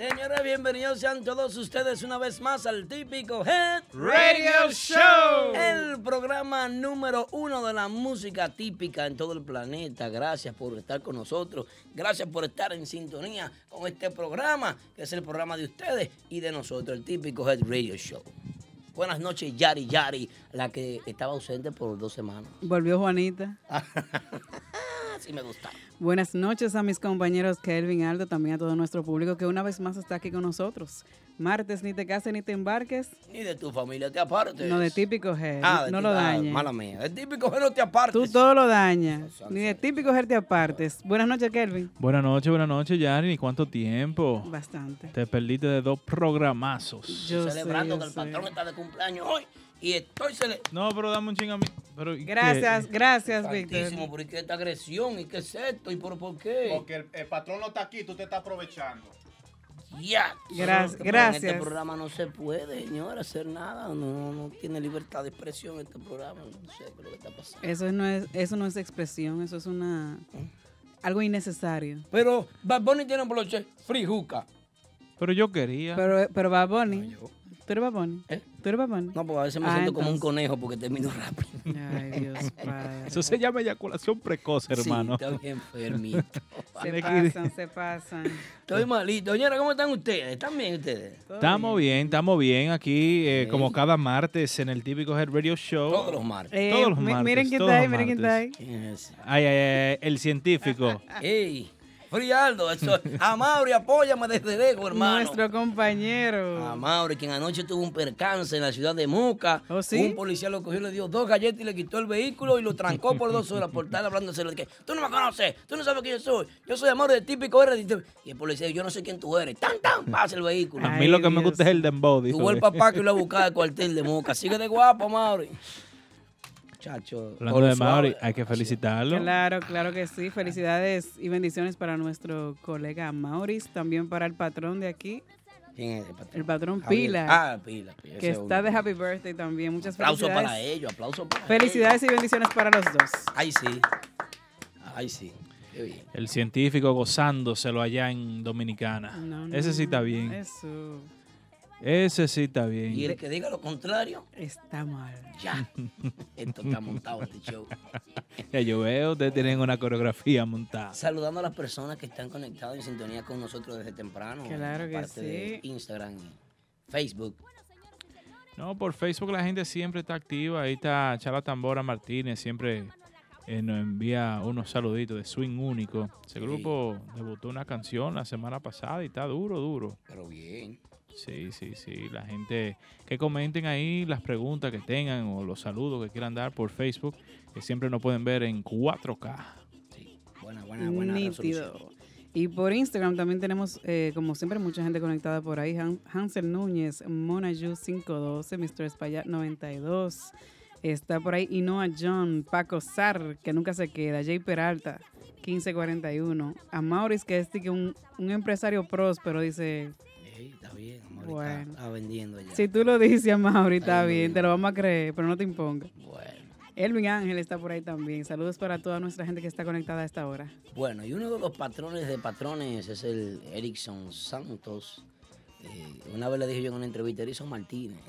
Señores, bienvenidos sean todos ustedes una vez más al típico Head Radio Show. El programa número uno de la música típica en todo el planeta. Gracias por estar con nosotros. Gracias por estar en sintonía con este programa, que es el programa de ustedes y de nosotros, el típico Head Radio Show. Buenas noches, Yari Yari, la que estaba ausente por dos semanas. Volvió Juanita. Así me gusta. Buenas noches a mis compañeros Kelvin Aldo, también a todo nuestro público que una vez más está aquí con nosotros. Martes, ni te cases ni te embarques. Ni de tu familia te apartes. No, de típico G. Ah, de no ti- lo ah, dañes. Mala mía. De típico G no te apartes. Tú todo lo dañas. Ni de típico G te apartes. Buenas noches, Kelvin. Buenas noches, buenas noches, Yari. ¿Cuánto tiempo? Bastante. Te perdiste de dos programazos. Yo sé, celebrando yo que el sé. patrón está de cumpleaños hoy y estoy celebrando. No, pero dame un ching a mí. Pero, ¿y qué? Gracias, gracias, Víctor. ¿por qué esta agresión? ¿Y qué es esto? ¿Y por, por qué? Porque el, el patrón no está aquí, tú te estás aprovechando. Ya. Gracias, Pero En gracias. este programa no se puede, señor, hacer nada. No, no tiene libertad de expresión este programa. No sé qué es lo que está pasando. Eso no es, eso no es expresión, eso es una algo innecesario. Pero Bad Bunny tiene un broche free hookah. Pero yo quería. Pero, pero Bad Bunny. ¿Tú eres Bad Bunny? ¿Eh? No, porque a veces me Ah, siento como un conejo porque termino rápido. Ay, Dios padre. Eso se llama eyaculación precoz, hermano. Sí, estoy enfermito. Se pasan, se pasan. Estoy malito. Señora, ¿cómo están ustedes? ¿Están bien ustedes? Estamos bien, estamos bien aquí, eh, como cada martes en el típico Head Radio Show. Todos los martes. Eh, Todos los martes, miren quién está ahí, miren quién está ahí. Ay, ay, ay, el científico. Ey, Frialdo, eso. A Mauri, apóyame desde lejos, hermano. Nuestro compañero. A Mauri, quien anoche tuvo un percance en la ciudad de Moca. ¿Oh, sí? Un policía lo cogió, le dio dos galletas y le quitó el vehículo y lo trancó por dos horas por estar hablándose de que tú no me conoces, tú no sabes quién yo soy. Yo soy Amor de típico R. Y el policía, yo no sé quién tú eres. Tan, tan, pasa el vehículo. A Ay, mí lo que me gusta es el dembow. Tuvo el papá que lo a buscar al cuartel de Moca. Sigue de guapo, Mauri. Chacho. Hablando de Mauri, hay que felicitarlo. Claro, claro que sí. Felicidades y bendiciones para nuestro colega Maurice, también para el patrón de aquí, ¿Quién es el patrón? el patrón. Pila, Ah, Pila. Pila, que está de. Happy Birthday también. Muchas Aplauso felicidades. para ellos, aplauso para Felicidades y bendiciones para los dos. Ay, sí. Ay, sí. Qué bien. El científico gozándoselo allá en Dominicana. No, no, Ese sí está bien. Eso Ese sí está bien. Y el que diga lo contrario, está mal. ya. Esto está montado, este show. Ya yo veo, ustedes tienen una coreografía montada. Saludando a las personas que están conectadas en sintonía con nosotros desde temprano. Claro que aparte de sí. Instagram y Facebook. No, por Facebook la gente siempre está activa. Ahí está Chala Tambora Martínez, siempre eh, nos envía unos saluditos de Swing Único. Ese Sí. grupo debutó una canción la semana pasada y está duro, duro. Pero bien. Sí, sí, sí. La gente que comenten ahí las preguntas que tengan o los saludos que quieran dar por Facebook, que siempre nos pueden ver en 4K. Sí. Buena, buena, buena Nítido. Y por Instagram también tenemos, eh, como siempre, mucha gente conectada por ahí. Han- Hansel Núñez, Monayu 512, Mr. Espaillat 92. Está por ahí Inoa John, Paco Sar, que nunca se queda, Jay Peralta, 1541. A Maurice, que es un, un empresario próspero, dice, Está bien, amor. Bueno. Está, vendiendo ya. si tú lo dices Mauri, está bien, bien. te lo vamos a creer, pero no te imponga. Bueno. Elvin Ángel está por ahí también. Saludos para toda nuestra gente que está conectada a esta hora. Bueno, y uno de los patrones de patrones es el Erickson Santos. Eh, una vez le dije yo en una entrevista, Erickson Martínez.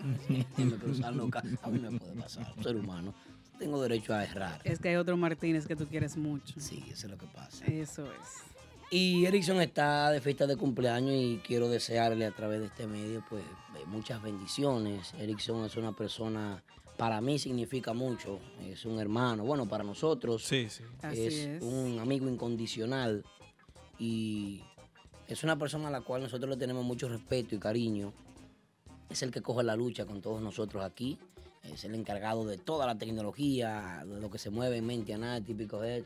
me cruzaron los A mí me puede pasar, ser humano. Tengo derecho a errar. Es que hay otro Martínez que tú quieres mucho. Sí, eso es lo que pasa. Eso es. Y Erickson está de fiesta de cumpleaños y quiero desearle a través de este medio pues eh, muchas bendiciones. Erickson es una persona, para mí significa mucho, es un hermano, bueno, para nosotros Sí, sí. Así es, es. un amigo incondicional y es una persona a la cual nosotros le tenemos mucho respeto y cariño. Es el que coge la lucha con todos nosotros aquí. Es el encargado de toda la tecnología, de lo que se mueve en mente a nada, típico es.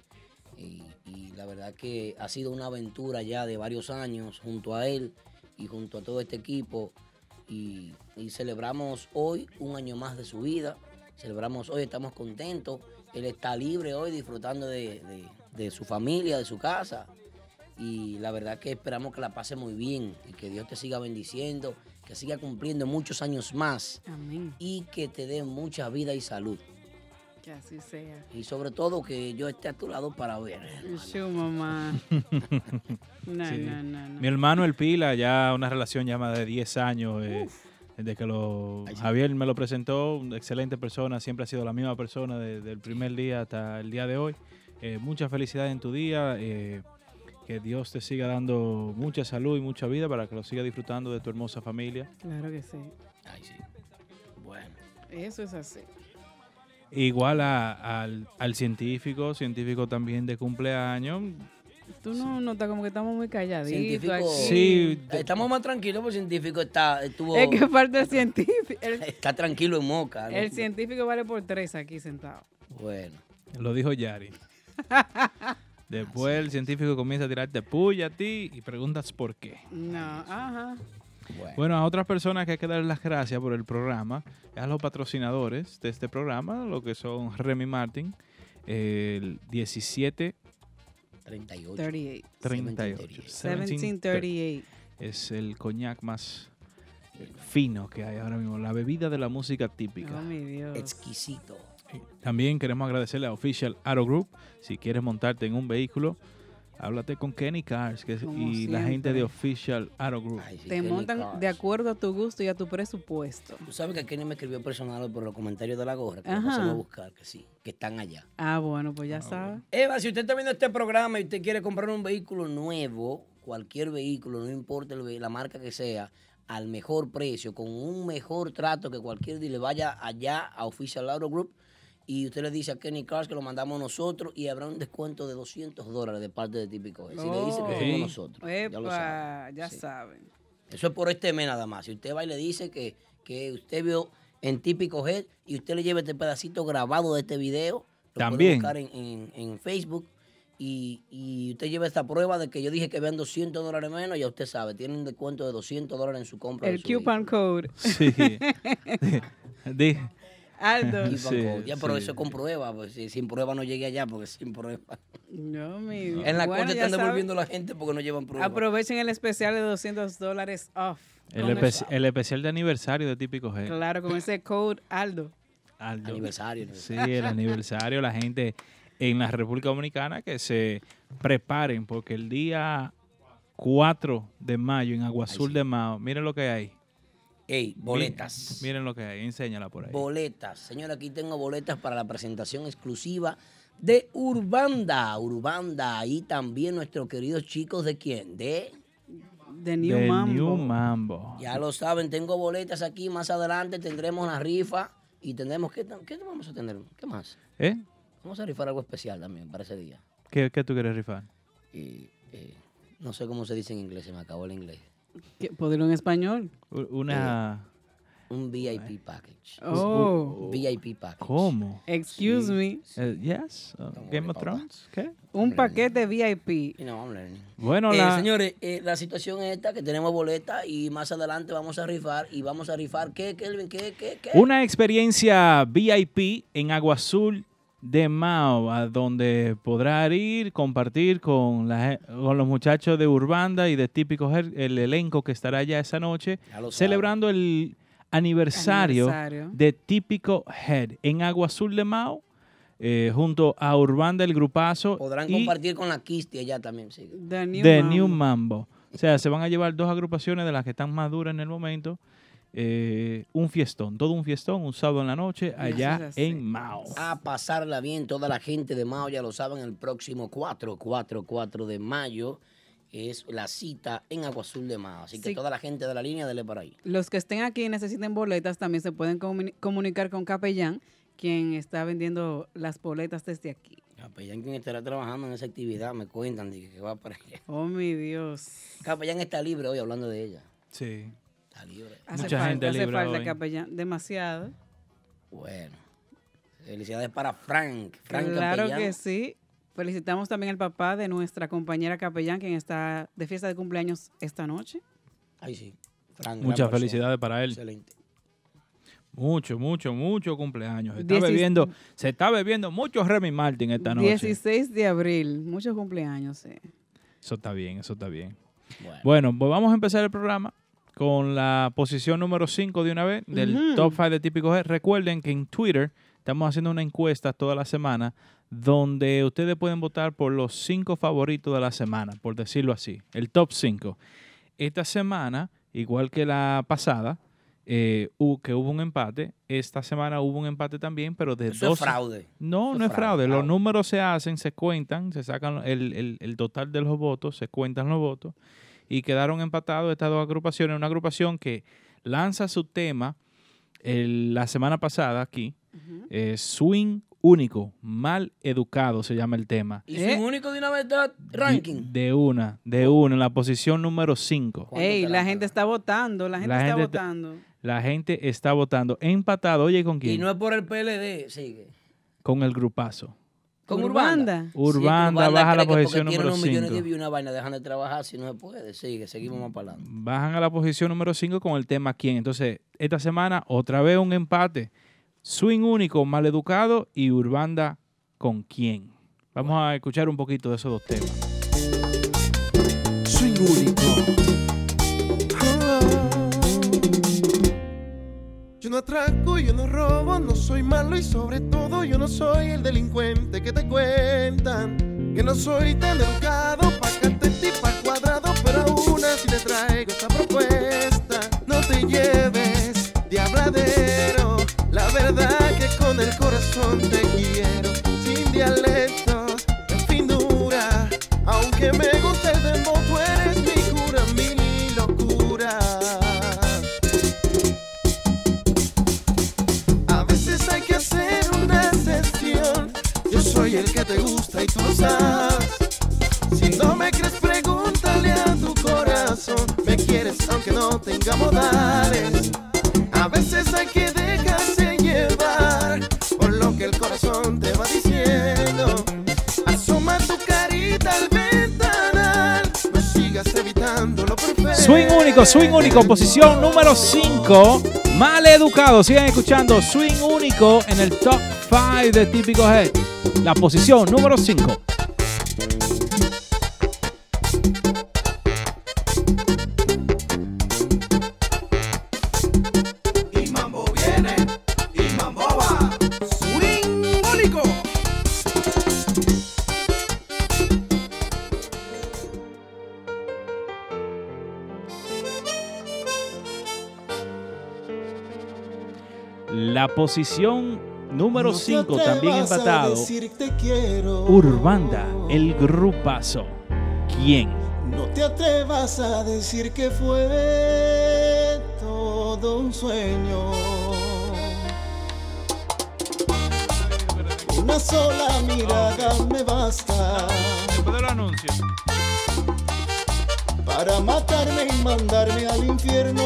Y, y la verdad que ha sido una aventura ya de varios años junto a él y junto a todo este equipo. Y, y celebramos hoy un año más de su vida. Celebramos hoy, estamos contentos. Él está libre hoy disfrutando de, de- de su familia, de su casa. Y la verdad que esperamos que la pase muy bien y que Dios te siga bendiciendo, que siga cumpliendo muchos años más Amén. y que te dé mucha vida y salud. Que así sea. Y sobre todo que yo esté a tu lado para ver. Shu, mamá. No, Sí. no, no, no. Mi hermano El Pila, ya una relación ya más de 10 años, eh, desde que lo Javier me lo presentó, una excelente persona, siempre ha sido la misma persona desde el primer día hasta el día de hoy. Eh, mucha felicidad en tu día, eh, que Dios te siga dando mucha salud y mucha vida para que lo sigas disfrutando de tu hermosa familia. Claro que sí. Ay, sí. Bueno. Eso es así. Igual a- al, al científico, científico también de cumpleaños. Tú no notas como que estamos muy calladitos aquí. Sí, Estamos más tranquilos porque el científico está, estuvo, Es que falta el científico. El, está tranquilo en Moca. ¿no? el científico vale por tres aquí sentado. Bueno. Lo dijo Yari. Después el científico comienza a tirarte puya a ti y preguntas por qué. No, ajá. Bueno. Bueno, a otras personas que hay que darles las gracias por el programa, a los patrocinadores de este programa, lo que son Remy Martin, el 17 38. 38. 38. 1738. Es el coñac más fino que hay ahora mismo, la bebida de la música típica. Oh, mi Dios. Exquisito. También queremos agradecerle a Official Aero Group. Si quieres montarte en un vehículo, háblate con Kenny Cars que es- Como y la gente de Official Aero Group. Ay, sí, Te Kenny montan Cars. de acuerdo a tu gusto y a tu presupuesto. Tú sabes que Kenny me escribió personal por los comentarios de la gorra. Que Ajá. vamos a buscar, que sí, que están allá. Ah, bueno, pues ya sabes. Eva, si usted está viendo este programa y usted quiere comprar un vehículo nuevo, cualquier vehículo, no importa el la marca que sea, al mejor precio, con un mejor trato que cualquier día le vaya allá a Official Auto Group y usted le dice a Kenny Cars que lo mandamos nosotros y habrá un descuento de 200 dólares de parte de Típico. Si le dice que Oh. somos nosotros, ya lo Epa, sabe. ya Sí. saben. Eso es por este mes nada más. Si usted va y le dice que, que usted vio en Típico Head y usted le lleva este pedacito grabado de este video, lo También. puede buscar en, en- en Facebook y, y usted lleva esta prueba de que yo dije que vean 200 dólares menos, ya usted sabe, tiene un descuento de 200 dólares en su compra. de El coupon code. Sí. Aldo. Sí. Ya, pero sí. eso es con prueba, pues, si- sin prueba no llegue allá, porque sin prueba. No, mi En la bueno, corte están saben. devolviendo la gente porque no llevan prueba. Aprovechen el especial de 200 dólares off. el, Con espe- el especial de aniversario de Típico G. Claro, con ese code Aldo. Aldo. Aniversario. ¿no? Sí, el aniversario, la gente en la República Dominicana que se preparen porque el día 4 de mayo en Agua Azul de Mao, miren lo que hay. Ey, boletas. Mi- Miren lo que hay, enséñala por ahí. Boletas. Señora, aquí tengo boletas para la presentación exclusiva de Urbanda. Urbanda. Y también nuestros queridos chicos de quién? De. De New Mambo. New Mambo. Ya lo saben, tengo boletas aquí. Más adelante tendremos una rifa y tendremos. ¿Qué, qué vamos a tener? ¿Qué más? ¿Eh? Vamos a rifar algo especial también para ese día. ¿Qué, qué tú quieres rifar? Y, eh, no sé cómo se dice en inglés, se me acabó el inglés. ¿Qué? ¿Puedo irlo en español? Una... Un VIP package. Oh, VIP package. ¿Cómo? excuse me. Eh, yes. uh, Game of. Thrones. ¿Qué? Un paquete VIP. Learning. Bueno, Eh, la... señores, eh, la situación es esta, que tenemos boleta y más adelante vamos a rifar y vamos a rifar, ¿qué, Kelvin? ¿Qué, qué, qué? Una experiencia VIP en Agua Azul de Mao, a donde podrá ir, compartir con, la con los muchachos de Urbanda y de Típico Her- el elenco que estará allá esa noche, celebrando el aniversario, Aniversario. de Típico Head en Agua Azul de Mao, eh, junto a Urbanda, el grupazo, Podrán y compartir con la Kisti allá también, sí. The New de Mambo. New Mambo. O sea, se van a llevar dos agrupaciones de las que están más duras en el momento. Eh, un fiestón, todo un fiestón, un sábado en la noche, allá en Mao. A pasarla bien, toda la gente de Mao ya lo saben, el próximo 4, 4, 4 de mayo es la cita en Agua Azul de Mao. Así que Sí. toda la gente de la línea, dele para ahí. Los que estén aquí y necesiten boletas también se pueden comuni- comunicar con Capellán, quien está vendiendo las boletas desde aquí. Capellán, quien estará trabajando en esa actividad, me cuentan dije, que va para allá. Oh, mi Dios. Capellán está libre hoy hablando de ella. Sí. Está libre. Hace Mucha falta, gente hace libre falta hoy. Capellán. Demasiado. Bueno. Felicidades para Frank. Frank claro Capellán. que sí. Felicitamos también al papá de nuestra compañera capellán, quien está de fiesta de cumpleaños esta noche. Ay, sí. Frank, Muchas persona. felicidades para él. Excelente. Mucho, mucho, mucho cumpleaños. Se está Diecis- bebiendo, se está bebiendo mucho Remy Martin esta noche. 16 de abril, muchos cumpleaños. sí. Eso está bien, eso está bien. Bueno. Bueno, pues vamos a empezar el programa con la posición número 5 de una vez del top 5 de Típico G. Recuerden que en Twitter estamos haciendo una encuesta toda la semana donde ustedes pueden votar por los cinco favoritos de la semana, por decirlo así, el top 5. Esta semana, igual que la pasada, eh, que hubo un empate, esta semana hubo un empate también, pero de Eso dos... es fraude. No, Eso no es fraude, fraude. Los números se hacen, se cuentan, se sacan el, el- el total de los votos, se cuentan los votos y quedaron empatados estas dos agrupaciones. Una agrupación que lanza su tema el- la semana pasada aquí, eh, Swing Único, Mal Educado se llama el tema. Y ¿Eh? su único de una vez ranking. De una, de una, en la posición número 5. ¿Cuánto Ey, la gente está votando, la gente La está gente está- votando. La gente está votando empatado, oye, ¿con Y quién? no es por el PLD, sigue. Con el grupazo. Con Urbanda. Urbanda. Baja a la posición número unos millones 5. de views, una vaina, dejan de trabajar si no se puede. Sigue, seguimos más para adelante. bajan a la posición número 5 con el tema quién. Entonces, esta semana otra vez un empate. Swing único, maleducado y Urbanda con quién. Vamos a escuchar un poquito de esos dos temas. Swing único. No atraco, yo no robo, no soy malo y sobre todo yo no soy el delincuente que te cuentan. Que no soy tan educado pa' cante tipo al cuadrado, pero aún así te traigo esta propuesta. No te lleves de habladero, la verdad que con el corazón te quiero. Sin dialectos, en finura, aunque me el que te gusta y tú lo sabes. Si no me crees, pregúntale a tu corazón. Me quieres aunque no tenga modales. A veces hay que dejarse llevar por lo que el corazón te va diciendo. Asoma tu carita al ventanal. No sigas evitando lo perfecto. Swing único, swing único, posición número 5. Maleducado. Sigan escuchando Swing único en el top 5 de Típico Head. La posición número 5. Y mambo viene, y mambo va. Swing único. La posición número No te 5 también empatado. Urbanda, el grupazo. ¿Quién? No te atrevas a decir que fue todo un sueño. Una sola mirada me basta Después del anuncio. para matarme y mandarme al infierno.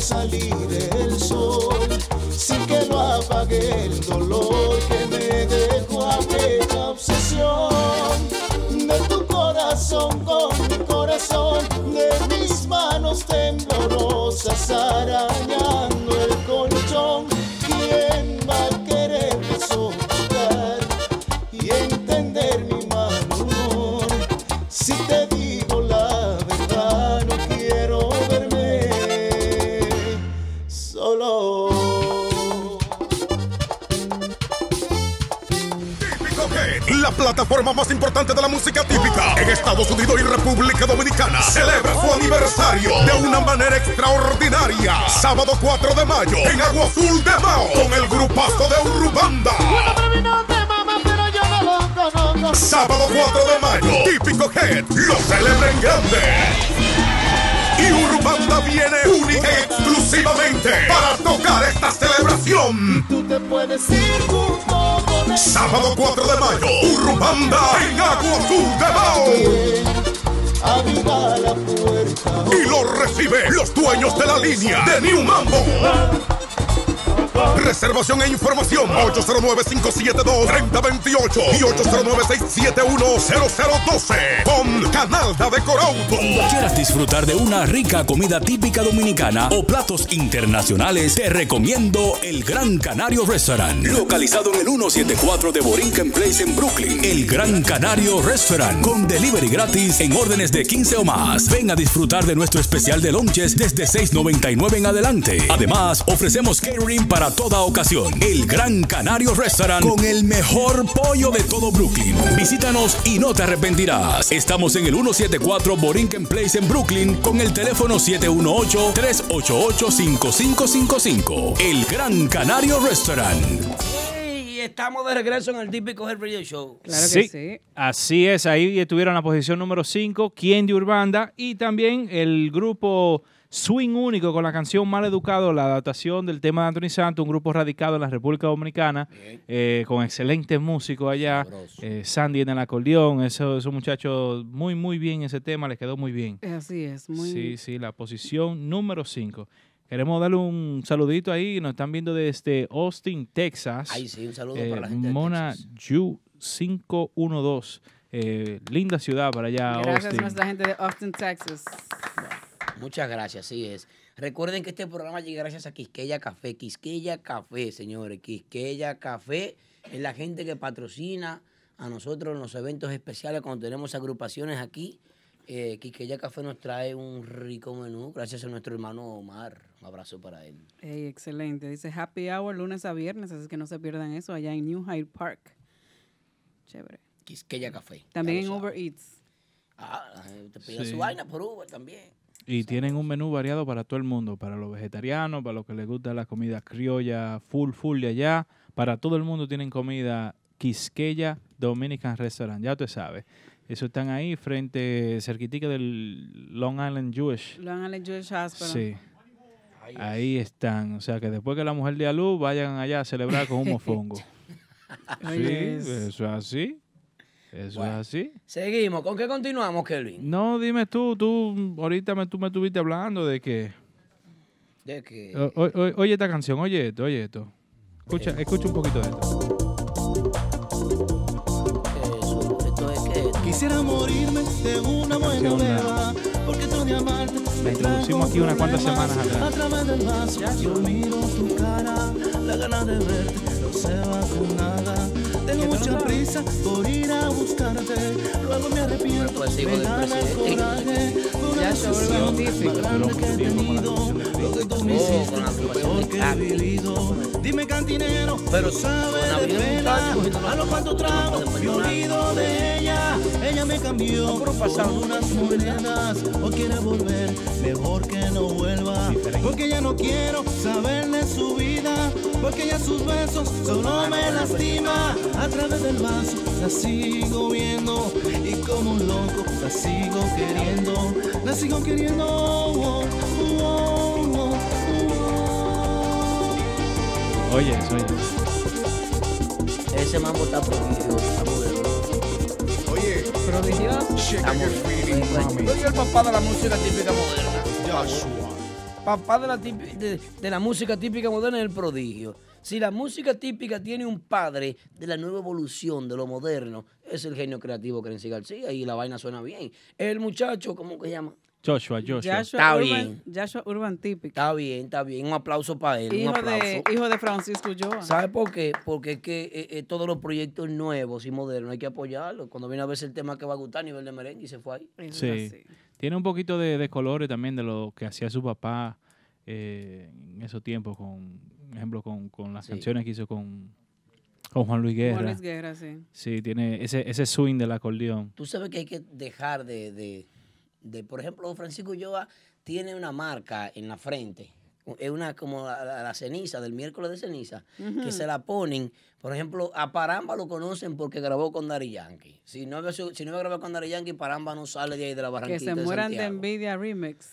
Salir el sol sin que lo apague el dolor República Dominicana, celebra su aniversario de una manera extraordinaria. Sábado 4 de mayo en Agua Azul de Mao con el grupazo de Urubanda. Sábado 4 de mayo, Típico Head lo celebra en grande. Y Urbanda viene única y exclusivamente para tocar esta celebración. Sábado 4 de mayo, Urubanda en Agua Azul de Mao. Y lo recibe los dueños de la línea de New Mambo. Reservación e información 809-572-3028 y 809-671-0012 con Canal de. Cuando quieras disfrutar de una rica comida típica dominicana o platos internacionales, te recomiendo el Gran Canario Restaurant, localizado en el 174 de Borinquen Place en Brooklyn. El Gran Canario Restaurant, con delivery gratis en órdenes de 15 o más. Ven a disfrutar de nuestro especial de lunches desde 6.99 en adelante. Además, ofrecemos catering para toda ocasión. El Gran Canario Restaurant con el mejor pollo de todo Brooklyn. Visítanos y no te arrepentirás. Estamos en el 174 Borinquen Place en Brooklyn con el teléfono 718-388-5555. El Gran Canario Restaurant. Y estamos de regreso en el típico Head Radio Show. Claro que sí. Así es, ahí estuvieron en la posición número 5, Quien de Urbanda y también el grupo Swing Único con la canción Mal Educado, la adaptación del tema de Anthony Santos, un grupo radicado en la República Dominicana, eh, con excelentes músicos allá, eh, Sandy en el acordeón, eso- esos muchachos muy, muy bien ese tema, les quedó muy bien. Así es, muy Sí, sí, la posición número 5. Queremos darle un saludito ahí, nos están viendo desde Austin, Texas. Ahí sí, un saludo Eh, para la gente de Mona Texas. Yu 512. Eh, linda ciudad para allá, Gracias a Austin. nuestra gente de Austin, Texas. Muchas gracias, así es. Recuerden que este programa llega gracias a Quisqueya Café. Quisqueya Café, señores. Quisqueya Café es la gente que patrocina a nosotros en los eventos especiales cuando tenemos agrupaciones aquí. Eh, Quisqueya Café nos trae un rico menú gracias a nuestro hermano Omar. Un abrazo para él. Excelente. Dice Happy Hour lunes a viernes, así que no se pierdan eso allá en New Hyde Park. Chévere. Quisqueya Café. También en Uber. Eats. Ah, gente pide Sí. su vaina por Uber también. Y tienen un menú variado para todo el mundo, para los vegetarianos, para los que les gusta la comida criolla, full, full de allá. Para todo el mundo tienen comida Quisqueya Dominican Restaurant, ya tú sabes. Eso están ahí frente, cerquitica del Long Island Jewish. Long Island Jewish Hospital. Sí. Ahí están. O sea que después que la mujer dé a luz, vayan allá a celebrar con un mofongo. sí, eso es así. Eso Bueno. es así. Seguimos. ¿Con qué continuamos, Kelvin? No, dime tú, tú, ahorita me, tú me estuviste hablando de que... De que... O- o- o- oye esta canción, oye esto, oye esto. Escucha, escucha un poquito de esto. Eso, esto es que... Quisiera morirme de una buena beba, porque tú de amarte La introducimos aquí unas cuantas semanas A atrás. través del vaso yo miro tu cara, la gana de verte no se va con nada. Tengo mucha prisa por ir a buscarte, luego me arrepiento, me gana el coraje. Ya se vuelve me Oh, con la agrupación. Dime cantinero, Pero sabe de pena, a los cuantos tragos me olvido de ella, ella me cambió por unas monedas, o quiere volver, mejor que no vuelva, porque ya no quiero saber de su vida, porque ya sus besos solo me lastima, a través del vaso la sigo viendo, y como un loco la sigo queriendo, sigo queriendo. oh, oh, oh, oh, Oye, eso, oye. Ese mambo está prohibido, está moderno. Oye, Prodigioso. Yo soy el papá de la música típica moderna. Papá de la, de, de la música típica moderna es el prodigio. Si la música típica tiene un padre de la nueva evolución de lo moderno, es el genio creativo Crency García y la vaina suena bien. El muchacho, ¿cómo que se llama? Joshua, Joshua. Joshua Está Urban, bien. Joshua Urban Típico. Está bien, está bien. Un aplauso para él. un Hijo aplauso. de, hijo de Francisco Ulloa. ¿Sabe por qué? Porque es que eh, eh, todos los proyectos nuevos y modernos hay que apoyarlos. Cuando viene a ver el tema que va a gustar a nivel de merengue y se fue ahí. Sí. así. Tiene un poquito de, de colores también de lo que hacía su papá eh, en esos tiempos, con por ejemplo, con, con las Sí. canciones que hizo con, con Juan Luis Guerra. Juan Luis Guerra, sí. Sí, tiene ese, ese swing del acordeón. Tú sabes que hay que dejar de, de, de, por ejemplo, Francisco Ulloa tiene una marca en la frente. Es una como la, la- la ceniza del miércoles de ceniza, que se la ponen. Por ejemplo, a Paramba lo conocen porque grabó con Dari Yankee. Si no, si no con Dari Yankee, Paramba no sale de ahí de la Que barranquita se de mueran de envidia remix.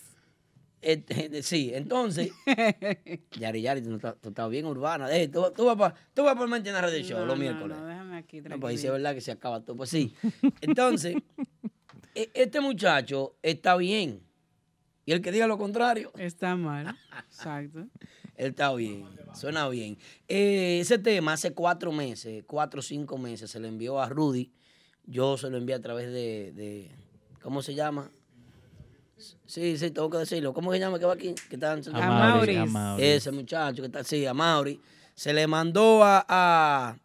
Este, sí, entonces, Yari Yari, tú, tú estás bien urbana. Eh, tú, tú vas para tú vas pa Mantiene Radio Show No, los no, miércoles. No, déjame aquí, No, pues sí es tranquilo. verdad que se acaba todo. Pues sí. Entonces, este muchacho está bien. Y el que diga lo contrario, Está mal. Exacto. él está bien. Suena bien. Eh, ese tema hace cuatro meses, cuatro o cinco meses, se le envió a Rudy. Yo se lo envié a través de, de- ¿cómo se llama? Sí, sí, tengo que decirlo. ¿Cómo se llama que va aquí? Que está en- A Maurice. a Maurice. Ese muchacho que está, sí, a Mauri. Se le mandó a, a,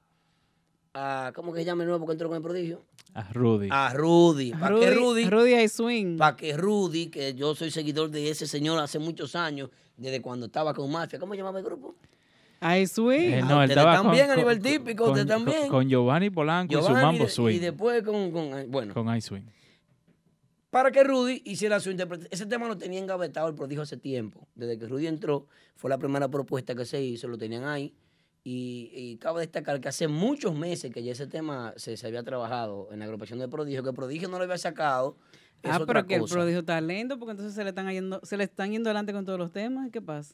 a- ¿cómo que se llama el nuevo que entró con el prodigio? A Rudy. A Rudy. ¿Para qué Rudy? Rudy hay swing. Para que Rudy, que yo soy seguidor de ese señor hace muchos años, desde cuando estaba con Mafia. ¿Cómo se llamaba el grupo? Hay swing. Eh, Ah, no, él ustedes estaba están con, bien a con- nivel típico, con, ustedes están con- bien. con Giovanni Polanco y su Giovanni, Mambo Swing. Y después con, con- bueno, Con iSwing. para que Rudy hiciera su interpretación. Ese tema lo tenía engavetado el prodigio hace tiempo. Desde que Rudy entró, fue la primera propuesta que se hizo, lo tenían ahí. Y, y cabe destacar que hace muchos meses que ya ese tema se, se había trabajado en la agrupación de prodigio, que el prodigio no lo había sacado. es Ah, pero que el prodigio está lento, porque entonces se le están yendo, se le están yendo adelante con todos los temas. ¿Qué pasa?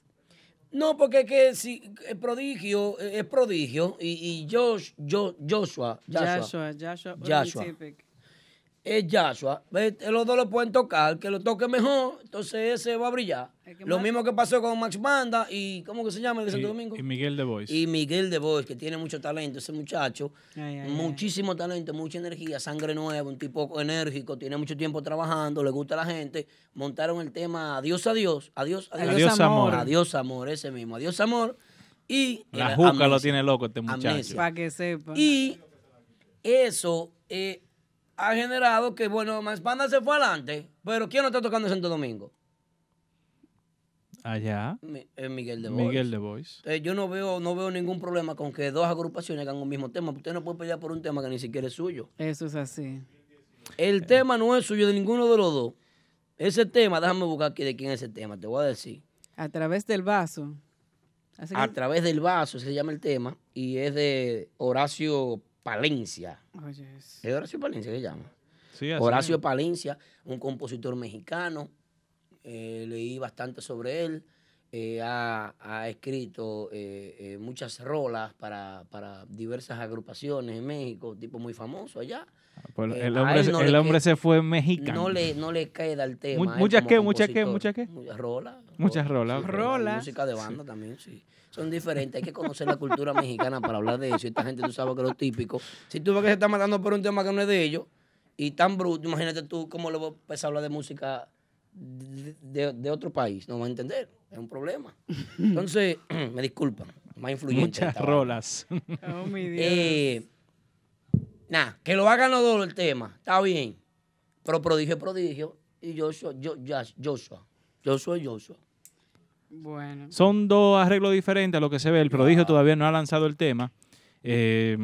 No, porque es que si el prodigio eh, es prodigio y, y Josh, Jo- Joshua, Joshua, Joshua, Joshua, Joshua. Es Joshua, ¿ves? los dos lo pueden tocar, que lo toque mejor, entonces ese va a brillar. Lo mismo que pasó con Max Banda y, ¿cómo que se llama el de Santo Domingo? Y, Miguel de Bois. Y Miguel de Bois, que tiene mucho talento, ese muchacho, Ay, ay, muchísimo talento, mucha energía, sangre nueva, un tipo enérgico, tiene mucho tiempo trabajando, le gusta a la gente. Montaron el tema Adiós, adiós, adiós, adiós, Adiós, amor. Adiós, amor, ese mismo, adiós, amor. Y La juca lo tiene loco este muchacho. Para que sepa. Y eso eh, ha generado que, bueno, Max Banda se fue adelante, pero ¿quién no está tocando en Santo Domingo? Allá. Mi- eh, Miguel de Bois. Miguel de Bois. Eh, yo no veo, no veo ningún problema con que dos agrupaciones hagan un mismo tema. Usted no puede pelear por un tema que ni siquiera es suyo. Eso es así. El tema no es suyo de ninguno de los dos. Ese tema, déjame buscar aquí de quién es ese tema, te voy a decir. A través del vaso. Así que- A través del vaso se llama el tema y es de Horacio Palencia. Es- ¿Es Horacio Palencia que se llama? Sí, así Horacio. Palencia, un compositor mexicano. eh, leí bastante sobre él. eh, ha, ha escrito eh, eh, muchas rolas para, para diversas agrupaciones en México, tipo muy famoso allá. Pues Eh, el hombre, él no el le hombre que- se fue mexicano. No le, no le queda el tema. ¿muchas como qué, muchas qué, muchas qué? Muchas rolas. Muchas rolas, sí. Rola. Música de banda también, sí. Son diferentes. Hay que conocer la cultura mexicana para hablar de eso. Y esta gente, tú sabes que es lo típico. Si tú ves que se está matando por un tema que no es de ellos y tan bruto, imagínate tú cómo le vas a empezar a hablar de música de, de- de otro país. No va a entender. Es un problema. Entonces, me disculpan. Más influyente. Muchas rolas. Oh, mi Dios. Eh, Nada, que lo hagan los dos el tema, está bien. Pero prodigio es prodigio. Y Joshua, yo, Josh- Joshua, Joshua es Joshua. bueno. Son dos arreglos diferentes a lo que se ve. El prodigio todavía no ha lanzado el tema. Eh,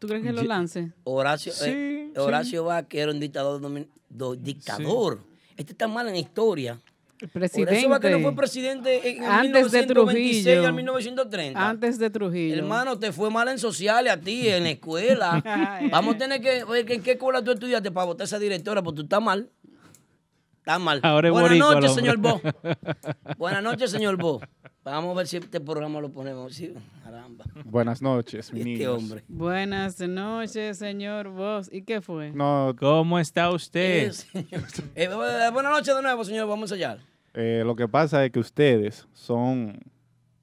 ¿Tú crees que lo lance? Horacio, Sí, eh, sí. Horacio Vázquez era un dictador. do- dictador. Este está mal en la historia. El Horacio Vázquez no presidente. fue presidente en Antes de 1926 Trujillo. al 1930. Antes de Trujillo. Hermano, te fue mal en sociales a ti, en la escuela. Vamos a tener que ver en qué escuela tú estudiaste para votar a esa directora, porque tú estás mal. Estás mal. Ahora es Buenas noches, señor Bo. Buenas noches, señor Bo. Vamos a ver si este programa lo ponemos. Sí, caramba. Buenas noches, mi Este hombre. Buenas noches, señor Vos. ¿Y qué fue? No, ¿Cómo está usted? Eh. Eh, buenas noches de nuevo, señor. Vamos a ensayar. eh, lo que pasa es que ustedes son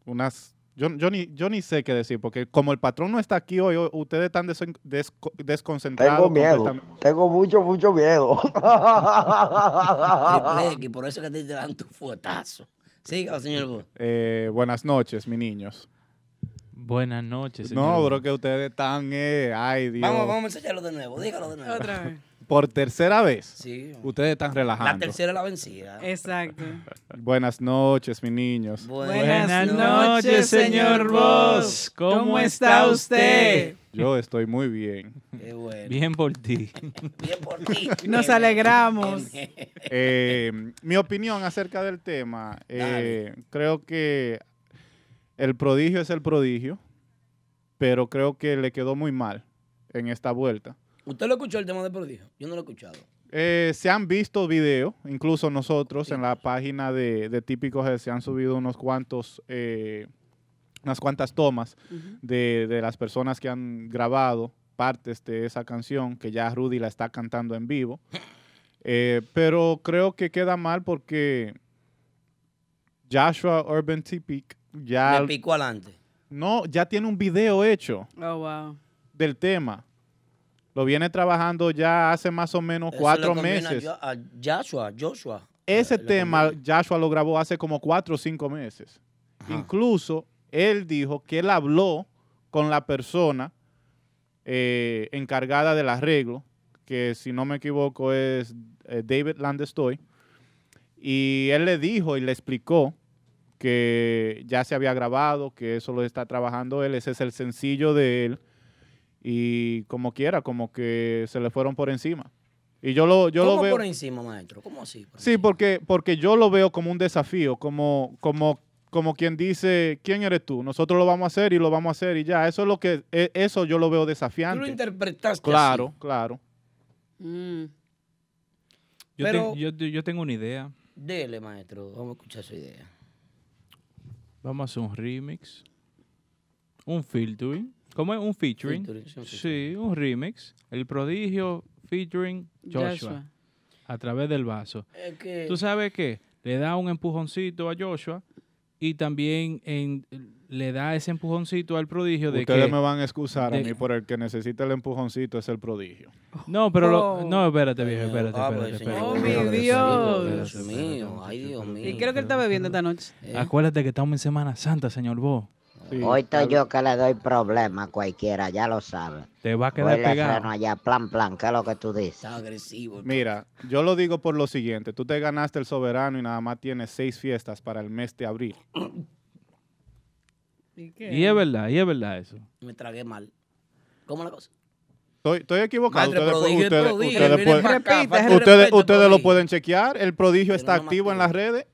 unas... Yo, yo, ni, yo ni sé qué decir, porque como el patrón no está aquí hoy, ustedes están desconcentrados. Tengo miedo, tengo mucho, mucho miedo. Triple X, por eso que te dan tu fuetazo. Siga, señor. Eh, buenas noches, mis niños. Buenas noches, señor. No, bro, que ustedes están, eh, ay Dios. Vamos, vamos a ensayarlo de nuevo. Dígalo de nuevo. Otra vez. Por tercera vez, Sí. ustedes están La relajando. tercera es la vencida. Exacto. Buenas noches, mis niños. Buenas noches, señor Vos. ¿Cómo está usted? Yo estoy muy bien. Qué bueno. Bien por ti. Bien por ti. Nos alegramos. Eh, mi opinión acerca del tema, eh, creo que el prodigio es el prodigio, pero creo que le quedó muy mal en esta vuelta. ¿Usted lo escuchó el tema de prodigio? Yo no lo he escuchado. Eh, se han visto videos, incluso nosotros en la página de, de Típico G se han subido unos cuantos, eh, unas cuantas tomas de, de las personas que han grabado partes de esa canción que ya Rudy la está cantando en vivo. Eh, pero creo que queda mal porque Joshua Urban Typic ya Me picó adelante. no ya tiene un video hecho Oh, wow. del tema. Lo viene trabajando ya hace más o menos Eso cuatro meses. A Joshua, Joshua. Ese Le tema conviene. Joshua lo grabó hace como cuatro o cinco meses. Ajá. Incluso él dijo que él habló con la persona eh, encargada del arreglo, que si no me equivoco es eh, David Landestoy, y él le dijo y le explicó que ya se había grabado, que eso lo está trabajando él, ese es el sencillo de él, y como quiera, como que se le fueron por encima. Y yo lo, yo ¿Cómo lo veo... por encima, maestro? ¿Cómo así? por Sí, porque, porque yo lo veo como un desafío, como, como, como quien dice, ¿quién eres tú? Nosotros lo vamos a hacer y lo vamos a hacer y ya. Eso es lo que, e- eso yo lo veo Tú lo desafiante. interpretaste Claro, así. claro. Mm. Yo, Pero- yo, yo tengo una idea. Dele, maestro. Vamos a escuchar su idea. Vamos a hacer un remix. Un filtering. ¿Cómo es? Un featuring. Featuring, sí, un Sí, un remix. El prodigio featuring Joshua. Joshua. A través del vaso. Es que... ¿Tú sabes qué? Le da un empujoncito a Joshua y también en- le da ese empujoncito al prodigio de Ustedes que... me van a excusar a mí por el que necesita el empujoncito es el prodigio. No, pero lo- Oh. no, espérate, viejo, espérate, Ah, pues, espérate. Oh, mi Dios. Dios mío, ay, Dios mío. ¿Y lo que él está bebiendo esta noche? Eh, Acuérdate que estamos en Semana Santa, señor Bo. Sí, Hoy estoy yo que le doy problema a cualquiera, ya lo sabe. Te va a Hoy quedar le freno pegado. allá, plan, plan, ¿qué es lo que tú dices? Está agresivo. Mira, yo lo digo por lo siguiente. Tú te ganaste el soberano y nada más tienes seis fiestas para el mes de abril. ¿Y qué? Y es verdad, y es verdad eso. Me tragué mal. ¿Cómo la cosa? Estoy, estoy equivocado. Ustedes, prodigio, ustedes- prodigio, ustedes viene pueden- para acá, Repita, falta de ustedes, respeto, ustedes lo pueden chequear. El prodigio Pero está no activo en las redes.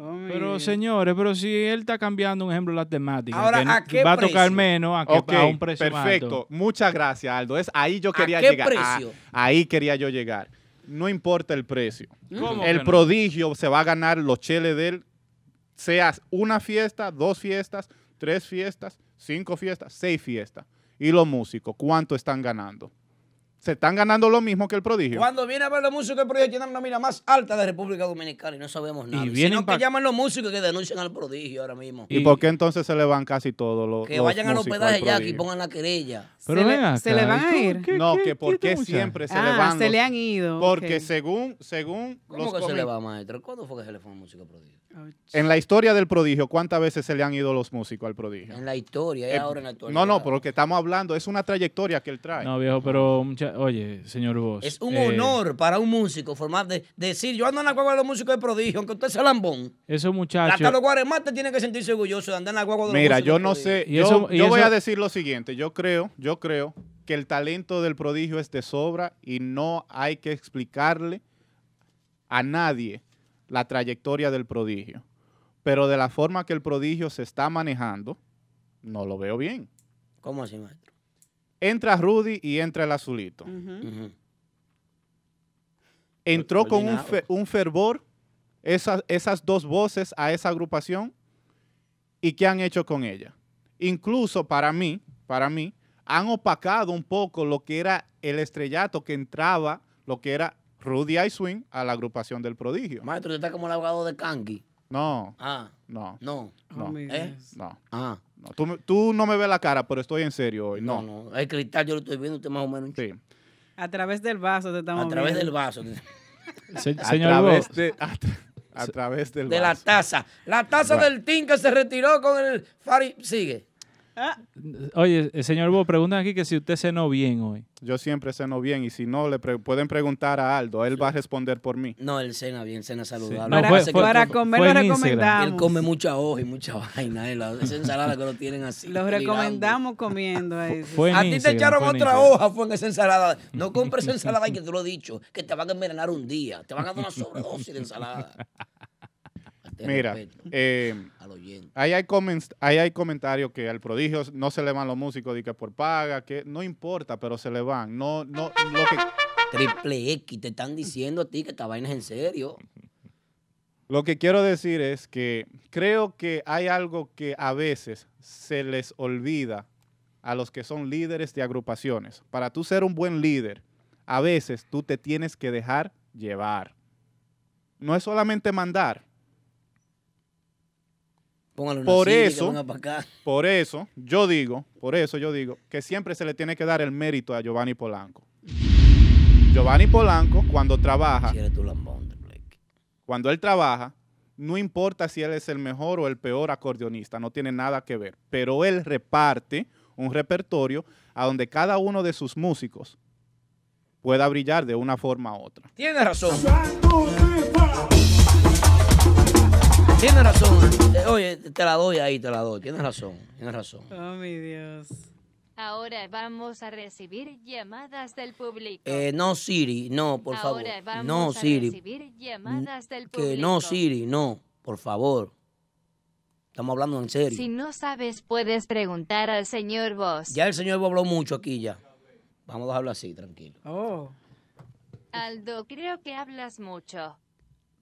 Oh, Pero señores, pero si él está cambiando, un ejemplo, las temáticas, Ahora, que ¿a qué va a tocar menos a, que, Ok, a un precio perfecto. alto. Muchas gracias, Aldo. Es ahí yo ¿A quería qué llegar. Ah, ahí quería yo llegar. No importa el precio. ¿Cómo El no? prodigio se va a ganar los cheles de él, sea una fiesta, dos fiestas, tres fiestas, cinco fiestas, seis fiestas. Y los músicos, ¿cuánto están ganando? Se están ganando lo mismo que el prodigio. Cuando viene a ver los músicos, el prodigio tiene la nómina más alta de República Dominicana y no sabemos nada. Y sino que llaman los músicos que denuncian al prodigio ahora mismo. ¿Y, Y- por qué entonces se le van casi todos los que los vayan al músicos hospedaje ya y pongan la querella. Pero se, le, acá, se le van ¿y a ir. No, qué- que por qué siempre se le ah, van se los- le han ido. Porque ok. según, según ¿Cómo los que se le va, maestro? ¿Cuándo fue que se le fue a un músico prodigio? En la historia del prodigio, ¿cuántas veces se le han ido los músicos al prodigio? En la historia, es Eh, ahora en la historia. no, no, por lo que estamos hablando, es una trayectoria que él trae. No, viejo, pero, mucha- oye, señor Vos. Es un eh, honor para un músico formar de, decir, yo ando en la guagua de los músicos de prodigio, aunque usted sea lambón. Esos muchachos. Hasta los guaremates tienen que sentirse orgullosos de andar en la guagua de los Mira, músicos yo no prodigio. sé, Y yo, eso- y yo voy eso- a decir lo siguiente, yo creo, yo creo que el talento del prodigio es de sobra y no hay que explicarle a nadie la trayectoria del prodigio. Pero de la forma que el prodigio se está manejando, no lo veo bien. ¿Cómo así, maestro? Entra Rudy y entra el azulito. Entró con un, fe- un fervor esas, esas dos voces a esa agrupación y qué han hecho con ella. Incluso para mí, para mí, han opacado un poco lo que era el estrellato que entraba, lo que era Rudy I Swing a la agrupación del prodigio. Maestro, usted está como el abogado de Kangi. No, Ah, no, no. no, Oh, mi ¿Eh? Dios. no. Ah, no. Tú, no me ves la cara, pero estoy en serio hoy. no, No, no. El cristal yo lo estoy viendo, usted más o menos. Sí. A través del vaso te estamos A través viendo. del vaso. Se- A señor través, de, a, tra- a través del De la taza. La taza Bueno. del team que se retiró con el Fari. Sigue. Ah, oye, eh, señor Vos, preguntan aquí que si usted cenó bien hoy. Yo siempre ceno bien y si no, le pre- pueden preguntar a Aldo. Él va a responder por mí. No, él cena bien, cena saludable. No, para fue- fue- para come- comer fue lo recomendamos. Él come mucha hoja y mucha vaina. la- esa ensalada que lo tienen así. Los mirando. recomendamos comiendo. Fue en A ti te echaron fue otra hoja, fue en esa ensalada. No compres esa ensalada y que te lo he dicho, que te van a envenenar un día. Te van a dar una sobredosis de ensalada. Mira, eh, al oyente. ahí, hay ahí hay comentarios que al prodigio no se le van los músicos de que por paga, que no importa, pero se le van. No, no, lo que, Triple X, te están diciendo a ti que esta vaina es en serio. lo que quiero decir es que creo que hay algo que a veces se les olvida a los que son líderes de agrupaciones. Para tú ser un buen líder, a veces tú te tienes que dejar llevar. No es solamente mandar. Póngale una Por eso, venga pa' acá. por eso, yo digo, por eso yo digo que siempre se le tiene que dar el mérito a Giovanni Polanco. Giovanni Polanco, cuando trabaja, Si eres tú lambón, Blake. cuando él trabaja, no importa si él es el mejor o el peor acordeonista, no tiene nada que ver. Pero él reparte un repertorio a donde cada uno de sus músicos pueda brillar de una forma u otra. Tienes razón. Tienes razón. Eh, Oye, te la doy ahí, te la doy. Tienes razón, tienes razón. Oh, mi Dios. Ahora vamos a recibir llamadas del público. Eh, no, Siri, no, por favor. Ahora vamos No, a Siri. recibir llamadas del público. Que no, Siri, no, por favor. Estamos hablando en serio. Si no sabes, puedes preguntar al señor Voss. Ya el señor habló mucho aquí ya. Vamos a dejarlo así, tranquilo. Oh. Aldo, creo que hablas mucho.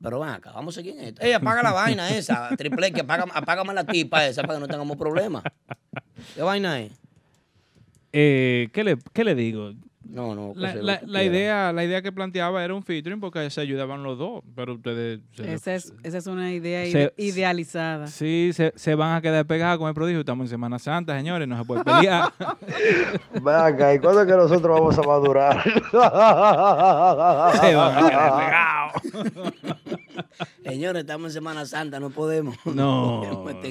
Pero ven acá, vamos a seguir en esto. Ey, apaga la vaina esa, triple que apaga, apágame la tipa esa para que no tengamos problemas. ¿Qué vaina es? Eh, ¿qué, le, ¿Qué le digo? No, no. La, la- idea, la idea que planteaba era un featuring porque se ayudaban los dos, pero ustedes... se- Esa es, esa es una idea Se- ide- idealizada. Sí, se, se van a quedar pegados con el prodigio. Estamos en Semana Santa, señores, no se puede pelear. Venga, ¿y cuándo es que nosotros vamos a madurar? se van a quedar pegados. Señores, estamos en Semana Santa, no podemos. No,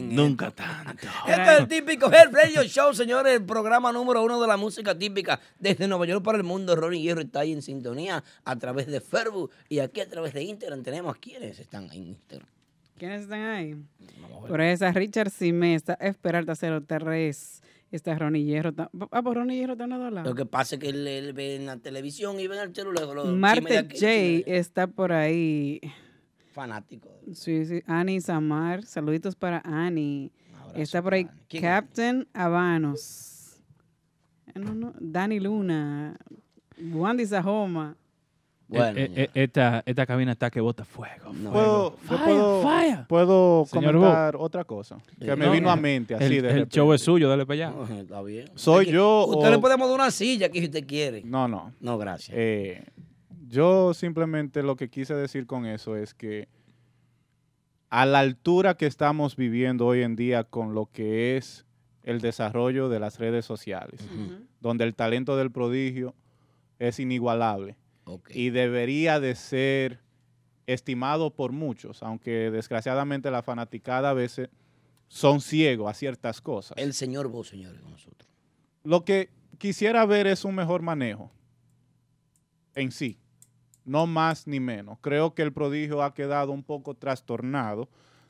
nunca esto. tanto. Este es el típico Head Radio Show, señores, el programa número uno de la música típica desde Nueva York para el mundo. Ronnie Hierro está ahí en sintonía a través de Facebook y aquí a través de Instagram tenemos quienes están en Instagram. ¿Quiénes están ahí? Vamos a ver. Por ahí está Richard Simé, está Esperalta 03, está Ronnie Hierro. Ah, pues Ronnie Hierro está en los dos lados. Lo que pasa es que él, él ve en la televisión y ve en el celular. aquí, J está por ahí. Fanático. Sí, sí. Ani Samar, saluditos para Ani. Está por ahí. Captain Habanos. Eh, no, no, Dani Luna, Wandy Sajoma. Bueno, Eh, eh, esta, esta cabina está que bota fuego. No. ¿Puedo, Fire, puedo, fire. puedo Señor comentar otra cosa que Eh, me no, vino a eh, mente así El, de el show es suyo, dale para allá. no, está bien. ¿Soy yo Usted o- le podemos dar una silla aquí si usted quiere. No, no. No, gracias. Eh, yo simplemente lo que quise decir con eso es que a la altura que estamos viviendo hoy en día con lo que es el desarrollo de las redes sociales, donde el talento del prodigio es inigualable y debería de ser estimado por muchos, aunque desgraciadamente la fanaticada a veces son ciegos a ciertas cosas. El señor vos, señores, con nosotros. Lo que quisiera ver es un mejor manejo en sí, no más ni menos. Creo que el prodigio ha quedado un poco trastornado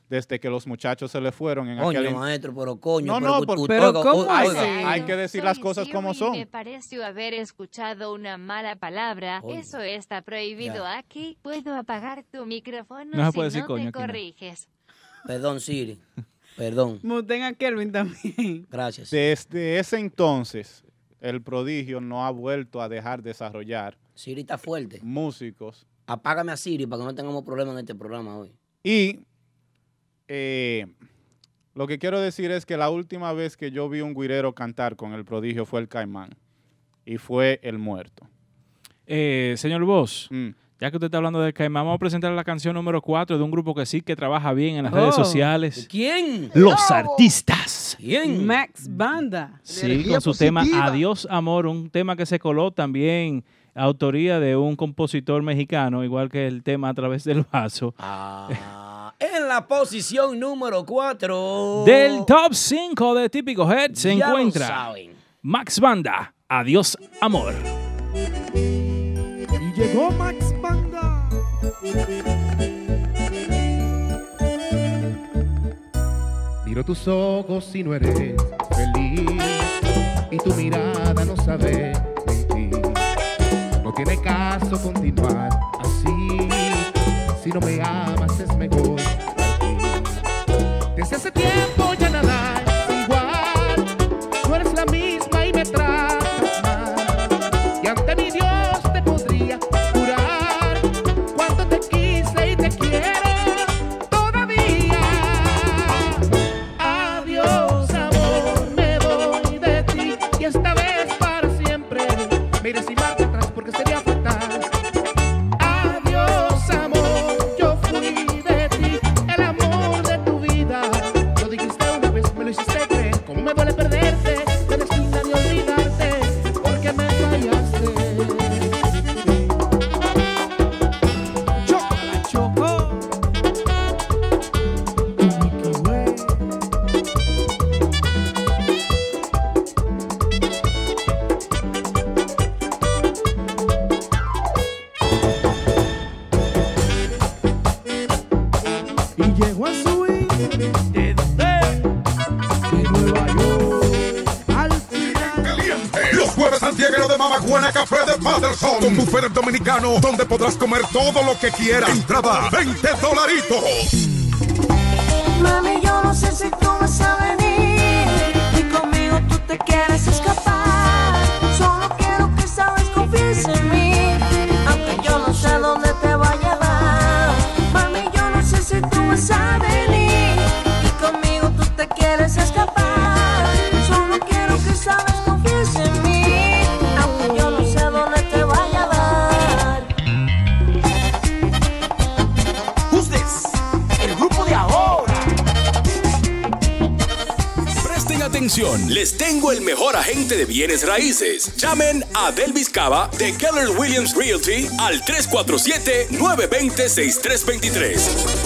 desde que los muchachos se le fueron en Coño, aquel... maestro, pero coño. No, pero no, por- pero ¿cómo oiga, hay, que decir las cosas como son. Me pareció haber escuchado una mala palabra. Eso está prohibido Ya. aquí. Puedo apagar tu micrófono No si puede decir no coño te no. corriges. Perdón, Siri. Perdón. Muten a Kelvin también. Gracias. Desde ese entonces, el prodigio no ha vuelto a dejar desarrollar Siri está fuerte. músicos Apágame a Siri para que no tengamos problemas en este programa hoy. Y eh, lo que quiero decir es que la última vez que yo vi un guirero cantar con el prodigio fue el Caimán. Y fue el muerto. Eh, señor Vos, Mm. ya que usted está hablando del Caimán, vamos a presentar la canción número 4 de un grupo que sí que trabaja bien en las redes Oh. sociales. ¿Quién? Los artistas. ¿Quién? Max Banda. Sí, Energía con su tema. Adiós Amor, un tema que se coló también, autoría de un compositor mexicano, igual que el tema A través del vaso. Ah, en la posición número 4. Del top 5 de Típico Head se encuentra Max Banda, Adiós Amor. Y llegó Max Banda. Miro tus ojos y no eres feliz. Y tu mirada no sabe tiene caso continuar así. Si no me amas es mejor. Desde hace tiempo Con buffet dominicano, donde podrás comer todo lo que quieras. Entrada, 20 dolaritos. Mami, yo no sé si tú vas a venir y conmigo tú te quieres tengo el mejor agente de bienes raíces. Llamen a Delvis Cava de Keller Williams Realty al 347-920-6323.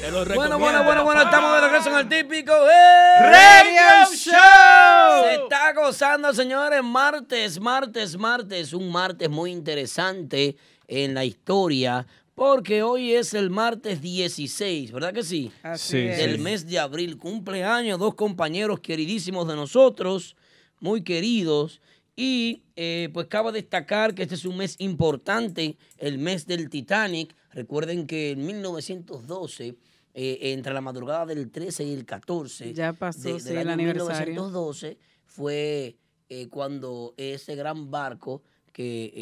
347-920-6323. Bueno, bueno, bueno, bueno, estamos de regreso en el típico Radio Show. Se está gozando, señores, martes, martes, martes, un martes muy interesante en la historia, porque hoy es el martes 16, ¿verdad que sí? Así Sí, es. Del mes de abril, cumpleaños, dos compañeros queridísimos de nosotros, muy queridos. Y eh, pues cabe destacar que este es un mes importante, el mes del Titanic. Recuerden que en 1912, eh, entre la madrugada del 13 y el 14 Ya pasó, de- del sí, el año aniversario. 1912, fue eh, cuando ese gran barco que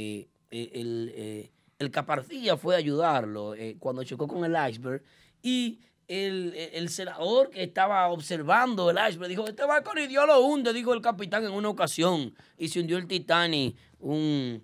eh, el, el Caparcilla fue a ayudarlo cuando chocó con el iceberg y el, el- el senador que estaba observando el iceberg dijo, este barco ni Dios lo hunde, dijo el capitán en una ocasión y se hundió el Titanic. Un,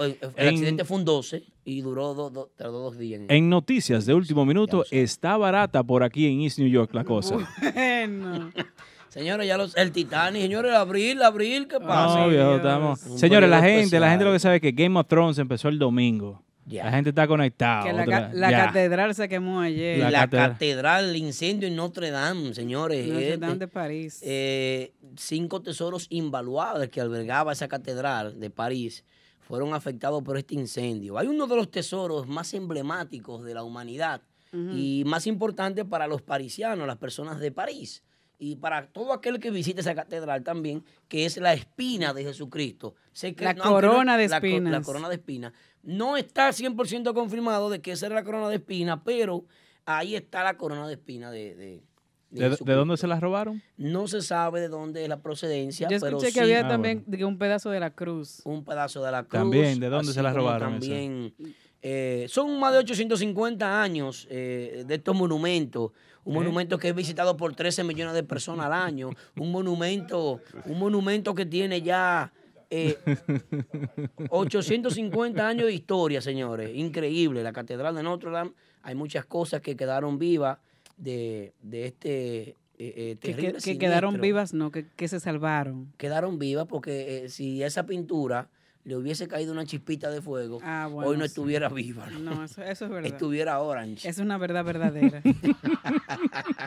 el En- accidente fue un 12 y duró dos, dos, tardó dos días. en- noticias de último minuto, está barata por aquí en East New York la cosa. Bueno. Señores, ya los, el Titanic, señores, abril, abril, ¿qué pasa? No, viejo, estamos. Señores, la gente, la gente lo que sabe es que Game of Thrones empezó el domingo. La gente está conectada. Que la, otra- ca- la ya. catedral se quemó ayer. La, La catedral. catedral. el incendio en Notre Dame, señores. Notre este, Dame de París. eh, cinco tesoros invaluables que albergaba esa catedral de París fueron afectados por este incendio. Hay uno de los tesoros más emblemáticos de la humanidad y más importante para los parisianos, las personas de París. Y para todo aquel que visite esa catedral también, que es la espina de Jesucristo. Sé que La corona de la co- La, espinas. corona de espina. No está 100% confirmado de que esa era la corona de espina, pero ahí está la corona de espina de, de, de ¿De, dónde se las robaron? No se sabe de dónde es la procedencia, Yo pero escuché que sí había Ah, también un pedazo de la cruz. un pedazo de la cruz. También, ¿de dónde se la como robaron? También, eh, son más de 850 años eh, de estos monumentos. Un monumento que es visitado por 13 millones de personas al año. Un monumento, un monumento que tiene ya eh, 850 años de historia, señores. Increíble. La Catedral de Notre Dame, hay muchas cosas que quedaron vivas de, de este eh, eh, Que, terrible que- que quedaron vivas, no, que, que se salvaron. quedaron vivas porque eh, si esa pintura le hubiese caído una chispita de fuego, Ah, bueno, hoy no sí. estuviera viva. ¿no? No, eso, eso es verdad. Estuviera orange. Es una verdad verdadera.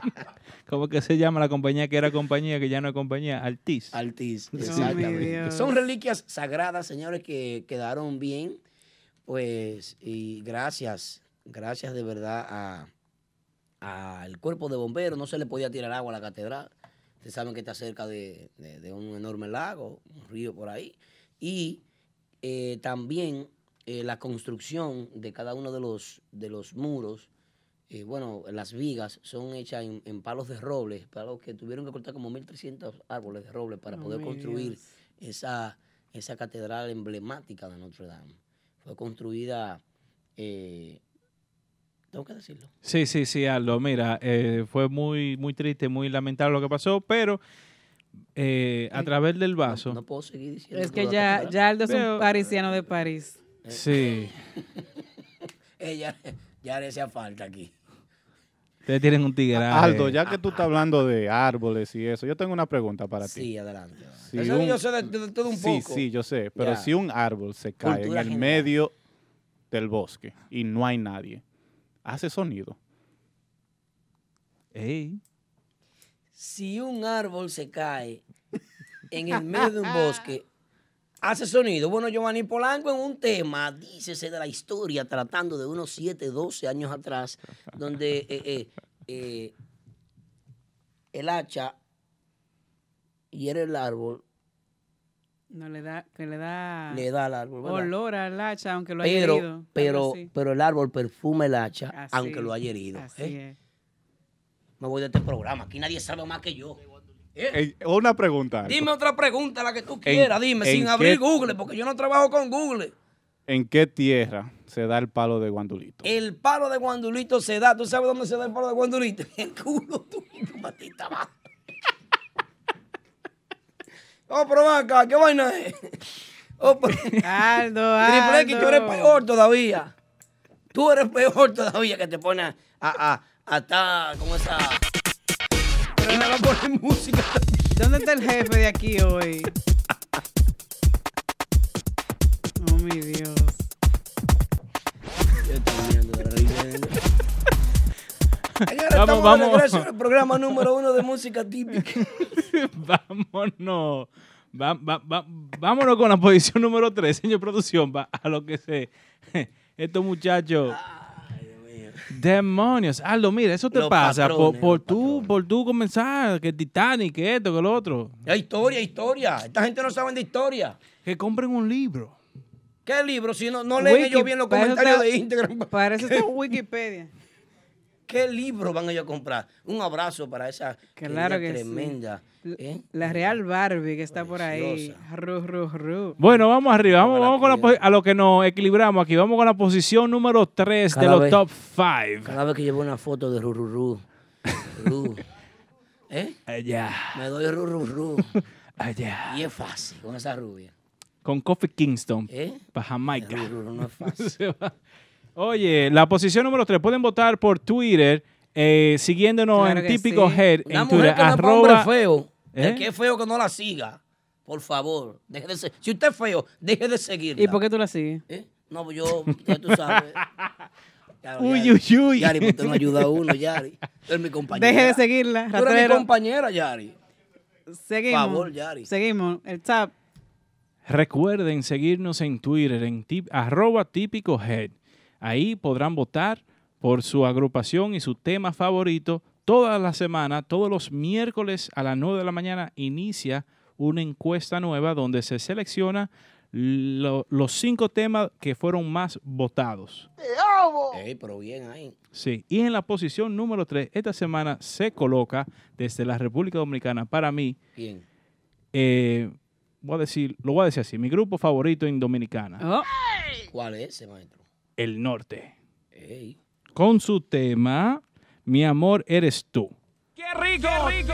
¿Cómo que se llama la compañía que era compañía, que ya no es compañía? Altis. Altis, mi exactamente. Dios. Son reliquias sagradas, señores, que quedaron bien. Pues, y gracias, gracias de verdad a al cuerpo de bomberos. No se le podía tirar agua a la catedral. Ustedes saben que está cerca de, de- de un enorme lago, un río por ahí. Y eh, también eh, la construcción de cada uno de los, de los muros, eh, bueno, las vigas son hechas en, en palos de roble, palos que tuvieron que cortar como 1.300 árboles de roble para Oh, poder construir Dios. esa, esa catedral emblemática de Notre Dame. Fue construida, tengo que decirlo, Sí, sí, sí, Aldo. Mira, eh, fue muy, muy triste, muy lamentable lo que pasó, pero eh, a través del vaso. no puedo seguir diciendo. es que ya, ya Aldo es un parisiano de París. Sí. Ella ya le hacía falta aquí. Ustedes tienen un tigre. Aldo, ya que tú estás hablando de árboles y eso, yo tengo una pregunta para ti. Sí, adelante. Si Eso un- yo sé de, de todo un Sí, poco. sí, yo sé, pero Ya. si un árbol se cae Cultura en el general. medio del bosque y no hay nadie, hace sonido. Ey. Si un árbol se cae en el medio de un bosque, hace sonido. Bueno, Giovanni Polanco en un tema, dícese de la historia, tratando de unos 7, 12 años atrás, donde eh, eh, eh, el hacha hiere el árbol, No le da, que le da le da al árbol. ¿verdad? olor al hacha, aunque lo haya Pero, herido. algo pero, pero el árbol perfuma el hacha, Así aunque lo haya herido. así ¿eh? es. Me voy de este programa. Aquí nadie sabe más que yo. ¿eh? Una pregunta. Dime otra pregunta, la que tú quieras. Dime, en sin abrir Google, porque yo no trabajo con Google. ¿En qué tierra se da el palo de guandulito? El palo de guandulito se da. ¿Tú sabes dónde se da el palo de guandulito? En el culo tuyo, matita va. Oh, pero acá, ¿qué vaina es? Oh, pero... Aldo, Triple X, tú eres Aldo. peor todavía. Tú eres peor todavía que te pones a, a, a estar con esa... Y me va a poner música. ¿Dónde está el jefe de aquí hoy? Oh, mi Dios. Señores, Vamos, estamos vamos. de regreso en el programa número uno de música típica. Vámonos. Va- va- va- vámonos con la posición número 3, señor producción. Va a lo que se. Estos muchachos. Demonios. Aldo, mira, eso te Los pasa por, patrones, por tú, por tú comenzar, que Titanic, que esto, que lo otro. Es historia, historia. Esta gente no sabe de historia. Que compren un libro. ¿Qué libro? Si no, no leen ellos bien los comentarios está- de Instagram. Para eso está Wikipedia. ¿Qué libro van ellos a comprar? Un abrazo para esa Claro sí. tremenda. ¿eh? La Real Barbie que está por ahí. Ru, ru, ru. Bueno, vamos arriba. Vamos, con la a lo que nos equilibramos aquí. Vamos con la posición número 3 de los vez- top 5. Cada vez que llevo una foto de Rururú, Ru, ¿eh? Allá, me doy Rururú. allá. Y es fácil con esa rubia. Con Coffee Kingston. ¿eh? Para Jamaica. Rururú no es fácil. Oye, la posición número 3. Pueden votar por Twitter, eh, siguiéndonos Claro en Típico sí. Head Una en mujer Twitter. que es arroba- feo. ¿Eh? El que es feo que no la siga. Por favor. Deje de se- Si usted es feo, deje de seguirla. ¿Y por qué tú la sigues? ¿Eh? No, pues yo, ya tú sabes. Claro, Uy, Yari. uy, uy. Yari, pues usted no ayuda a uno, Yari. Tú eres mi compañera. Deje de seguirla, Tú eres mi compañera, Yari. Seguimos. favor, Yari. Seguimos. El top. Recuerden seguirnos en Twitter, en tip, arroba típico head. Ahí podrán votar por su agrupación y su tema favorito. Toda la semana, todos los miércoles a las 9 de la mañana, inicia una encuesta nueva donde se selecciona lo- los cinco temas que fueron más votados. Ey, pero bien ahí. Sí, y en la posición número 3, esta semana se coloca desde la República Dominicana para mí, Bien. eh, voy a decir, lo voy a decir así, mi grupo favorito en Dominicana, Oh, ¿Cuál es ese, maestro? El Norte. Con su tema Mi amor eres tú. ¡Qué rico! rico,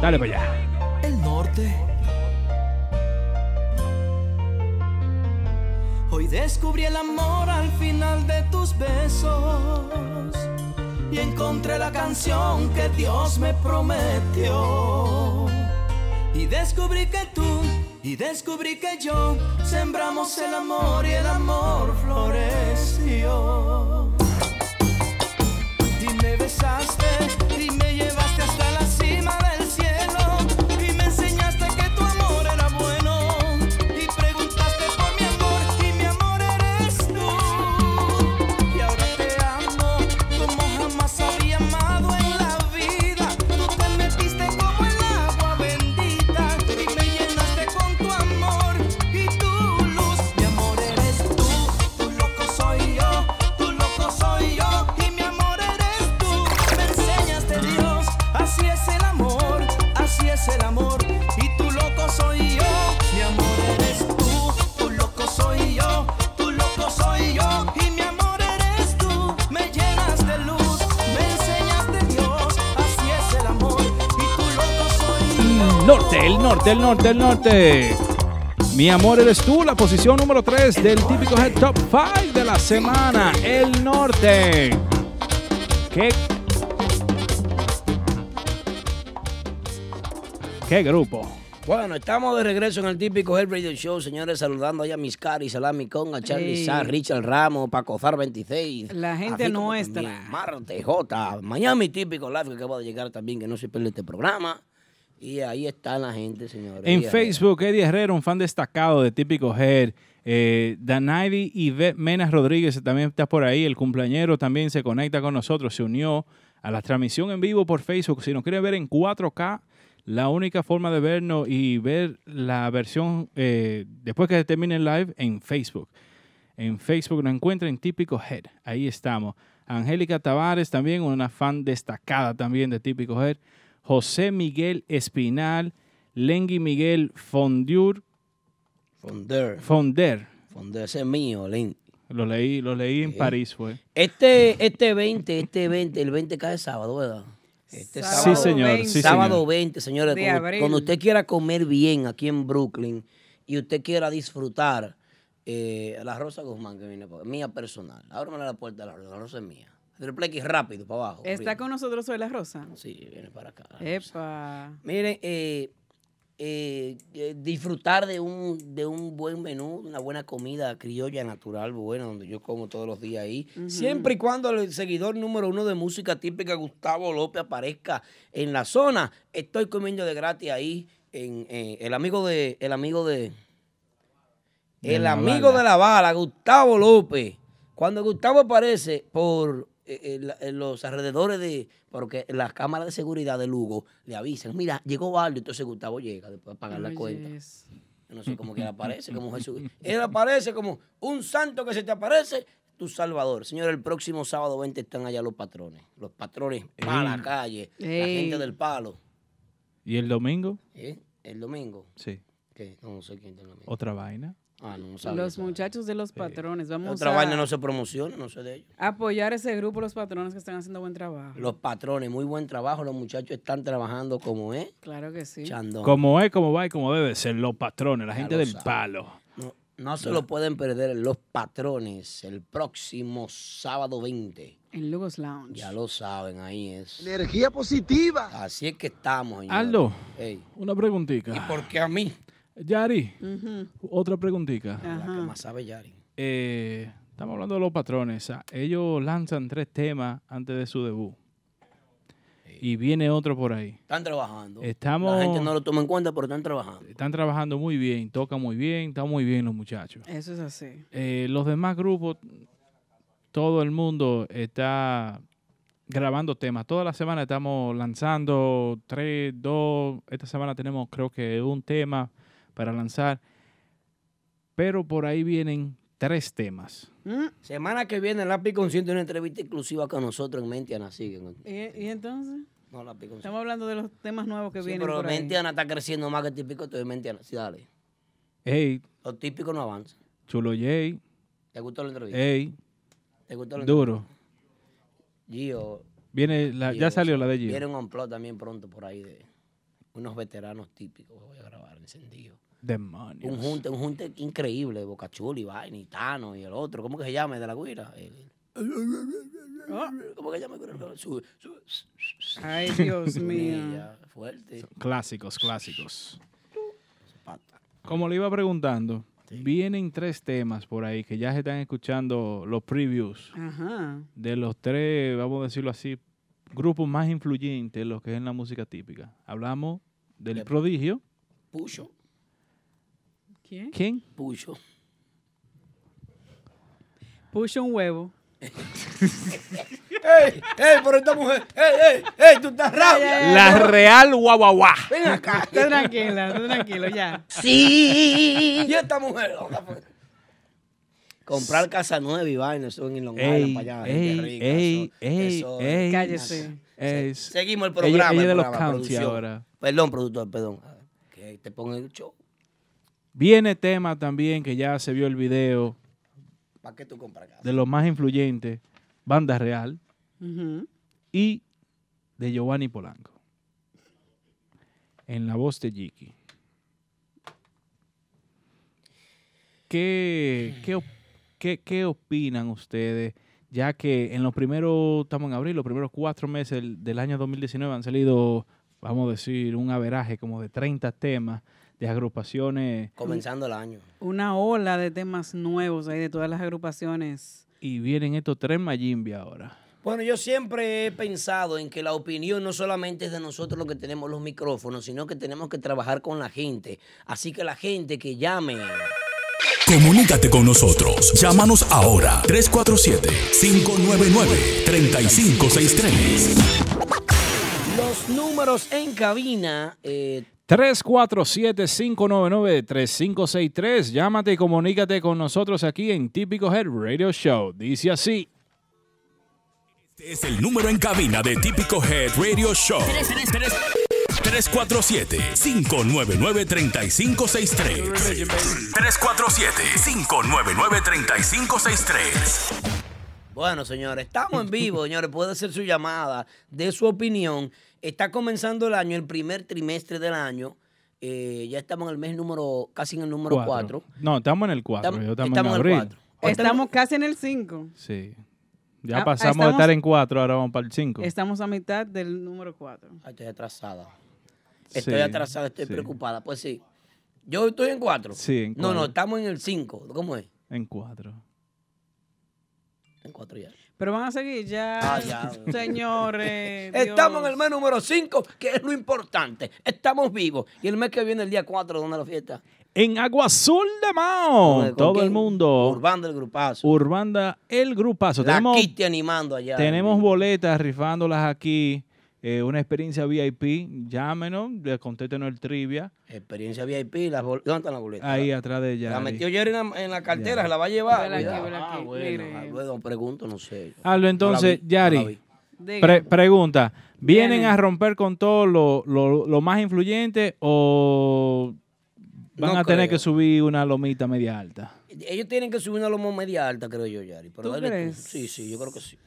Dale para allá. el norte. Hoy descubrí el amor al final de tus besos y encontré la canción que Dios me prometió. Y descubrí que tú y descubrí que yo sembramos el amor y el amor floreció. Y me besaste El norte, el norte, el norte, el norte. Mi amor, eres tú, la posición número 3 del típico Head Top 5 de la semana, el norte. ¿Qué? ¿Qué grupo? Bueno, estamos de regreso en el típico Head Radio Show, señores, saludando allá a Miscari, Salami Con, a Charlie Sá, Richard Ramos, Paco Zar 26. La gente nuestra. Marte J, Miami Típico Live, que acaba de llegar también, que no se pierde este programa. Y ahí está la gente, señores. En Facebook, Eddie Herrera, un fan destacado de Típico Head. Eh, y Menas Rodríguez también está por ahí. El cumpleañero también se conecta con nosotros, se unió a la transmisión en vivo por Facebook. Si nos quiere ver en 4K, la única forma de vernos y ver la versión eh, después que termine el live en Facebook. En Facebook nos encuentra en Típico Head. Ahí estamos. Angélica Tavares también, una fan destacada también de Típico Head. José Miguel Espinal, Lengui Miguel Fondur, Fonder. Fonder. Fonder, ese es mío, Len. Lo leí, lo leí en Sí. París, fue. Este, este 20, este 20, el 20 cae sábado, ¿verdad? Este Sábado Sí, señor, 20. sí, sábado señor. 20, señores. Cuando, usted quiera comer bien aquí en Brooklyn y usted quiera disfrutar eh, la Rosa Guzmán que viene por mía personal. Ábreme la puerta de la Rosa, la Rosa es mía. Triple X rápido para abajo. ¿Está corriendo. con nosotros hoy la Rosa? Sí, viene para acá. Epa. Miren, eh, eh, eh, disfrutar de un, de un buen menú, una buena comida criolla natural, buena, donde yo como todos los días ahí. Siempre y cuando el seguidor número uno de música típica, Gustavo López, aparezca en la zona. Estoy comiendo de gratis ahí. En, eh, el amigo de. El amigo de. El amigo bala. de la bala, Gustavo López. Cuando Gustavo aparece por eh, eh, en los alrededores de. Porque las cámaras de seguridad de Lugo le avisan: mira, llegó Baldo, entonces Gustavo llega después de pagar la cuenta. Yo no sé cómo que él aparece, como Jesús. Él aparece como un santo que se te aparece, tu salvador. Señor, el próximo sábado 20 están allá los patrones. Los patrones para la Ey. calle, la gente del palo. ¿Y el domingo? ¿Eh? El domingo. Sí. ¿Qué? No, no sé quién está el domingo. Otra vaina. Ah, no, no sabía. Los muchachos de los patrones. Vamos Otra a vaina no se promociona, no sé de ellos. apoyar ese grupo, los patrones que están haciendo buen trabajo. Los patrones, muy buen trabajo. Los muchachos están trabajando como es. Claro que sí. Chandón. Como es, como va y como debe ser. Los patrones, la Ya gente del sabe. palo. No, no se lo pueden perder los patrones el próximo sábado 20. En Lugos Lounge. Ya lo saben, ahí es. Energía positiva. Así es que estamos. Aldo, una preguntita. ¿Y por qué a mí? Yari, otra preguntica. La que más sabe Yari. Eh, estamos hablando de los patrones. Ellos lanzan tres temas antes de su debut. Y viene otro por ahí. Están trabajando. Estamos- La gente no lo toma en cuenta, pero están trabajando. Están trabajando muy bien, tocan muy bien, están muy bien los muchachos. Eso es así. Eh, los demás grupos, todo el mundo está grabando temas. Toda la semana estamos lanzando tres, dos. Esta semana tenemos creo que un tema para lanzar. Pero por ahí vienen tres temas. Mm, Semana que viene, Lápiz Consciente, una entrevista exclusiva con nosotros en Mentiana. Siguen. ¿Y, y entonces? No, Lápiz Consciente. Estamos hablando de los temas nuevos que Sí, vienen pero por ahí. Mentiana está creciendo más que el típico de Mentiana. Sí, dale. Ey, Los típicos no avanzan. Chulo J, ¿Te gustó la entrevista? ey, ¿Te gustó la duro. entrevista? Gio. Viene la, Gio, ya salió la de Gio. Viene un amplot también pronto por ahí de unos veteranos típicos que voy a grabar encendido. Demonios. Un junte, un junte increíble, Bocachuli, Vaina, y Tano y el otro. ¿Cómo que se llama? De la guira. El- ¿Cómo que se llama? Ay, Dios mío. Fuerte. Clásicos, clásicos. Como le iba preguntando, vienen tres temas por ahí que ya se están escuchando los previews Ajá. de los tres, vamos a decirlo así, grupos más influyentes, los que es en la música típica. Hablamos del De- prodigio. Pucho. ¿Quién? ¿Quién? Pucho. Puso un huevo. ¡Ey! ¡Ey! Pero esta mujer. ¡Ey! ¡Ey! ¡Ey! ¡Tú estás rabia! La Real Guaguaguá. Ven acá. Esté tranquila, esté tranquilo, ya. Sí. Y esta mujer. loca, pues. Comprar casa nueva y vaina, eso en Long Island Ey, para allá. ey, rica, ey, eso- ey, eso- ey. Cállese. Es- Seguimos el programa. ella el de los county ahora. Perdón, productor, perdón. Que te ponga el show. Viene tema también que ya se vio el video ¿Para qué tú compras casa? de los más influyentes, Banda Real y de Giovanni Polanco. En la voz de Jiki. ¿Qué, qué, qué- qué opinan ustedes? Ya que en los primeros, estamos en abril, los primeros cuatro meses del, del año 2019 han salido vamos a decir, un averaje como de 30 temas de agrupaciones. Comenzando el año. Una ola de temas nuevos ahí de todas las agrupaciones. Y vienen estos tres Mayimbe ahora. Bueno, yo siempre he pensado en que la opinión no solamente es de nosotros los que tenemos los micrófonos, sino que tenemos que trabajar con la gente. Así que la gente que llame. Comunícate con nosotros. Llámanos ahora 347-599-3563. Los números en cabina. eh, 347-599-3563. Llámate y comunícate con nosotros aquí en Típico Head Radio Show. Dice así. Este es el número en cabina de Típico Head Radio Show. 347-599-3563. 347-599-3563. Bueno, señores, estamos en vivo, señores. Puede ser su llamada, de su opinión. Está comenzando el año, el primer trimestre del año. Eh, ya estamos en el mes número, casi en el número Cuatro. 4. No, estamos en el 4. Estamos- estamos, estamos en el abril. cuatro. Estamos casi en el 5. Sí. Ya Ah, pasamos de estamos- estar en 4, ahora vamos para el 5. Estamos a mitad del número 4. Estoy atrasada. Estoy Sí, atrasada, estoy sí. preocupada. Pues sí. Yo estoy en 4. Sí, en No, no, cuatro. estamos en el 5. ¿Cómo es? En 4. En 4 ya. Pero van a seguir ya. Ah, ya. Señores. Estamos en el mes número 5, que es lo importante. Estamos vivos. Y el mes que viene, el día 4, ¿dónde la fiesta? En Agua Azul de Mao. ¿Con Todo el mundo. Urbanda del Grupazo. Urbanda, el grupazo. La tenemos Kitty animando allá. tenemos boletas rifándolas aquí. Eh, una experiencia VIP. Llámenos, le- contéstenos el trivia. Experiencia VIP. Las bol- ¿Dónde están las boletas? Ahí atrás de ella. La metió Jerry en la, en la cartera, se la va a llevar. Aquí, ah, aquí, bueno, mire. ah, bueno, pregunto, no sé. Aldo, entonces, No vi, Yari, pre- pregunta. ¿Vienen Vienen. a romper con todo lo, lo- lo más influyente o van No a tener creo. que subir una lomita media alta? Ellos tienen que subir una lomo media alta, creo yo, Yari. Pero ¿Tú crees? Sí, sí, yo creo que sí.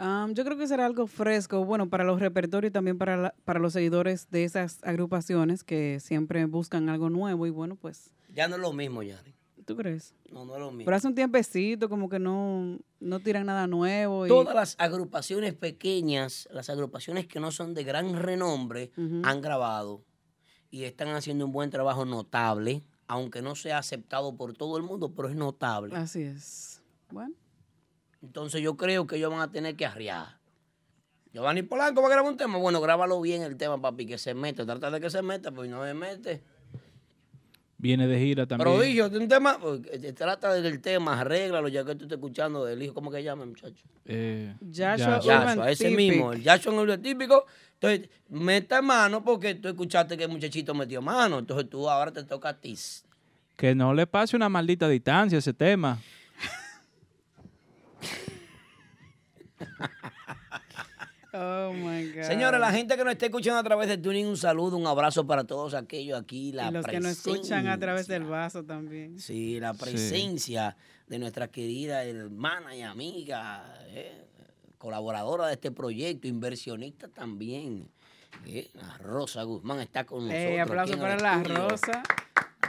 Am, yo creo que será algo fresco, bueno, para los repertorios y también para, la- para los seguidores de esas agrupaciones que siempre buscan algo nuevo y bueno, pues, Ya no es lo mismo, Yari. ¿tú crees? No, no es lo mismo. Pero hace un tiempecito como que no, no tiran nada nuevo. Y, Todas las agrupaciones pequeñas, las agrupaciones que no son de gran renombre, han grabado y están haciendo un buen trabajo notable, aunque no sea aceptado por todo el mundo, pero es notable. Así es. Bueno, Entonces yo creo que ellos van a tener que arriar. Giovanni Polanco va a grabar un tema. Bueno, grábalo bien el tema, papi, que se mete. Trata de que se meta, pues no se mete. Viene de gira también. Prodigio, de un tema, pues, eh, trata del tema, arréglalo, ya que tú estás escuchando del hijo, ¿cómo que llama, muchacho? Eh, Joshua ya. Urban Yashua, ese mismo, el Yashua en el típico. Entonces, mete mano porque tú escuchaste que el muchachito metió mano. Entonces tú ahora te toca a ti. Que no le pase una maldita distancia a ese tema. Oh my God. Señores, la gente que nos está escuchando a través de Tuning, un saludo, un abrazo para todos aquellos aquí. La y los que nos escuchan a través del vaso también. Sí, la presencia de nuestra querida hermana y amiga, eh, colaboradora de este proyecto, inversionista también. eh, la Rosa Guzmán está con nosotros. Eh, aplauso para la estudio. rosa.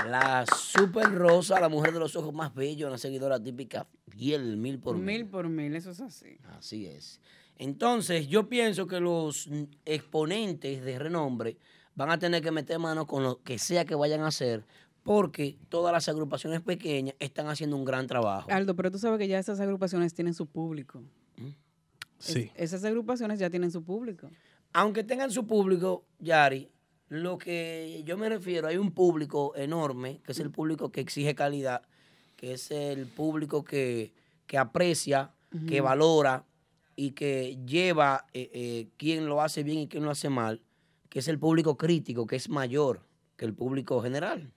La super Rosa, la mujer de los ojos más bellos, una seguidora típica fiel, mil por mil. Mil por mil, eso es así. Así es. Entonces, yo pienso que los mm, exponentes de renombre van a tener que meter mano con lo que sea que vayan a hacer, porque todas las agrupaciones pequeñas están haciendo un gran trabajo. Aldo, pero tú sabes que ya esas agrupaciones tienen su público. Sí. Esas agrupaciones ya tienen su público. Aunque tengan su público, Yari, lo que yo me refiero, hay un público enorme, que es el público que exige calidad, que es el público que, que aprecia, que valora y que lleva eh, eh, quién lo hace bien y quién lo hace mal, que es el público crítico, que es mayor que el público general.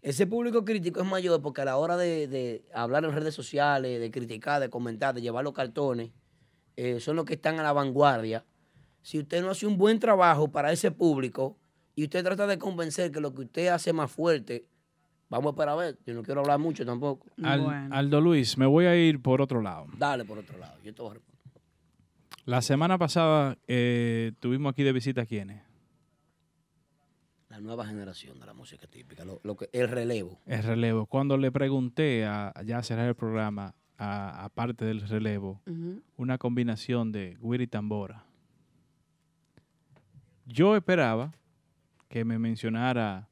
Ese público crítico es mayor porque a la hora de, de hablar en redes sociales, de criticar, de comentar, de llevar los cartones, eh, son los que están a la vanguardia. Si usted no hace un buen trabajo para ese público y usted trata de convencer que lo que usted hace más fuerte, vamos a esperar a ver. Yo no quiero hablar mucho tampoco. Al- Aldo Luis, me voy a ir por otro lado. Dale por otro lado. Yo te voy a responder. La semana pasada eh, tuvimos aquí de visita a quiénes. La nueva generación de la música típica, lo, lo que, el relevo. El relevo. Cuando le pregunté a, ya a cerrar el programa, a- aparte del relevo, una combinación de guira y tambora. yo esperaba que me mencionara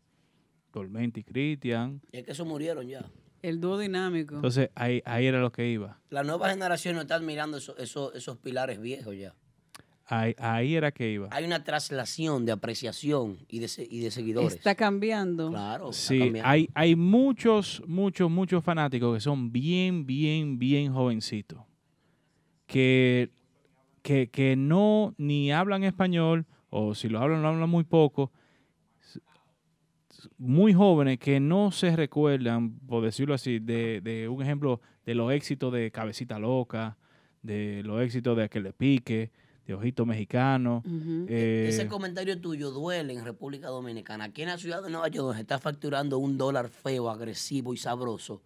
Tormenta y Cristian. Y es que esos murieron ya. El dúo dinámico. Entonces ahí, ahí era lo que iba. La nueva generación no está mirando eso- eso- esos pilares viejos ya. Ahí, ahí era que iba. Hay una traslación de apreciación y de, se- y de seguidores. Está cambiando. Claro. está Sí, cambiando. hay, hay muchos, muchos, muchos fanáticos que son bien, bien, bien jovencitos. Que, que, que no ni hablan español, o si lo hablan, lo hablan muy poco. Muy jóvenes que no se recuerdan, por decirlo así, de, de un ejemplo de los éxitos de Cabecita Loca, de los éxitos de Que le pique, de Ojito Mexicano. eh, Ese comentario tuyo duele en República Dominicana. Aquí en la ciudad de Nueva York, donde se está facturando un dólar feo, agresivo y sabroso,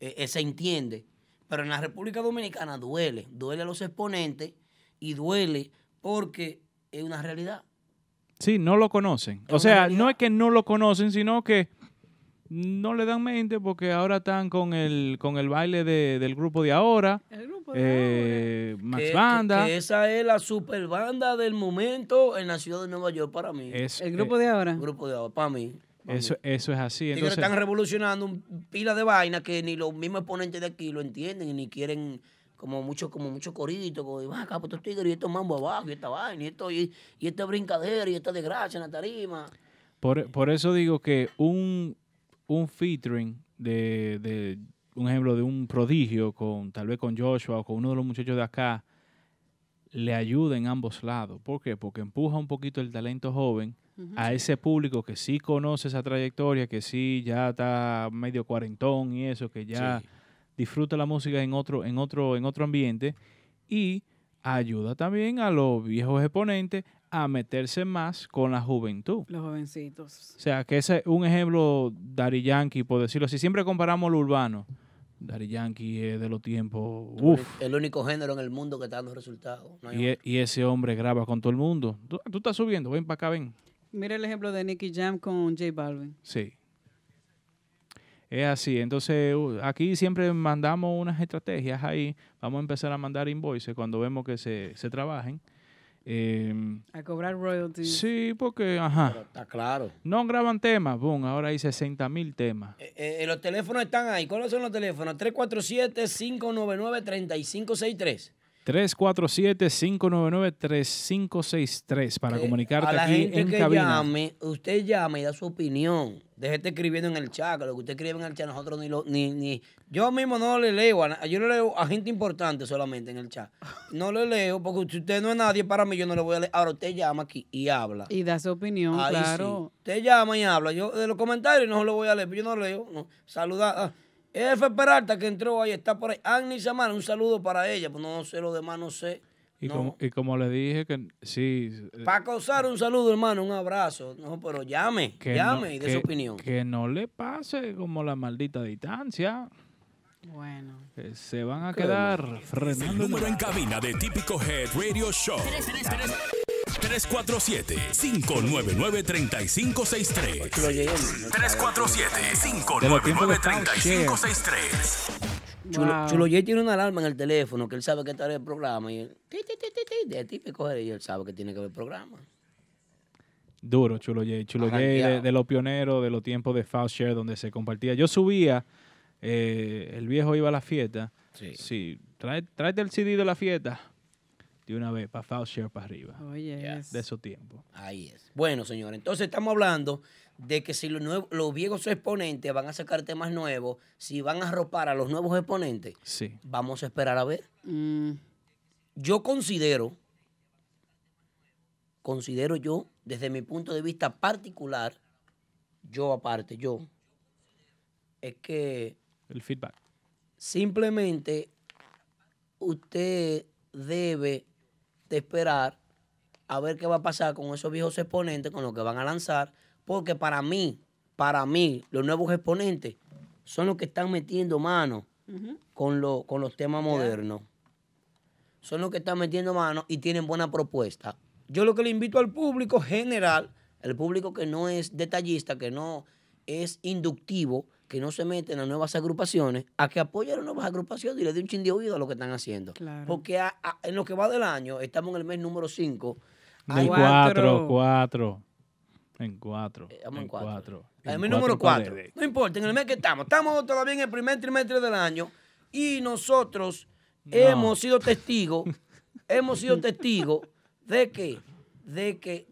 eh, eh, se entiende. Pero en la República Dominicana duele. Duele a los exponentes y duele porque es una realidad. Sí, no lo conocen. O sea, no es que no lo conocen, sino que no le dan mente porque ahora están con el, con el baile de- del grupo de ahora. eh, Max Que- Banda. Que, que esa es la super banda del momento en la ciudad de Nueva York para mí. Es- El grupo de ahora. El grupo de ahora, para mí. eso, mí. eso es así. Entonces, están revolucionando un pila de vaina que ni los mismos exponentes de aquí lo entienden y ni quieren como mucho como mucho corito, como "Va acá, pues estos tigres y estos mambo abajo y esta vaina y esto y, y esta brincadera y esta desgracia en la tarima. por, por eso digo que un, un featuring de, de un ejemplo de un prodigio con tal vez con Joshua o con uno de los muchachos de acá le ayuda en ambos lados. ¿Por qué? Porque empuja un poquito el talento joven a ese público que sí conoce esa trayectoria, que sí ya está medio cuarentón y eso, que ya Sí. Disfruta la música en otro, en otro, en otro ambiente y ayuda también a los viejos exponentes a meterse más con la juventud. Los jovencitos. O sea, que ese es un ejemplo, Daddy Yankee, por decirlo así. Siempre comparamos lo urbano. Daddy Yankee es de los tiempos, uff. El único género en el mundo que está dando resultados. No hay Y, e- y ese hombre graba con todo el mundo. Tú, tú estás subiendo, ven para acá, ven. Mira el ejemplo de Nicky Jam con J Balvin. Sí. Es así. Entonces, aquí siempre mandamos unas estrategias ahí. Vamos a empezar a mandar invoices cuando vemos que se, se trabajen. Em, A cobrar royalties. sí, porque, ajá. Está claro. No graban temas, boom, ahora hay 60 mil temas. Eh, eh, los teléfonos están ahí. ¿Cuáles son los teléfonos? 347-599-3563. 347-599-3563 para Que comunicarte a la aquí gente en que cabina. llame, usted llame y da su opinión. Déjete escribiendo en el chat, que lo que usted escribe en el chat nosotros ni lo, ni, ni, yo mismo no le leo, a, yo le leo a gente importante solamente en el chat. No le leo, porque si usted no es nadie para mí, yo no le voy a leer. Ahora usted llama aquí y habla. Y da su opinión, Ahí claro. sí. Usted llama y habla. Yo de los comentarios no lo voy a leer, pero yo no leo. No. Saluda. Ah, F. Peralta que entró ahí, está por ahí. Agni Samana, un saludo para ella. Pues no sé, lo demás no sé. Y, No. como, y como le dije, que sí. eh, Paco Sara, un saludo, hermano, un abrazo. No, pero llame, que llame no, y dé su opinión. Que no le pase como la maldita distancia. Bueno. que se van a ¿Qué quedar El frenando. número en cabina de Típico Head Radio Show. 347-599-3563. 347-599-3563. Chulo, Wow. Chulo J tiene una alarma en el teléfono que él sabe que está en el programa. Y él, ti, ti, ti, ti, ti, de típico y él sabe que tiene que ver el programa. Duro, Chulo J. Chulo J de, de los pioneros, de los tiempos de Fast Share, donde se compartía. Yo subía, eh, el viejo iba a la fiesta. Sí. trae, tráete el CD de la fiesta. De una vez, para Share para arriba. Oye, De esos tiempos. Ahí es. Bueno, señor, entonces estamos hablando de que si los, nuevos, los viejos exponentes van a sacar temas nuevos, si van a arropar a los nuevos exponentes, Sí. vamos a esperar a ver. Mm, Yo considero, considero yo, desde mi punto de vista particular, yo aparte, yo, es que El feedback. simplemente usted debe de esperar a ver qué va a pasar con esos viejos exponentes, con lo que van a lanzar, porque para mí, para mí, los nuevos exponentes son los que están metiendo mano con, lo- con los temas modernos. Son los que están metiendo mano y tienen buena propuesta. Yo lo que le invito al público general, el público que no es detallista, que no es inductivo, que no se mete en las nuevas agrupaciones, a que apoye a las nuevas agrupaciones y le dé un chin de oído a lo que están haciendo. Claro. Porque a- a- en lo que va del año, estamos en el mes número 5, En el Cuatro. 4, 4. En 4. Estamos en En cuatro. 4. En mi número 4. No importa, en el mes que estamos. Estamos todavía en el primer trimestre del año y nosotros hemos sido testigos, hemos sido testigos de que, de que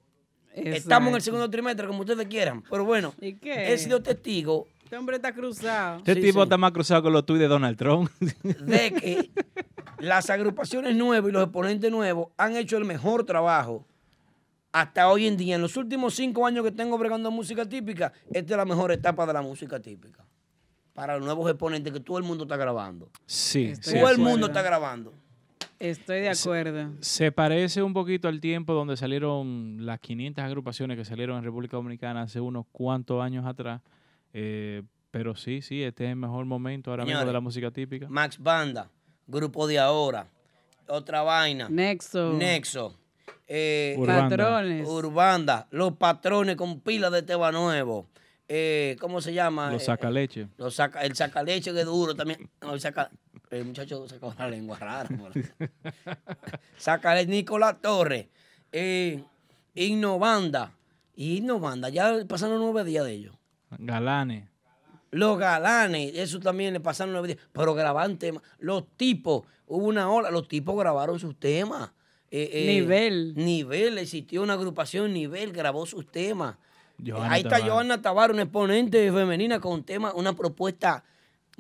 estamos en el segundo trimestre, como ustedes quieran. Pero bueno, ¿Y qué? he sido testigo Este hombre está cruzado. Este Sí, tipo sí. está más cruzado con los tweets de Donald Trump. de que las agrupaciones nuevas y los exponentes nuevos han hecho el mejor trabajo hasta hoy en día. En los últimos cinco años que tengo bregando música típica, esta es la mejor etapa de la música típica. Para los nuevos exponentes que todo el mundo está grabando. Sí, Estoy sí, todo el mundo está grabando. Estoy de acuerdo. Se parece un poquito al tiempo donde salieron las 500 agrupaciones que salieron en República Dominicana hace unos cuantos años atrás. Eh, pero sí, sí, este es el mejor momento ahora mismo de la música típica. Max Banda, Grupo de Ahora, Otra Vaina, Nexo. Nexo, eh, Urbanda. Patrones. Urbanda, Los Patrones con pila de tema nuevo. Eh, ¿Cómo se llama? Los Eh, sacaleche. Los saca, el sacaleche que es duro también. No, el, saca, el muchacho sacó la lengua rara. Sacaleche, Nicolás Torres. Eh, Innovanda. Y Innovanda, ya pasaron nueve días de ellos. Galanes. Los galanes, eso también le pasaron nueve días. Pero grababan temas. Los tipos, hubo una hora, los tipos grabaron sus temas. Eh, eh, Nivel. Nivel, existió una agrupación Nivel, grabó sus temas. Johanna Ahí está. Johanna Tabar, una exponente femenina con un tema, una propuesta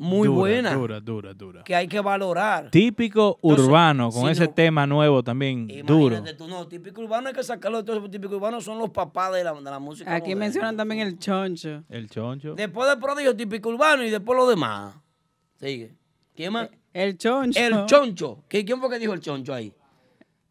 muy Dura, buena Dura, dura, dura. que hay que valorar. Típico Entonces, urbano, con si ese no- tema nuevo también, duro. Tú, no, típico urbano hay que sacarlo de todo eso, típico urbano son los papás de la, de la música. Aquí moderna. mencionan también el choncho. El choncho. Después del prodigio típico urbano y después lo demás. Sigue. ¿Quién más? El choncho. El choncho. ¿Qué- ¿Quién fue que dijo el choncho ahí?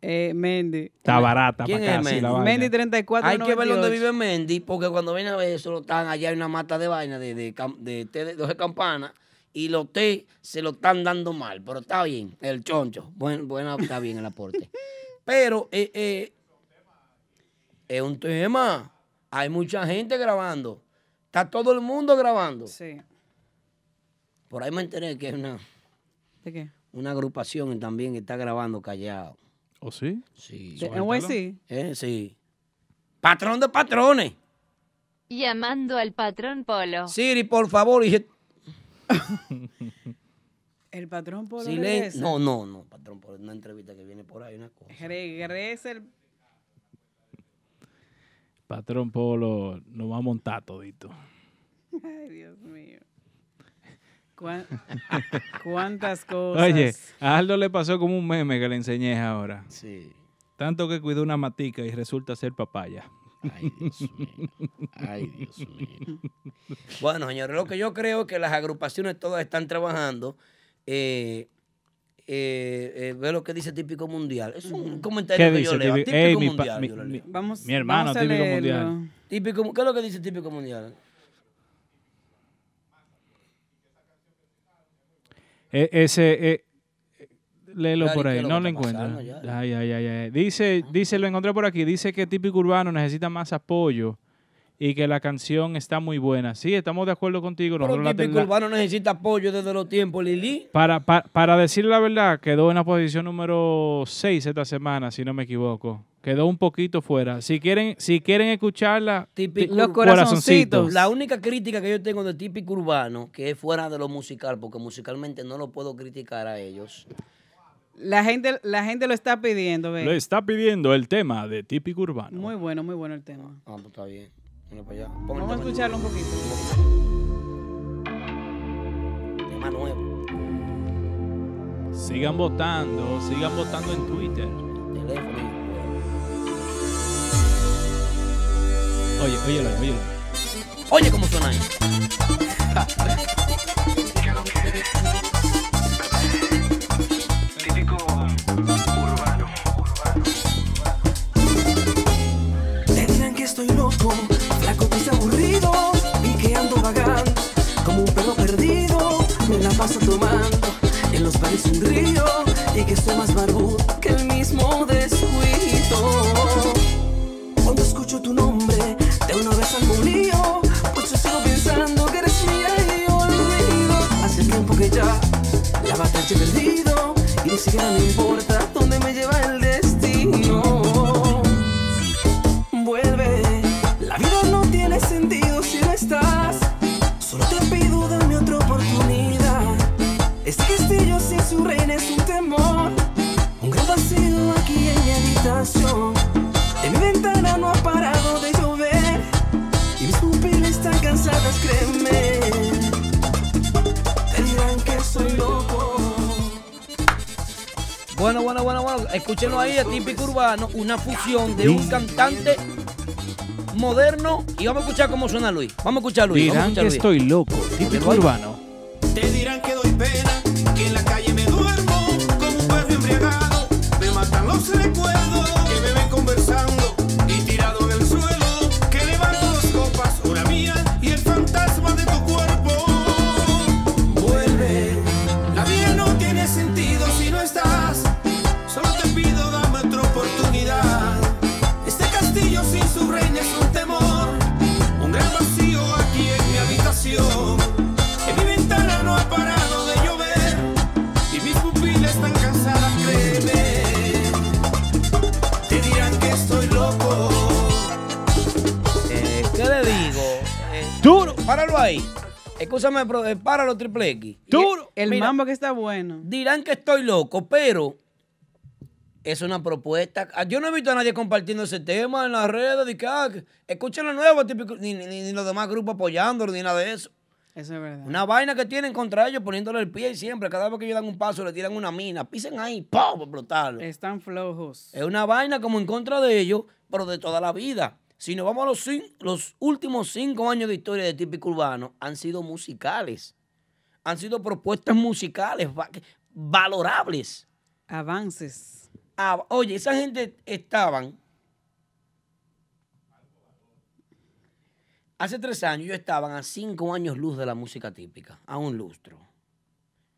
Eh, Mendy. Está barata ¿Quién para es Mendy? Mendy 34. Hay que ver dónde vive Mendy, porque cuando viene a ver eso, lo están allá en una mata de vaina de, de, de té de 12 campanas y los té se lo están dando mal, pero está bien, el choncho. Bueno, bueno está bien el aporte. Pero eh, eh, es un tema. Hay mucha gente grabando. Está todo el mundo grabando. Sí. Por ahí me enteré que es una, ¿De qué? una agrupación también que está grabando callado. ¿O sí? Sí. ¿De NYC? Eh, sí. Patrón de patrones. Llamando al patrón Polo. Siri, por favor. Dije, El patrón Polo silen- regresa. No, no, no, patrón, por una entrevista que viene por ahí, una cosa. Regresa el... Patrón Polo nos va a montar todito. Ay, Dios mío. Cuán- ¿Cuántas cosas? Oye, a Aldo le pasó como un meme que le enseñé ahora. Sí. Tanto que cuidó una matica y resulta ser papaya. Ay, Dios mío. Ay, Dios mío. Bueno, señores, lo que yo creo es que las agrupaciones todas están trabajando. Eh, eh, eh, ve lo que dice Típico Mundial. Es un comentario ¿Qué que yo leo. Típico? Típico Ey, mi pa- Mundial. mi- yo lo mi- leo. Vamos, Mi hermano, vamos a Típico leerlo. Mundial. Típico, ¿Qué es lo que dice Típico Mundial? E- ese, eh, léelo Claro, por ¿y qué ahí, lo no lo encuentro. ya? Ay, ay, ay, ay. Dice, dice, lo encontré por aquí, dice que Típico Urbano necesita más apoyo y que la canción está muy buena. Sí, estamos de acuerdo contigo. Pero Típico la- Urbano necesita apoyo desde los tiempos, Lili. para, pa- para decir la verdad, quedó en la posición número 6 esta semana, si no me equivoco. Quedó un poquito fuera. Si quieren, si quieren escucharla, Típico Los corazoncitos. La única crítica que yo tengo de típico urbano, que es fuera de lo musical, porque musicalmente no lo puedo criticar a ellos. La gente, la gente lo está pidiendo, ve. Lo está pidiendo el tema de Típico Urbano. Muy bueno, muy bueno el tema. Ah, pues está bien. Mira para allá. Vamos a escucharlo un poquito. Tema nuevo. Sigan votando, sigan votando en Twitter. Teléfono. Oye, óyelo, óyelo. Oye cómo suena ahí. flaco que aburrido y que ando vagando como un perro perdido. Me la paso tomando en los bares un río y que estoy más barbudo que el mismo descuido. Cuando escucho tu nombre, de una vez al lío, pues yo sigo pensando que eres mía y olvido. Hace tiempo que ya la batalla he Escúchenlo ahí, típico urbano, una fusión de un cantante moderno. Y vamos a escuchar cómo suena Luis. Vamos a escuchar Luis. vamos a Dirán que escuchar estoy loco, típico urbano. Escúchame, eh, páralo, triple X. Duro. El Mira, mambo que está bueno. Dirán que estoy loco, pero es una propuesta. Ah, Yo no he visto a nadie compartiendo ese tema en las redes. De que, ah, escuchen lo nuevo, típico, ni, ni- ni los demás grupos apoyándolo, ni nada de eso. Eso es verdad. Una vaina que tienen contra ellos poniéndole el pie y siempre, cada vez que ellos dan un paso, le tiran una mina. Pisen ahí, ¡pum! para explotarlo. Están flojos. Es una vaina como en contra de ellos, pero de toda la vida. Si nos vamos a los, los últimos cinco años de historia de Típico Urbano, han sido musicales. Han sido propuestas musicales va- valorables. Avances. Ah, oye, esa gente estaban. Hace tres años ellos estaban a cinco años luz de la música típica, a un lustro.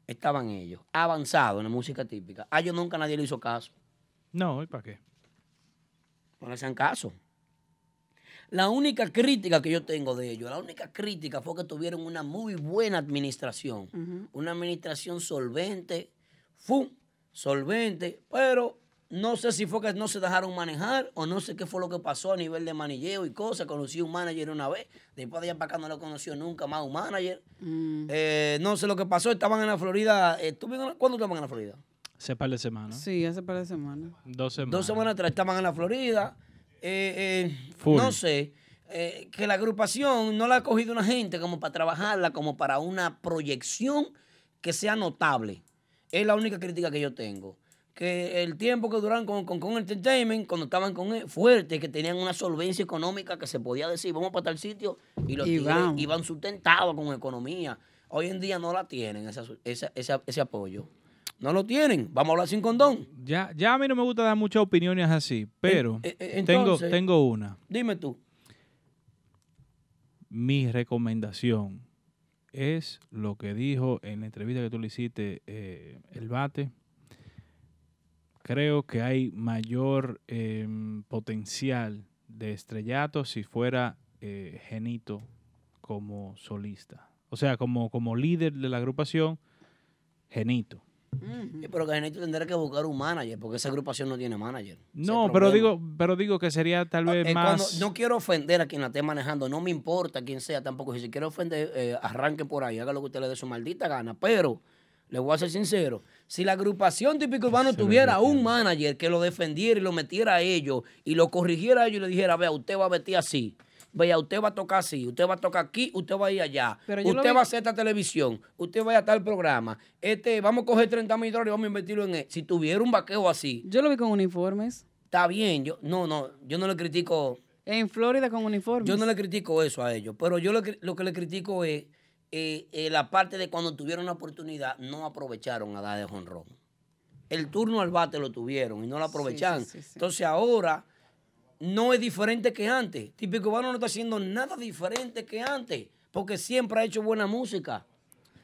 Estaban ellos, avanzados en la música típica. A ellos nunca nadie le hizo caso. No, ¿y para qué? No le hacían caso. La única crítica que yo tengo de ellos, la única crítica fue que tuvieron una muy buena administración. Una administración solvente, fu, solvente, pero no sé si fue que no se dejaron manejar o no sé qué fue lo que pasó a nivel de manilleo y cosas. Conocí un manager una vez, después de allá para acá no lo conoció nunca más un manager. Eh, no sé lo que pasó, estaban en la Florida. eh, ¿tú bien- ¿Cuándo estaban en la Florida? Hace par de semanas. Sí, hace par de semanas. Dos semanas. Dos semanas atrás estaban en la Florida. Eh, eh, no sé, eh, que la agrupación no la ha cogido una gente como para trabajarla, como para una proyección que sea notable. Es la única crítica que yo tengo. Que el tiempo que duraron con, con, con Entertainment, cuando estaban con él, fuerte, que tenían una solvencia económica que se podía decir, vamos para tal sitio, y los vamos. iban sustentados con economía. Hoy en día no la tienen, esa, esa- esa- ese apoyo. No lo tienen. Vamos a hablar sin condón. Ya, ya a mí no me gusta dar muchas opiniones así, pero eh, eh, tengo, entonces- tengo una. Dime tú. Mi recomendación es lo que dijo en la entrevista que tú le hiciste eh, el bate. Creo que hay mayor em, potencial de estrellato si fuera eh, Genito como solista. O sea, como, como líder de la agrupación, Genito. Sí, pero que Genito tendrá que buscar un manager, porque esa agrupación no tiene manager. No, pero digo, pero digo que sería tal vez Eh, cuando- más. no quiero ofender a quien la esté manejando, no me importa quién sea tampoco. Si se quiere ofender, eh, arranque por ahí, haga lo que usted le dé su maldita gana. Pero, le voy a ser sincero, si la agrupación típico urbano tuviera un manager que lo defendiera y lo metiera a ellos y lo corrigiera a ellos y le dijera, vea, usted va a vestir así. Vea, usted va a tocar así, usted va a tocar aquí, usted va a ir allá. Pero yo lo usted vi- va a hacer esta televisión, usted va a ir a tal programa. Este, vamos a coger 30 mil dólares y vamos a invertirlo en él. Si tuviera un vaqueo así, Yo lo vi con uniformes. está bien. Yo, no, no, yo no le critico. En Florida con uniformes. Yo no le critico eso a ellos, pero yo lo que, lo que le critico es eh, eh, la parte de cuando tuvieron la oportunidad, no aprovecharon a dar de jonrón. El turno al bate lo tuvieron y no lo aprovecharon. sí, sí, sí. Entonces ahora no es diferente que antes. Típico Urbano no está haciendo nada diferente que antes, porque siempre ha hecho buena música.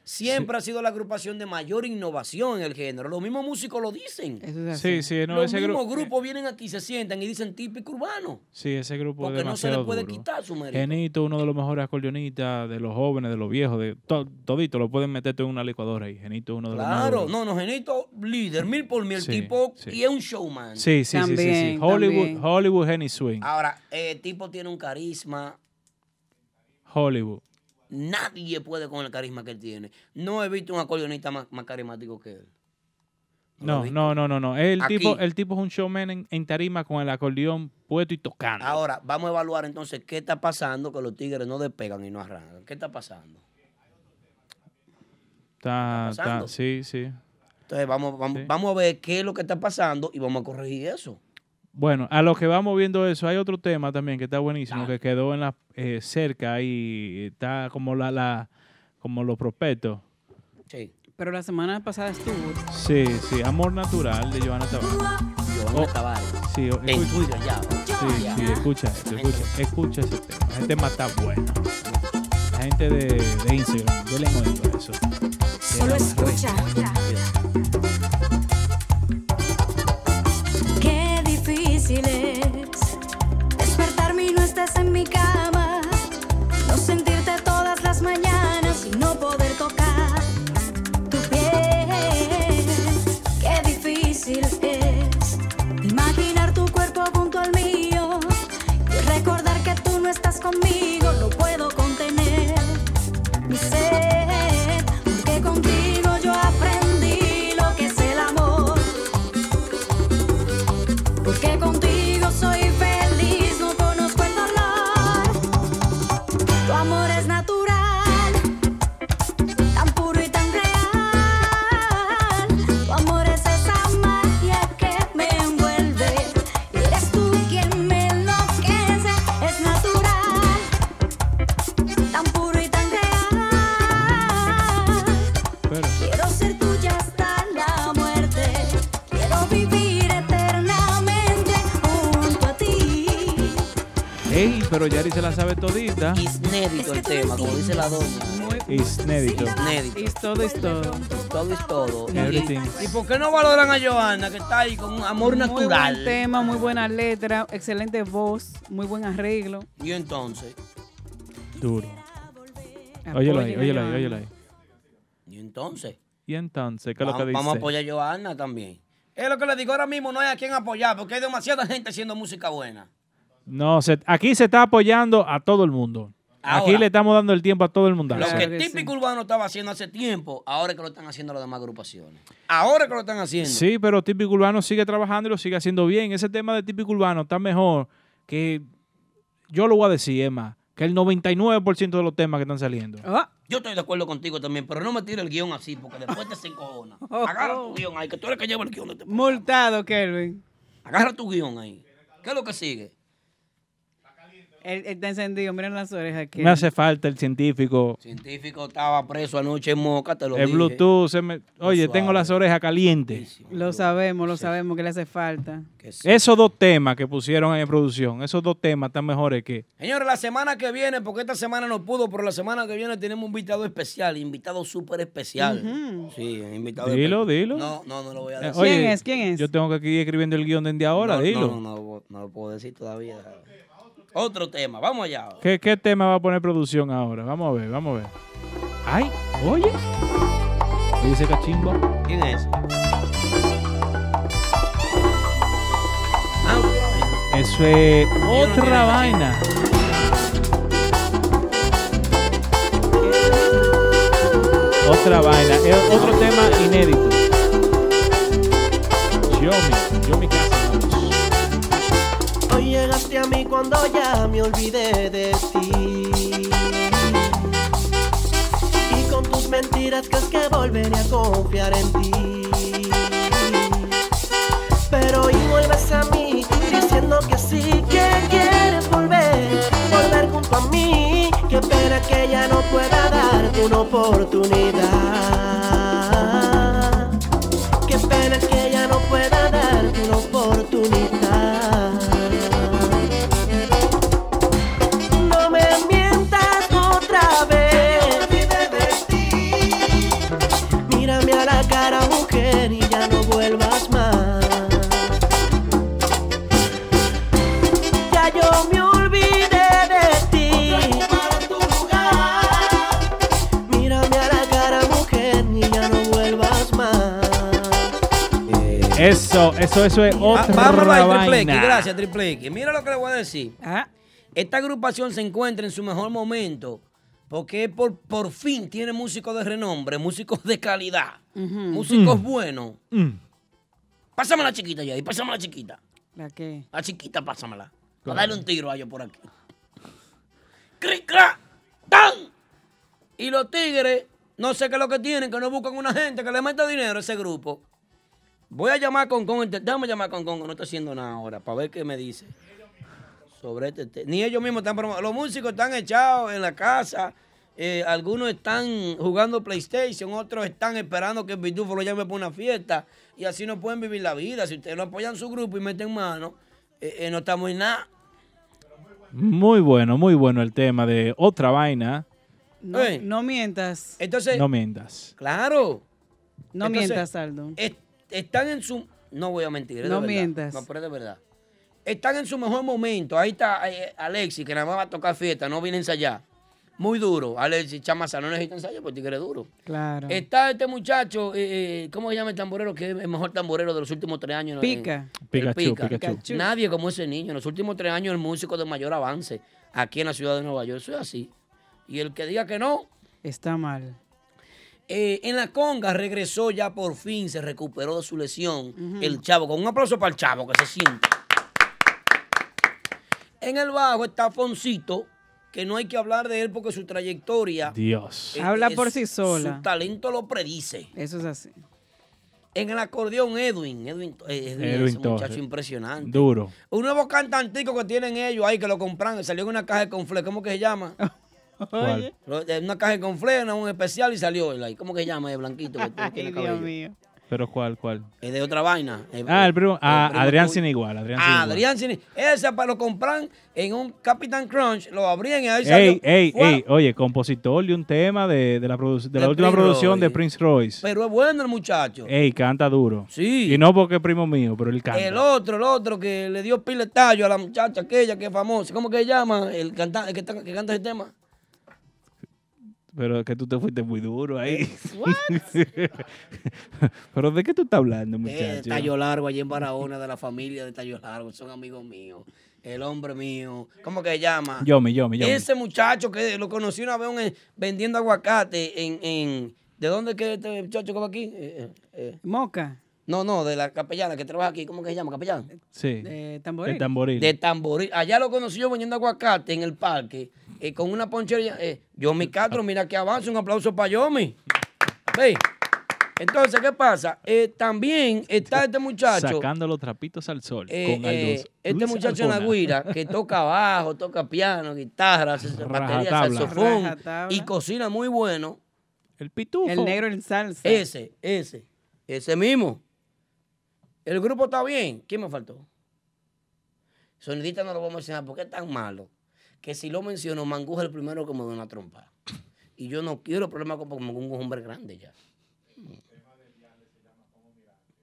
Siempre ha sido la agrupación de mayor innovación en el género. Los mismos músicos lo dicen. Sí, sí, no, Los ese mismos gru- grupos vienen aquí, se sientan y dicen típico urbano. Sí, ese grupo Porque es no se le demasiado puede duro. quitar su mérito. Genito, uno de los mejores acordeonistas de los jóvenes, de los viejos, de to- todito lo pueden meter todo en una licuadora ahí. Genito es uno de los más Claro, no, no, Genito, líder, mil por mil, el Sí, tipo, sí. y es un showman. Sí, sí, sí, sí, sí. Hollywood, Hollywood Henny Swing. Ahora, el tipo tiene un carisma, Hollywood. Nadie puede con el carisma que él tiene. No he visto un acordeonista más, más carismático que él. No, no, no, no, no. El Aquí. tipo, el tipo es un showman en, en tarima con el acordeón puesto y tocando. Ahora, vamos a evaluar entonces qué está pasando que los tigres no despegan y no arrancan. ¿Qué está pasando? Está, pasando? está, sí, sí. Entonces vamos, vamos, vamos a ver qué es lo que está pasando y vamos a corregir eso. Bueno, a lo que vamos viendo eso, hay otro tema también que está buenísimo, que quedó en la eh, cerca ahí, está como la, la como los prospectos. Sí. Pero la semana pasada estuvo. Sí, sí, Amor Natural de Joana Tavares. Joana Oh, Tavares. Sí, o- En escucha- Twitter ya. Sí, Ya. sí, escucha escucha, escucha ese tema. Ese tema está bueno. La gente de, de Instagram, oído a eso. Solo escucha. Qué Yari se la sabe todita. Inédito el tema, como dice la doña. Inédito. Inédito. Es todo, es todo. Todo es todo. Y- Everything. ¿Y por qué no valoran a Joana, que está ahí con un amor Muy natural? buen tema, muy buena letra, excelente voz, muy buen arreglo. Y entonces, Duro. Óyelo ahí, óyelo ahí, óyelo ahí. y entonces. Y entonces, ¿qué es lo que Vamos, dice? vamos a apoyar a Joana también. Es lo que le digo ahora mismo, no hay a quien apoyar, porque hay demasiada gente haciendo música buena. No, se- aquí se está apoyando a todo el mundo. aquí le estamos dando el tiempo a todo el mundo. Lo que Típico Urbano estaba haciendo hace tiempo, ahora es que lo están haciendo las demás agrupaciones. Ahora es que lo están haciendo. Sí, pero Típico Urbano sigue trabajando y lo sigue haciendo bien. Ese tema de Típico Urbano está mejor que, yo lo voy a decir, Emma, que el 99% de los temas que están saliendo. Ah. Yo estoy de acuerdo contigo también, pero no me tires el guion así, porque después te se encojona. Agarra tu guion ahí, que tú eres el que lleva el guion de este programa. Multado, Kelvin. Agarra tu guion ahí. ¿Qué es lo que sigue? Él, él está encendido, miren las orejas aquí. Me hace falta el científico. Científico estaba preso anoche en Moca, te lo El dije. Bluetooth, se me- oye, suave. tengo las orejas calientes. Lo sabemos, lo sabemos que le hace falta. Esos dos temas que pusieron en producción, esos dos temas están mejores que... Señores, la semana que viene, porque esta semana no pudo, pero la semana que viene tenemos un invitado especial, invitado súper especial. Sí, un invitado Dilo, especial. dilo. No, no, no lo voy a Eh, decir. oye, Yo tengo que ir escribiendo el guion desde ahora, no, dilo. No, no, no, no lo puedo decir todavía. Otro tema, vamos allá. ¿Qué, qué tema va a poner producción ahora? Vamos a ver, vamos a ver. Ay, oye. Oye ese cachimbo. ¿Quién es? Eso es otra vaina. Otra vaina. Es otro tema inédito. Yomi, Yomi Casas. Cuando ya me olvidé de ti. Y con tus mentiras crees que volveré a confiar en ti. Pero hoy vuelves a mí diciendo que sí, que quieres volver, volver junto a mí. Qué pena que ya no pueda darte una oportunidad. Eso, eso, eso es otra X, vaina. gracias, Triple X. Mira lo que le voy a decir. Ah. Esta agrupación se encuentra en su mejor momento porque por, por fin tiene músicos de renombre, músicos de calidad, músicos Mm. buenos. Mm. Pásame la chiquita ya, y pásame la chiquita. ¿La qué? La chiquita, pásamela. A darle un tiro a ellos por aquí. ¡Cric, crac! ¡Tan! Y los tigres No sé qué es lo que tienen, que no buscan una gente que le meta dinero a ese grupo. Voy a llamar a Concon, déjame llamar a Concon, no está haciendo nada ahora, para ver qué me dice. Sobre este tema. Ni ellos mismos están promo- Los músicos están echados en la casa. eh, algunos están jugando PlayStation, otros están esperando que el Pitufo lo llame para una fiesta. Y así no pueden vivir la vida. Si ustedes no apoyan su grupo y meten mano, eh, eh, no estamos en nada. Muy bueno, muy bueno el tema de otra vaina. No, no mientas. Entonces, No mientas. claro. No Entonces, mientas, Aldo. Están en su. No voy a mentir. es No mientas. No, pero es de verdad. Están en su mejor momento. Ahí está eh, Alexi, que nada más va a tocar fiesta, no viene a ensayar. Muy duro. Alexi Chamaza no necesita ensayo porque tigre es duro. Claro. Está este muchacho, eh, eh, ¿cómo se llama el tamborero? Que es el mejor tamborero de los últimos tres años. Pica. El Pikachu, Pica. Pikachu. Nadie como ese niño. En los últimos tres años, el músico de mayor avance aquí en la ciudad de Nueva York. Eso es así. Y el que diga que no, Está mal. Eh, en la conga regresó ya por fin, se recuperó de su lesión. El chavo, con un aplauso para el chavo que se siente. En el bajo está Foncito, que no hay que hablar de él porque su trayectoria. Dios. Habla es- por sí sola. Su talento lo predice. Eso es así. En el acordeón, Edwin. Edwin, eh, Edwin, Edwin ese muchacho impresionante. Duro. Un nuevo cantantico que tienen ellos ahí, que lo compran, salió en una caja de confle, ¿cómo que se llama? ¿Cuál? Lo- de Una caja de confle, no, un especial y salió. ¿Cómo que se llama? El blanquito. Que tiene Ay, Dios mío. Pero ¿cuál, cuál? Es de otra vaina. Eh, Ah, el primo. eh, Ah, primo Adrián tuyo. sin igual. Adrián sin Ah, igual. Adrián Cine. Ese para lo compran en un Capitán Crunch, lo abrían y ahí salió. Ey, ey, ¡Fua! ey, oye, compositor de un tema de, de la, produ- de la De última Prince producción de. Prince Royce. Pero es bueno el muchacho. Ey, canta duro. Sí. Y no porque es primo mío, pero él canta. El otro, el otro que le dio pile tallo a la muchacha aquella que es famosa. ¿Cómo que se llama? El cantante que, está- que canta ese tema. Pero es que tú te fuiste muy duro ahí. pero ¿de qué tú estás hablando, Eh, muchacho? Tallo Largo, allí en Barahona, de la familia de Tallo Largo. Son amigos míos. El hombre mío. ¿Cómo que se llama? Yomi, Yomi, Yomi. Ese muchacho que lo conocí una vez en- vendiendo aguacate en, en- ¿De dónde es que este muchacho que va aquí? Eh, eh, eh. Moca. No, no, de la capellana que trabaja aquí. ¿Cómo que se llama? ¿Capellán? Sí. De tamboril. El tamboril. De tamboril. Allá lo conocí yo vendiendo aguacate en el parque eh, con una ponchería. Eh, Yomi Castro, mira que avanza. Un aplauso para Yomi. Ve. Entonces, ¿qué pasa? Eh, también está este muchacho. Sacando los trapitos al sol. Eh, con eh, este Luis muchacho en guira que toca bajo, toca piano, guitarra, batería, saxofón y cocina muy bueno. El pitufo. El negro en salsa. Ese, ese, ese mismo. El grupo está bien. ¿Quién me faltó? Sonidita no lo vamos a mencionar porque es tan malo que si lo menciono, Manguja es el primero que me da una trompa. Y yo no quiero problemas con porque es un hombre grande ya.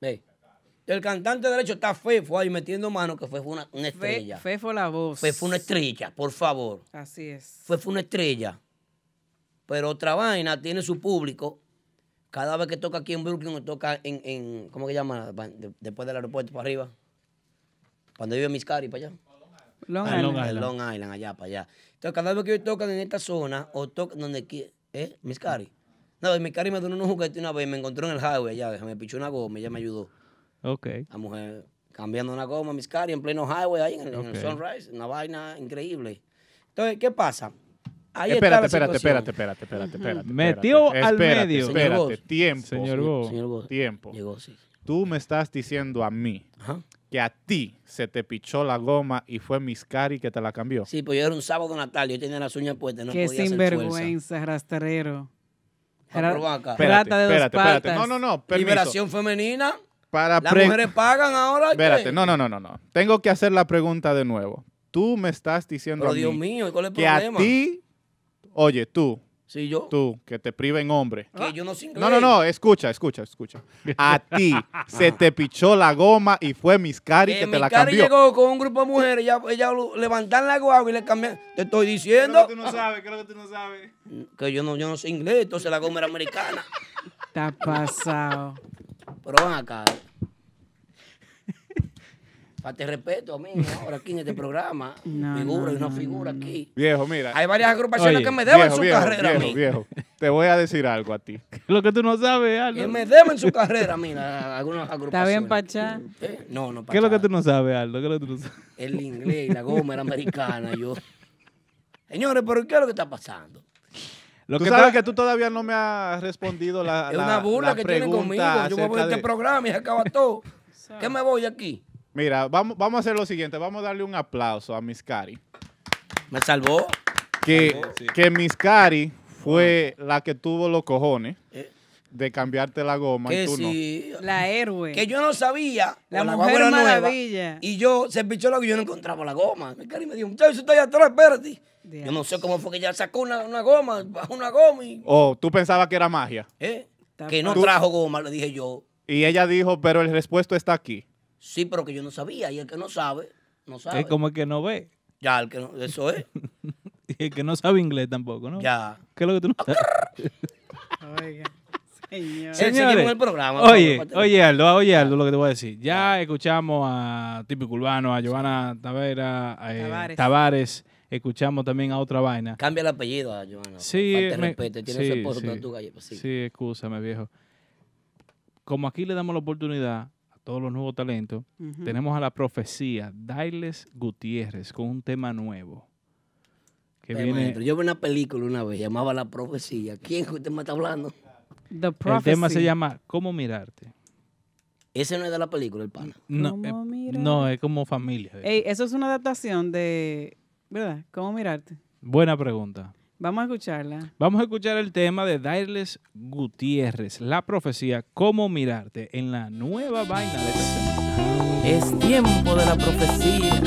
Ve. El cantante derecho está Fefo ahí metiendo mano, que fue una, estrella. Fe fue la voz. Fue una estrella, por favor. Así es. Fue, fue una estrella. Pero otra vaina tiene su público. Cada vez que toca aquí en Brooklyn toca en, en ¿cómo que llama? De- después del aeropuerto para arriba. Cuando vive Miscari para allá. Long Ah, Long Island. En Long Island, allá para allá. Entonces, cada vez que ellos tocan en esta zona o tocan donde qui- ¿eh? Miscari. No, Miscari me dio unos juguetes una vez, me encontró en el highway allá, me pichó una goma, ella me ayudó. Ok. La mujer cambiando una goma, Miscari, en pleno highway, ahí en el, en el Ok. Sunrise, una vaina increíble. Entonces, ¿qué pasa? Ahí espérate, está espérate, situación. espérate, espérate, espérate, espérate. Metió espérate, al espérate, medio. Señor Espérate, tiempo. Señor Go. Señor Goss. Tiempo. Llegó, sí. Tú me estás diciendo a mí Ajá. Que a ti se te pichó la goma y fue Miscari que te la cambió. Sí, pues yo era un sábado natal, yo tenía las uñas puestas, no Qué podía sinvergüenza, rastrero. Ah. Espérate, Rata de dos espérate, espérate. No, no, no. Permiso. Liberación femenina. Para Las mujeres pagan ahora. Espérate, no, no, no, no, no. Tengo que hacer la pregunta de nuevo. Tú me estás diciendo Pero a mí Dios mío, ¿y cuál es el que a problema? ti, oye, tú, Sí, yo. tú, que te priven hombre. Que yo no inglés. No, no, no, escucha, escucha, escucha. A ti se te pichó la goma y fue Miscari que mi te la cari cambió. llegó con un grupo de mujeres, ella, ella lo- levantan la guagua y le cambian. Te estoy diciendo no sabes, creo que tú no sabes. que yo no, yo no sé inglés, entonces la goma era americana. Está pasado. Pero van acá. Falta respeto a mí ahora aquí en este programa. No, figura, no, una no, figura aquí. Viejo, mira. Hay varias agrupaciones Oye, que me deben viejo, su viejo, carrera a viejo, mí. viejo. Te voy a decir algo a ti. Lo que tú no sabes, Aldo. Que me deben su carrera, mira, algunas agrupaciones. ¿Está bien, Pachá? Eh, No, no, ¿Qué es lo que Pachá. tú no sabes, Aldo? ¿Qué es lo que tú no sabes? El inglés y la goma era americana. Yo. Señores, pero ¿qué es lo que está pasando? Lo tú que sabes que tú todavía no me has respondido la, Es una burla la que tienen conmigo. Yo me voy de acerca este de- programa y se acaba todo. ¿Qué me voy aquí? Mira, vamos, vamos a hacer lo siguiente. Vamos a darle un aplauso a Miss Cari. Me salvó. Que, que Miss Cari fue la que tuvo los cojones Eh. de cambiarte la goma y Que tú no. sí. La héroe. Que yo no sabía. La guagua mujer nueva, maravilla. y yo se pichó la que yo no encontraba la goma. Mi cari me dijo, muchacho, está allá atrás, espérate. Yo no sé cómo fue que ella sacó una, una goma, bajó una goma y. O tú pensabas que era magia. ¿eh? Que no Tú- trajo goma, le dije yo. Y ella dijo, pero el respuesto está aquí. Sí, pero que yo no sabía. Y el que no sabe, no sabe. Es como el que no ve. Ya, el que no, eso es. Y el que no sabe inglés tampoco, ¿no? Ya. ¿Qué es lo que tú no sabes? Oiga, señor. En el programa, Oye, oye Aldo, oye Aldo, lo que te voy a decir. Ya escuchamos a Típico Urbano, a Giovanna Tavera, a, eh, Tavares. Tavares. Escuchamos también a otra vaina. Cambia el apellido a Joana. Sí, Falta me- respeto. Tiene sí, su esposo, sí. pero tú pues sí. Sí, excúsame, viejo. Como aquí le damos la oportunidad todos los nuevos talentos, tenemos a la profecía Dailes Gutiérrez con un tema nuevo. Que Pero, viene, maestro, yo vi una película una vez, llamaba La Profecía. ¿Quién que usted me está hablando? The el tema se llama ¿Cómo mirarte? Ese no es de la película, el pana. No, eh, no, es como familia. Ey, eso es una adaptación de. ¿Verdad? ¿Cómo mirarte? Buena pregunta. Vamos a escucharla. Vamos a escuchar el tema de Dailes Gutiérrez, la profecía ¿Cómo mirarte? en la nueva vaina de esta semana. Es tiempo de la profecía.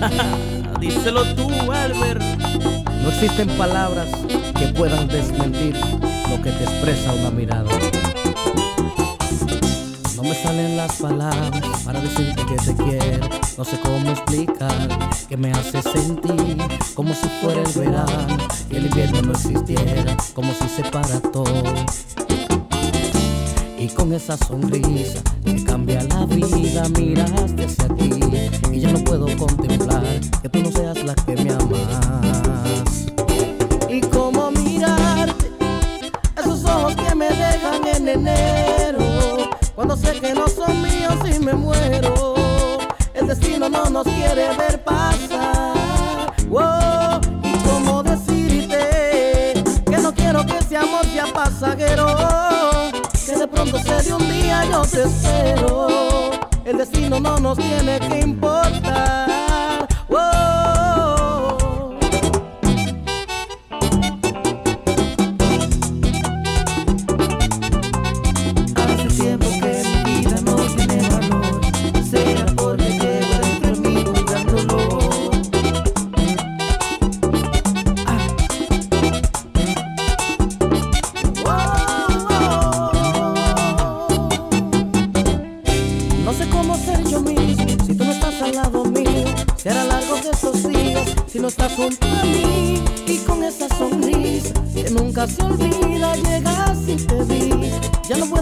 Díselo tú, Albert. No existen palabras que puedan desmentir lo que te expresa una mirada. No me salen las palabras para decirte que te quiero. No sé cómo explicar que me hace sentir como si fuera el verano y el invierno no existiera, como si se para todo. Y con esa sonrisa que cambia la vida, miraste hacia ti y ya no puedo contemplar que tú no seas la que me amas. Y cómo mirarte, esos ojos que me dejan en enero, cuando sé que no son míos y me muero. El destino no nos quiere ver pasar. Wow, y cómo decirte que no quiero que ese amor sea pasajero que de pronto se de un día yo te espero. El destino no nos tiene que importar.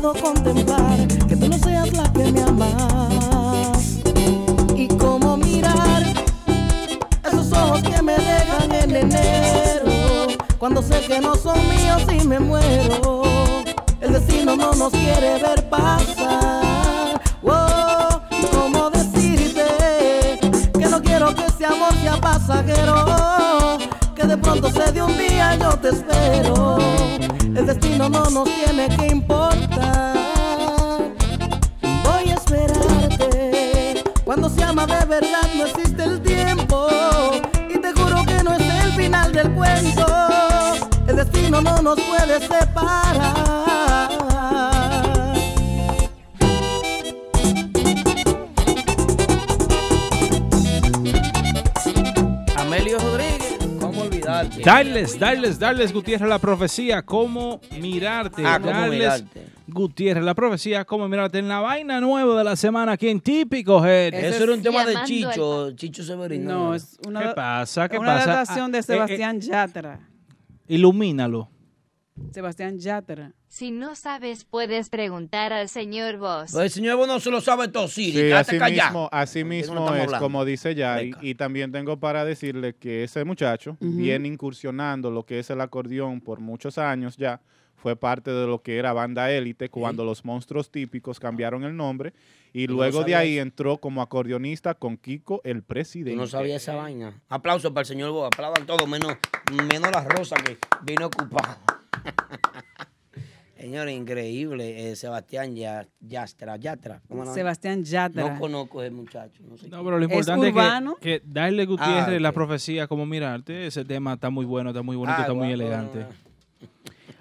Puedo contemplar Darles, darles, darles, Gutiérrez, la profecía, cómo mirarte. Ah, cómo Darles, mirarte. Gutiérrez, la profecía, cómo mirarte en la vaina nueva de la semana aquí en Típico Head. Eso era un tema de Chicho, Chicho Severino. No, es una, ¿Qué pasa? ¿Qué una pasa? adaptación Ah, de eh, Sebastián Yatra. Ilumínalo. Sebastián Yatra. Si no sabes, puedes preguntar al señor Vos. Pues el señor Vos no se lo sabe todo, Siri. Sí, así mismo, así mismo es hablando. como dice Yari. Y también tengo para decirle que ese muchacho Ujú. viene incursionando lo que es el acordeón por muchos años ya. Fue parte de lo que era banda élite cuando los monstruos típicos cambiaron el nombre. Y luego de ahí entró como acordeonista con Kiko el presidente. Yo no sabía esa vaina. Aplausos para el señor Vos. Aplaudan todo, menos, menos la rosa que vino ocupada. Señor, increíble. eh, Sebastián Ya- Yastra. Yatra. ¿cómo no? Sebastián Yatra. No conozco a ese muchacho. No, sé No, pero lo importante es, urbano? que, que darle Gutiérrez Ah, la profecía como mirarte, ese tema está muy bueno, está muy bonito, Ah, está muy bueno, elegante.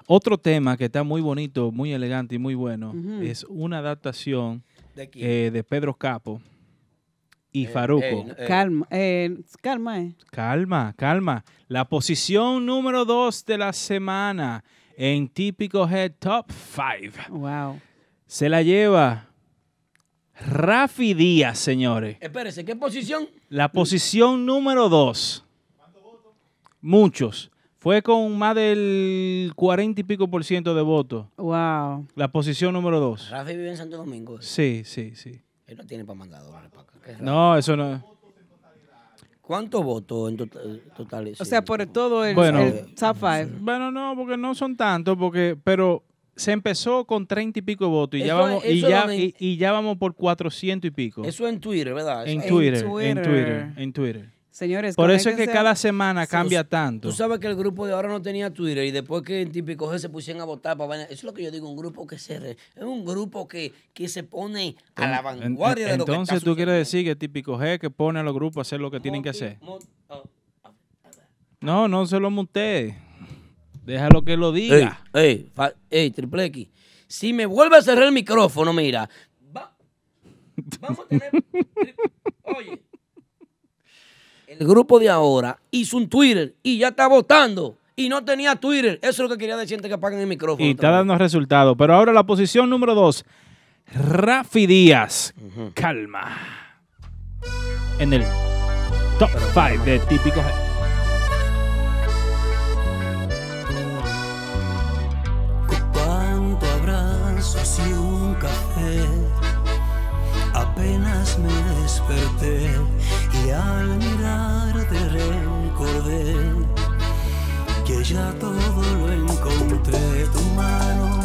Otro tema que está muy bonito, muy elegante y muy bueno es una adaptación ¿De eh, de Pedro Capo y Eh, Faruco. eh, eh. Calma, eh, calma, eh. Calma, calma. La posición número dos de la semana en Típico Head Top 5 Wow. se la lleva Rafi Díaz, señores. Espérese, ¿qué posición? La posición número dos. Muchos. Fue con más del 40 y pico por ciento de votos. Wow. La posición número dos. Rafi vive en Santo Domingo. Sí, sí, sí. Él no tiene para mandar dólares para acá. No, eso no. ¿Cuántos votos en total? total O sea, por todo el, Bueno. el top five. Bueno, no, porque no son tantos, porque, pero se empezó con 30 y pico de votos y ya vamos, y ya, y, y ya vamos por 400 y pico. Eso en Twitter, ¿verdad? en Twitter, en. Twitter, en Twitter. Señores, Por eso es que cada semana cambia tanto. Tú sabes que el grupo de ahora no tenía Twitter y después que en Típico G se pusieron a votar para vaina- Eso es lo que yo digo, un grupo que se... re- es un grupo que, que se pone a la En- vanguardia de lo que está Entonces tú quieres decir que típico G que pone a los grupos a hacer lo que tienen que hacer. Mo- oh. No, no se lo monté. Déjalo que lo diga. Ey, ey, fa- ey, Triple X. Si me vuelve a cerrar el micrófono, mira. va- vamos a tener. Oye. El grupo de ahora hizo un Twitter y ya está votando. Y no tenía Twitter. Eso es lo que quería decir antes que apaguen el micrófono. Y está dando resultados. Pero ahora la posición número dos. Rafi Díaz. Calma. En el top 5 de típico G. Cuánto abrazos y un café. Apenas me desperté y al ya todo lo encontré. Tu mano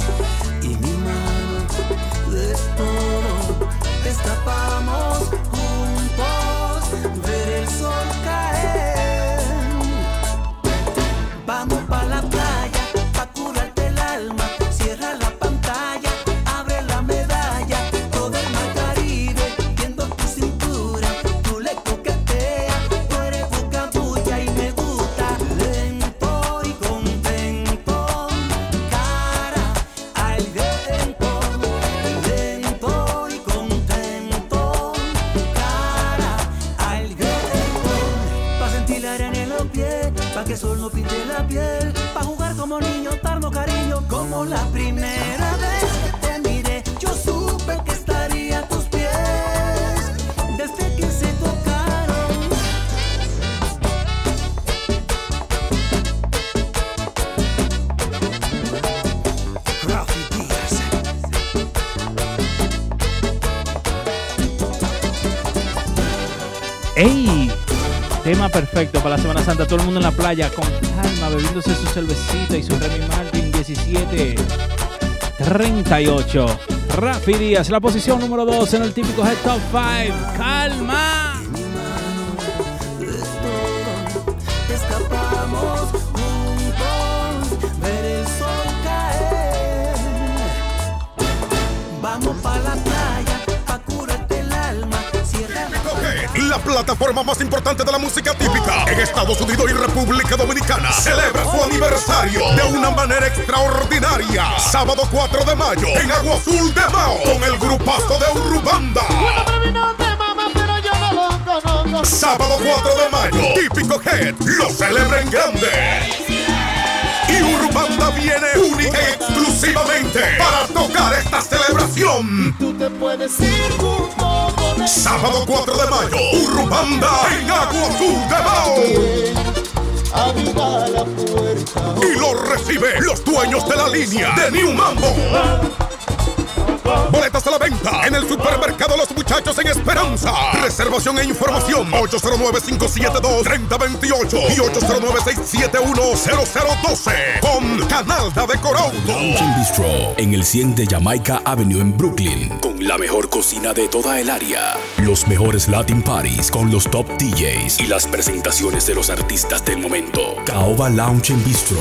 perfecto para la Semana Santa. Todo el mundo en la playa con calma, bebiéndose su cervecita y su Remy Martin 17. 38. Rafi Díaz, la posición número 2 en el típico Head Top 5. ¡Calma! Estados Unidos y República Dominicana celebra su aniversario de una manera extraordinaria. Sábado 4 de mayo en Agua Azul de Mao con el grupazo de Urubanda. Sábado 4 de mayo, típico Head lo celebra en grande. Y Urbanda viene única y exclusivamente para tocar esta celebración. Tú te puedes ir. Sábado 4 de mayo, Urbanda en Agua Azul de la puerta. Y lo recibe los dueños de la línea de New Mambo. Boletas a la en el supermercado Los Muchachos en Esperanza. Reservación e información 809-572-3028 y 809-671-0012 con Canal de Corauto. Bistro en el 100 de Jamaica Avenue en Brooklyn, con la mejor cocina de toda el área, los mejores Latin Parties con los top DJs y las presentaciones de los artistas del momento. Caoba Lounge and Bistro,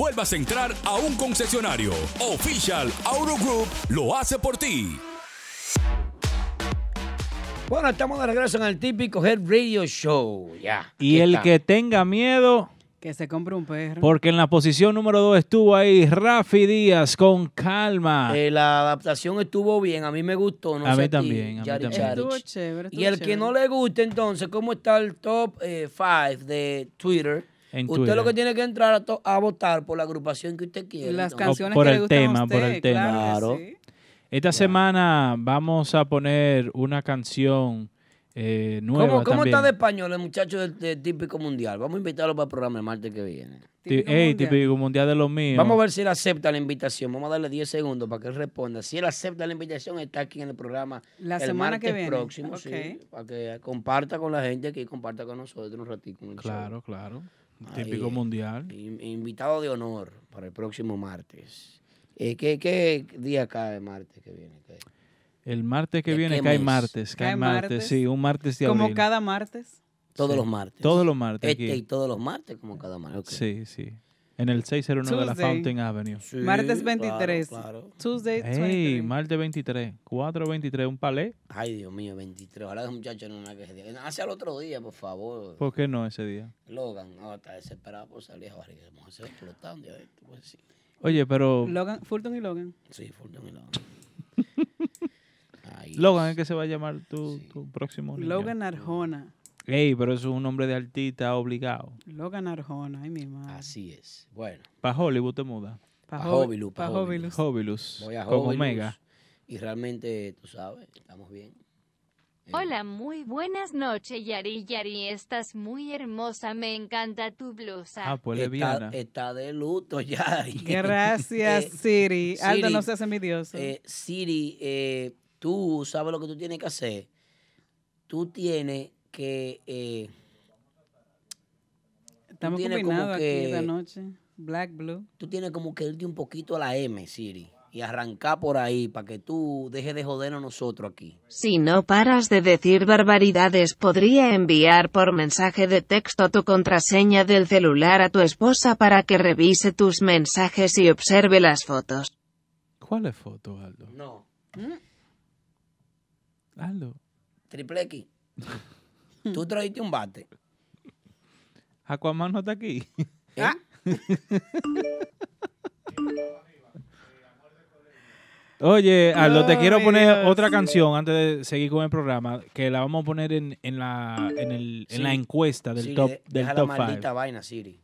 vuelvas a entrar a un concesionario. Official Auto Group lo hace por ti. Bueno, estamos de regreso en el típico Head Radio Show. Ya. Y el está. que tenga miedo, Que se compre un perro. porque en la posición número 2 estuvo ahí Rafi Díaz con calma. Eh, la adaptación estuvo bien, a mí me gustó. No A sé mí también, a mí Yari también. Estuvo chévere, Y el que no le guste, entonces, ¿cómo está el top 5 de Twitter? En usted Twitter. lo que tiene que entrar a, to- a votar por la agrupación que usted quiere. Las entonces. canciones por que le el a tema, por el tema. Claro. sí. Esta semana vamos a poner una canción eh, nueva ¿Cómo, cómo también. está de español el muchacho del, del típico mundial? Vamos a invitarlo para el programa el martes que viene. Ey, típico mundial de los míos. Vamos a ver si él acepta la invitación. Vamos a darle 10 segundos para que él responda. Si él acepta la invitación, está aquí en el programa La el semana martes que viene. próximo. Sí, para que comparta con la gente aquí, comparta con nosotros un ratito. Claro, show. claro. Ahí, Típico mundial. in- Invitado de honor para el próximo martes. Eh, ¿qué, ¿Qué día cae martes que viene? ¿Qué? El martes que ¿De viene cae mes? martes, cae Cae martes, martes. sí, un martes de Como abril. cada martes. Todos Sí. los martes. Todos los martes Este aquí. y todos los martes, como cada martes. Sí, sí. En el 609 de la. Fountain Avenue. Sí, Martes claro, 23. claro. Tuesday Ey, 23. martes 23, 423, un palé. Ay, Dios mío, 23. Ojalá ese muchacho no me queje. Hace al otro día, por favor. ¿Por qué no ese día? Logan, no, está desesperado por salir a barriga. Vamos a hacer explotando. ya ves, tú puedes decir. Oye, pero Logan, Fulton y Logan. Sí, Fulton y Logan. Ay, Logan es que se va a llamar tu, tu próximo niño. Logan Arjona. Ey, pero eso es un nombre de artista obligado. Logan Arjona. Ay, mi madre. Así es. Bueno, Para Hollywood te muda. Pa' pa' Hobi- Hobilus, pa' pa' Hobilus. Hobilus. voy a Como Hobilus, Omega. Y realmente, tú sabes, estamos bien. Hola, muy buenas noches, Yari. Yari, estás muy hermosa. Me encanta tu blusa. Ah, pues está, está de luto ya. Gracias, Eh, Siri. Aldo Siri, no se hace envidioso. Eh, Siri, eh, tú sabes lo que tú tienes que hacer. Tú tienes que. eh, Estamos tienes como combinados aquí que- esta noche. Black, blue. tú tienes como que irte un poquito a la M, Siri. Y arrancar por ahí para que tú dejes de jodernos a nosotros aquí. Si no paras de decir barbaridades, podría enviar por mensaje de texto tu contraseña del celular a tu esposa para que revise tus mensajes y observe las fotos. ¿Cuál es foto, Aldo? No. Aldo. Triple X. tú trajiste un bate. Aquaman no está aquí. Ah. Oye, Aldo, te quiero poner Dios. otra canción antes de seguir con el programa, que la vamos a poner en, en la, en, el, en la encuesta del top de- del deja top la 5. maldita vaina, Siri.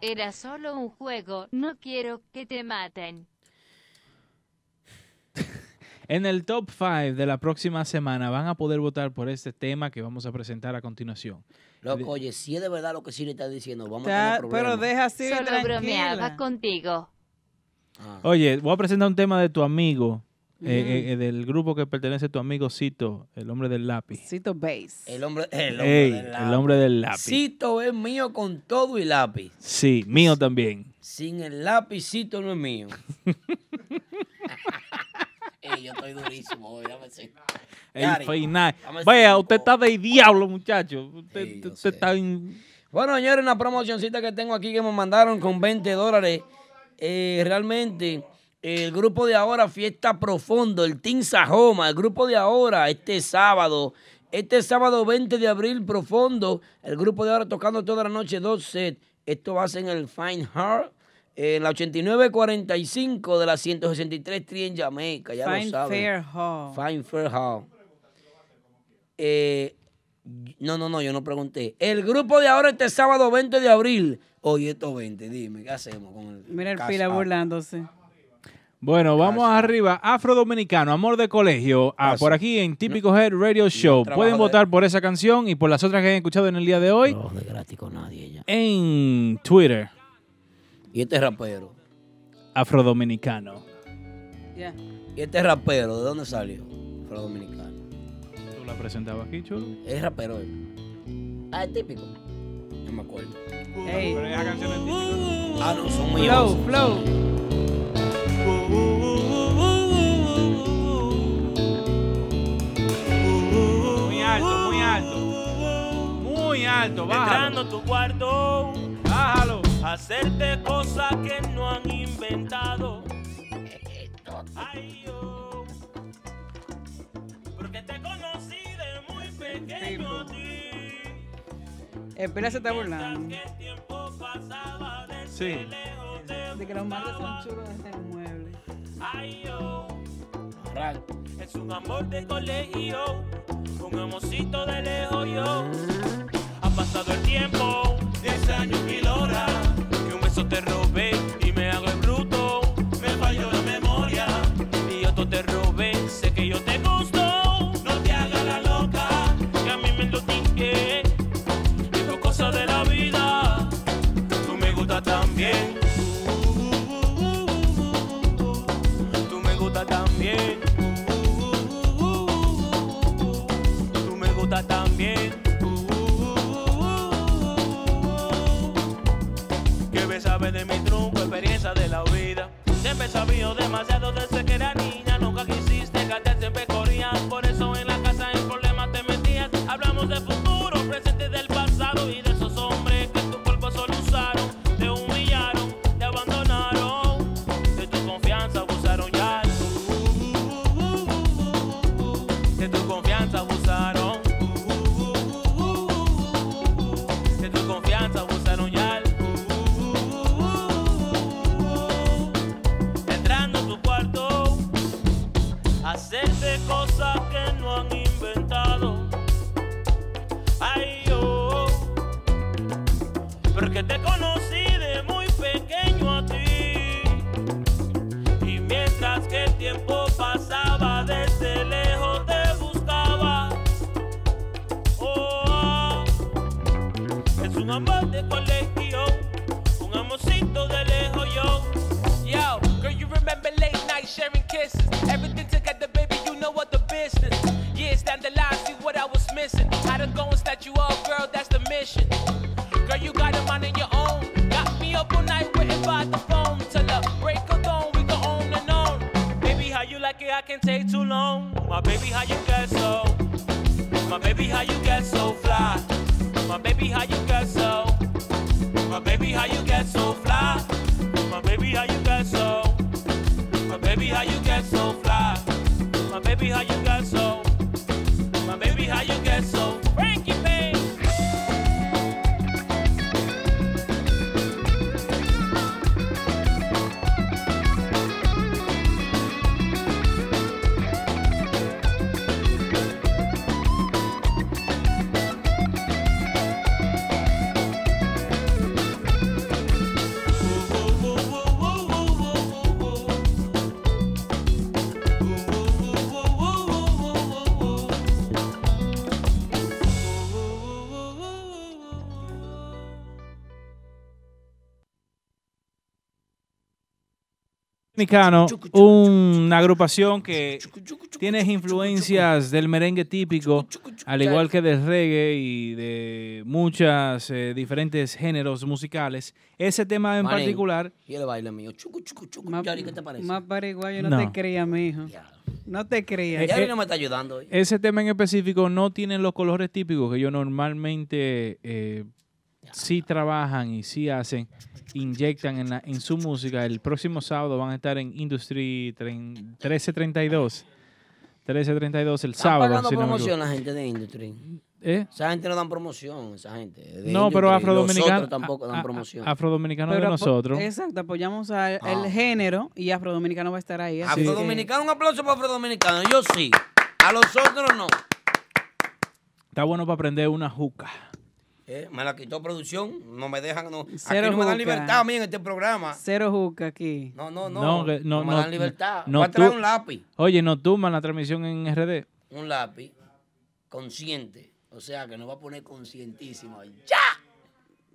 Era solo un juego. No quiero que te maten. En el top 5 de la próxima semana van a poder votar por este tema que vamos a presentar a continuación. Loco, oye, si es de verdad lo que Siri está diciendo, vamos Ya, a tener problemas. pero deja así Solo tranquila. bromeaba contigo. Ah. Oye, voy a presentar un tema de tu amigo eh, eh, del grupo que pertenece a tu amigo Cito, el hombre del lápiz. Cito Bass. El hombre, el hombre Ey, del lápiz. el hombre del lápiz. Cito es mío con todo y lápiz. Sí, mío también. Sin el lápiz, Cito no es mío. Ey, yo estoy durísimo hoy, dame así. El final. cinco. usted está de diablo, muchacho. Usted, usted está en- Bueno, señores, una promocioncita que tengo aquí que me mandaron con 20 dólares. Eh, realmente, el grupo de ahora, Fiesta Profundo, el Team Sajoma, el grupo de ahora, este sábado, este sábado 20 de abril, Profundo, el grupo de ahora tocando toda la noche dos sets. Esto va a ser en el Fine Heart, en la 8945 de la 163 Street en Jamaica, ya Fine lo saben. Fair Hall. Fine Fair Hall. Eh, no, no, no, yo no pregunté. El grupo de ahora este sábado 20 de abril. Oye, estos 20, dime, ¿qué hacemos con el Mira el pila burlándose. Bueno, vamos arriba. Afro Dominicano, Amor de Colegio. Ah, por aquí en Típico Head Radio Show. Pueden de- votar por esa canción y por las otras que han escuchado en el día de hoy. No, de gratis con nadie ya. En Twitter, Y este rapero. Afro Dominicano. Ya. Y este rapero, ¿de dónde salió? Afro dominicano. ¿Tú la presentabas aquí, chulo? Es rapero él. Ah, es típico. No me acuerdo. Ey. Pero esa canción es Ah, no, son muy Flow, flow. Muy alto, muy alto. Muy alto, bájalo. Entrando a tu cuarto, Bájalo. hacerte cosas que no han inventado. Ay, yo, porque te conocí de muy pequeño a ti. El pila se está burlando. Sí. De que los martes son chulos de este mueble. Ay, yo, es un amor de colegio, un amorcito de lejos yo. Ha pasado el tiempo, 10 años mil horas, te robé demasiado desde Dominicano, una agrupación que tiene influencias del merengue típico, al igual que del reggae y de muchas eh, diferentes géneros musicales. Ese tema en Manín, particular, Y el baile mío. Chucu, chucu, chucu. Más, Yari, ¿qué te parece? más paraguayo no, No. te creas, mijo. No te creas. Yari no me está ayudando hoy. ese tema en específico no tiene los colores típicos que ellos normalmente eh, sí trabajan y sí hacen, inyectan en, la- en su música. El próximo sábado van a estar en Industry tren- 1332. 1332 el Están sábado. pagando si no promoción la gente de Industry. ¿Eh? Esa gente no dan promoción, esa gente. de No, pero Industry. afrodominicano. Nosotros tampoco dan promoción. Afrodominicano de nosotros. Exacto, apoyamos al Ah. el género y Afrodominicano va a estar ahí. que- Afrodominicano, un aplauso para afrodominicano. Yo sí. A los otros no. Está bueno para aprender una juca. Eh, me la quitó producción. No me dejan. No. Cero Aquí no me dan libertad a mí en este programa. Cero juca aquí. No, no, no. No, que- no, me no, dan libertad. no Voy a traer tú- un lápiz. Oye, no tumban la transmisión en RD. Un lápiz consciente. O sea, que nos va a poner conscientísimo. ¡Ya!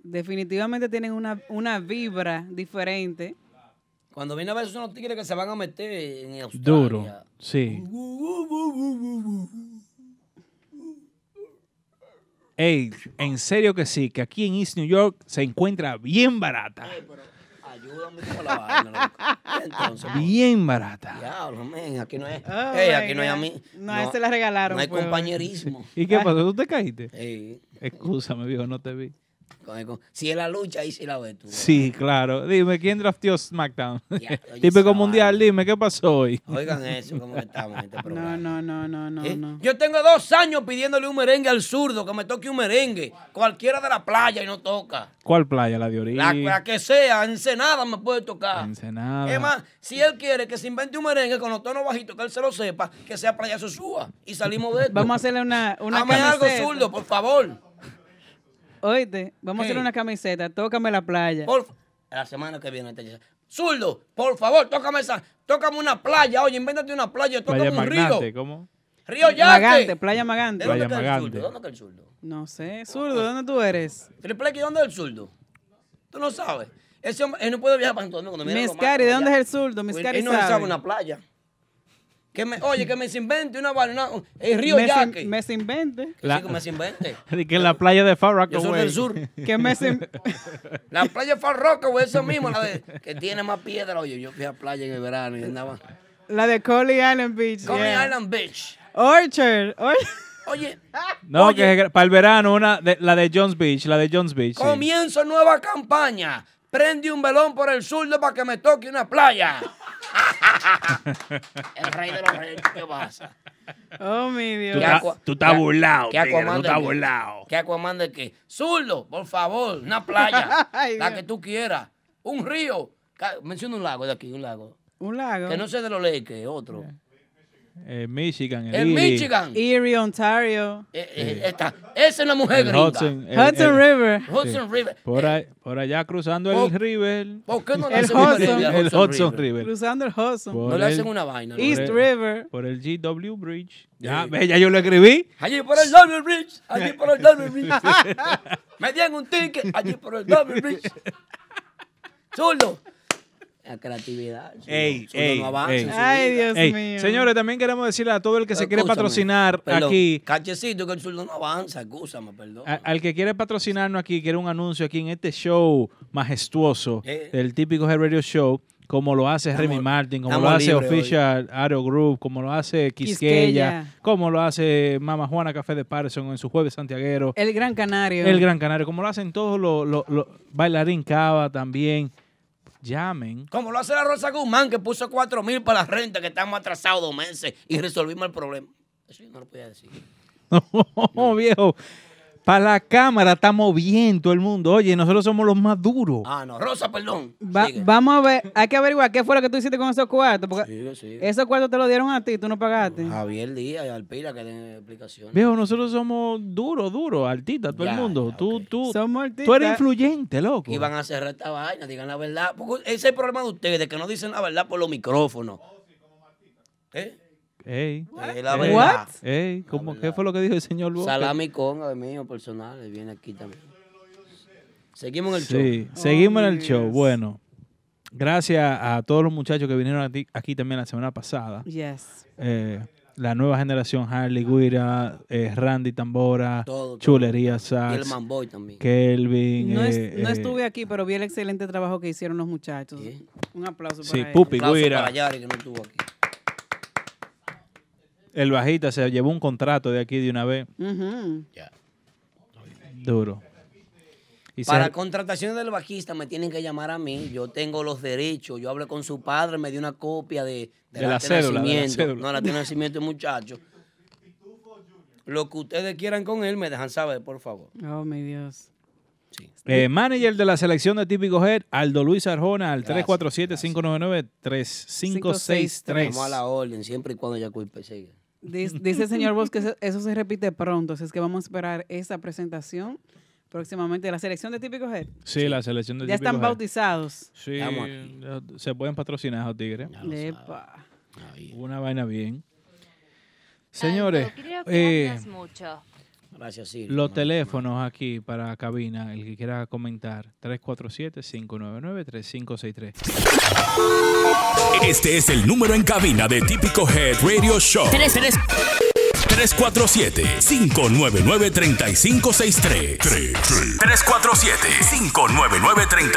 Definitivamente tienen una, una vibra diferente. Cuando viene a ver son los tigres que se van a meter en Australia. Duro. Sí. Ey, en serio que sí, que aquí en East New York se encuentra bien barata. Ayúdame con la vaina, loco. Entonces, Bien barata. diablo, men, aquí no es. Oh Ey, aquí no hay a mí. No, a ese la regalaron, No hay pues, compañerismo. ¿Y qué pasó? ¿Tú te caíste? Ey, Excúsame, viejo, no te vi. Si es la lucha, ahí sí la ves tú. Sí, claro. Dime, ¿quién drafteó SmackDown? Ya, Típico mundial, dime, ¿qué pasó hoy? Oigan eso, cómo estamos en este programa. No, no, no, no, no, ¿Eh? no. Yo tengo dos años pidiéndole un merengue al zurdo, que me toque un merengue. Cualquiera de la playa y no toca. ¿Cuál playa? La de Orilla. La, la que sea, Ensenada me puede tocar. Ensenada. Es más, si él quiere que se invente un merengue con los tonos bajitos, que él se lo sepa, que sea playa Sosúa. Y salimos de esto. Vamos a hacerle una, una Hazme algo zurdo, por favor. Oíste, vamos a ¿Qué? hacerle una camiseta. Tócame la playa. Por, la semana que viene te dice, Zurdo, por favor, tócame esa, tócame una playa, oye, invéntate una playa, tócame Playa un Magnate, río. ¿cómo? Río Yaque. Magante, playa Magante. ¿De dónde Playa el zurdo? ¿Dónde queda el zurdo? No sé. Zurdo, ¿dónde tú eres? Triple X, ¿dónde es el zurdo? Tú no sabes. Ese hombre, él no puede viajar para Santo Domingo. cuando Miscari, ¿de dónde es el zurdo? Miscari Él no sabe. sabe una playa. Que me, oye, que me se invente una vaina, una- el río Me se- Yaque. Me se invente. Que La- sí, que me se invente. De que en la playa de Far Yo soy Rockaway. del sur. Que me se... La playa Far Rockaway, esa misma, la de, que tiene más piedra. Oye, yo fui a playa en el verano y andaba. La de Coley Island Beach. Coney yeah. Island Beach. Orchard. Or- Oye, No, Oye. que es para el verano, una de- la de Jones Beach, la de Jones Beach. sí. comienzo nueva campaña. Prende un velón por el zurdo para que me toque una playa. el rey de los reyes, ¿qué pasa? Oh, mi Dios. ¿Qué estás- Aqua- tú estás burlado, qué tigre, tú Aquaman estás burlado. ¿Qué Aquaman de qué? Zurdo, por favor, una playa. Ay, la Dios. que tú quieras. Un río. Menciona un lago de aquí, un lago. Un lago. Que no sé de los Lakers, otro. Eh, Michigan, Erie, Michigan. Erie, Ontario. Eh, eh, esta- Esa es la mujer gringa. Hudson, el- Hudson el- River. Hudson River. Por, ahí- por allá cruzando Oh. el River. ¿Por qué no le El hacen Hudson. El Hudson River? River. Cruzando el Hudson. Por No le el- hacen una vaina. ¿no? East el- River. Por el GW Bridge. Ya, Sí. ve, ya yo lo escribí. Allí por el Double Bridge. Allí por el Double Bridge. Me dieron un ticket. Allí por el Double Bridge. Zurdo. La creatividad. Zurdo. Ey, no avanza ey. Ay. Dios Ey, mío. señores, también queremos decirle a todo el que se quiere patrocinar perdón, aquí, Cachecito, que el zurdo no avanza. Escúchame, perdón. a- al que quiere patrocinarnos aquí, quiere un anuncio aquí en este show majestuoso, Eh. el típico Head Radio Show, como lo hace Remy Estamos- Martin, como lo hace. Official Aero Group, como lo hace Quisqueya, Quisqueya. como lo hace Mama Juana Café de Patterson en su jueves santiaguero, El Gran Canario. el Gran Canario, como lo hacen todos los los- los- bailarín Cava también. Llamen. Como lo hace la Rosa Guzmán, que puso cuatro mil para la renta, que estamos atrasados dos meses y resolvimos el problema. Eso yo no lo podía decir. No, viejo. Para la cámara estamos bien todo el mundo. Oye, nosotros somos los más duros. Ah, no, Rosa, perdón. Va- Sigue. vamos a ver, hay que averiguar qué fue lo que tú hiciste con esos cuartos. Porque Sigue, sigue. esos cuartos te los dieron a ti, tú no pagaste. Javier Díaz y Alpira que den explicaciones. Viejo, nosotros somos duros, duros, artistas, todo Ya, el mundo. ya, tú, ok. tú, Somos tú eres artistas. influyente, loco. Y van a cerrar esta vaina, digan la verdad. Porque ese es el problema de ustedes, que no dicen la verdad por los micrófonos. ¿Eh? Ey, la ey, verdad. ey, ¿cómo, ¿qué fue lo que dijo el señor Boca? Salami conga, mío, personal, él viene aquí también. Seguimos en el Sí, show. seguimos en el show. Bueno, gracias a todos los muchachos que vinieron aquí, aquí también la semana pasada. Yes. Eh, la nueva generación, Harley Guira, eh, Randy Tambora, Todo, todo. Chulería Y el Sax, Manboy también. Kelvin. No, es- eh, no eh, estuve aquí, pero vi el excelente trabajo que hicieron los muchachos. Un aplauso Sí, para ellos. Pupi Aplauso Guira. para Yari, que no estuvo aquí. El bajista se llevó un contrato de aquí de una vez. Duro. Y se- Para contratación del bajista me tienen que llamar a mí. Yo tengo los derechos. Yo hablé con su padre, me dio una copia de, De la cédula, de la cédula. No, la de nacimiento del muchacho. Lo que ustedes quieran con él, me dejan saber, por favor. Oh, mi Dios. Eh, manager de la selección de Típico Head, Aldo Luis Arjona, al Gracias, 347-599-3563. Vamos a la orden, siempre y cuando siga. Dice, dice el señor Vos que eso, se repite pronto, así es que vamos a esperar esa presentación próximamente la selección de típicos Head. Sí, la selección de Ya Típico están Head. bautizados. Sí, ya se pueden patrocinar esos tigres. Epa. Una vaina bien. Señores, Creo que eh, mucho. Gracias, sí. los teléfonos aquí para cabina, el que quiera comentar, 347-599-3563. Este es el número en cabina de Típico Head Radio Show. 347-599-3563.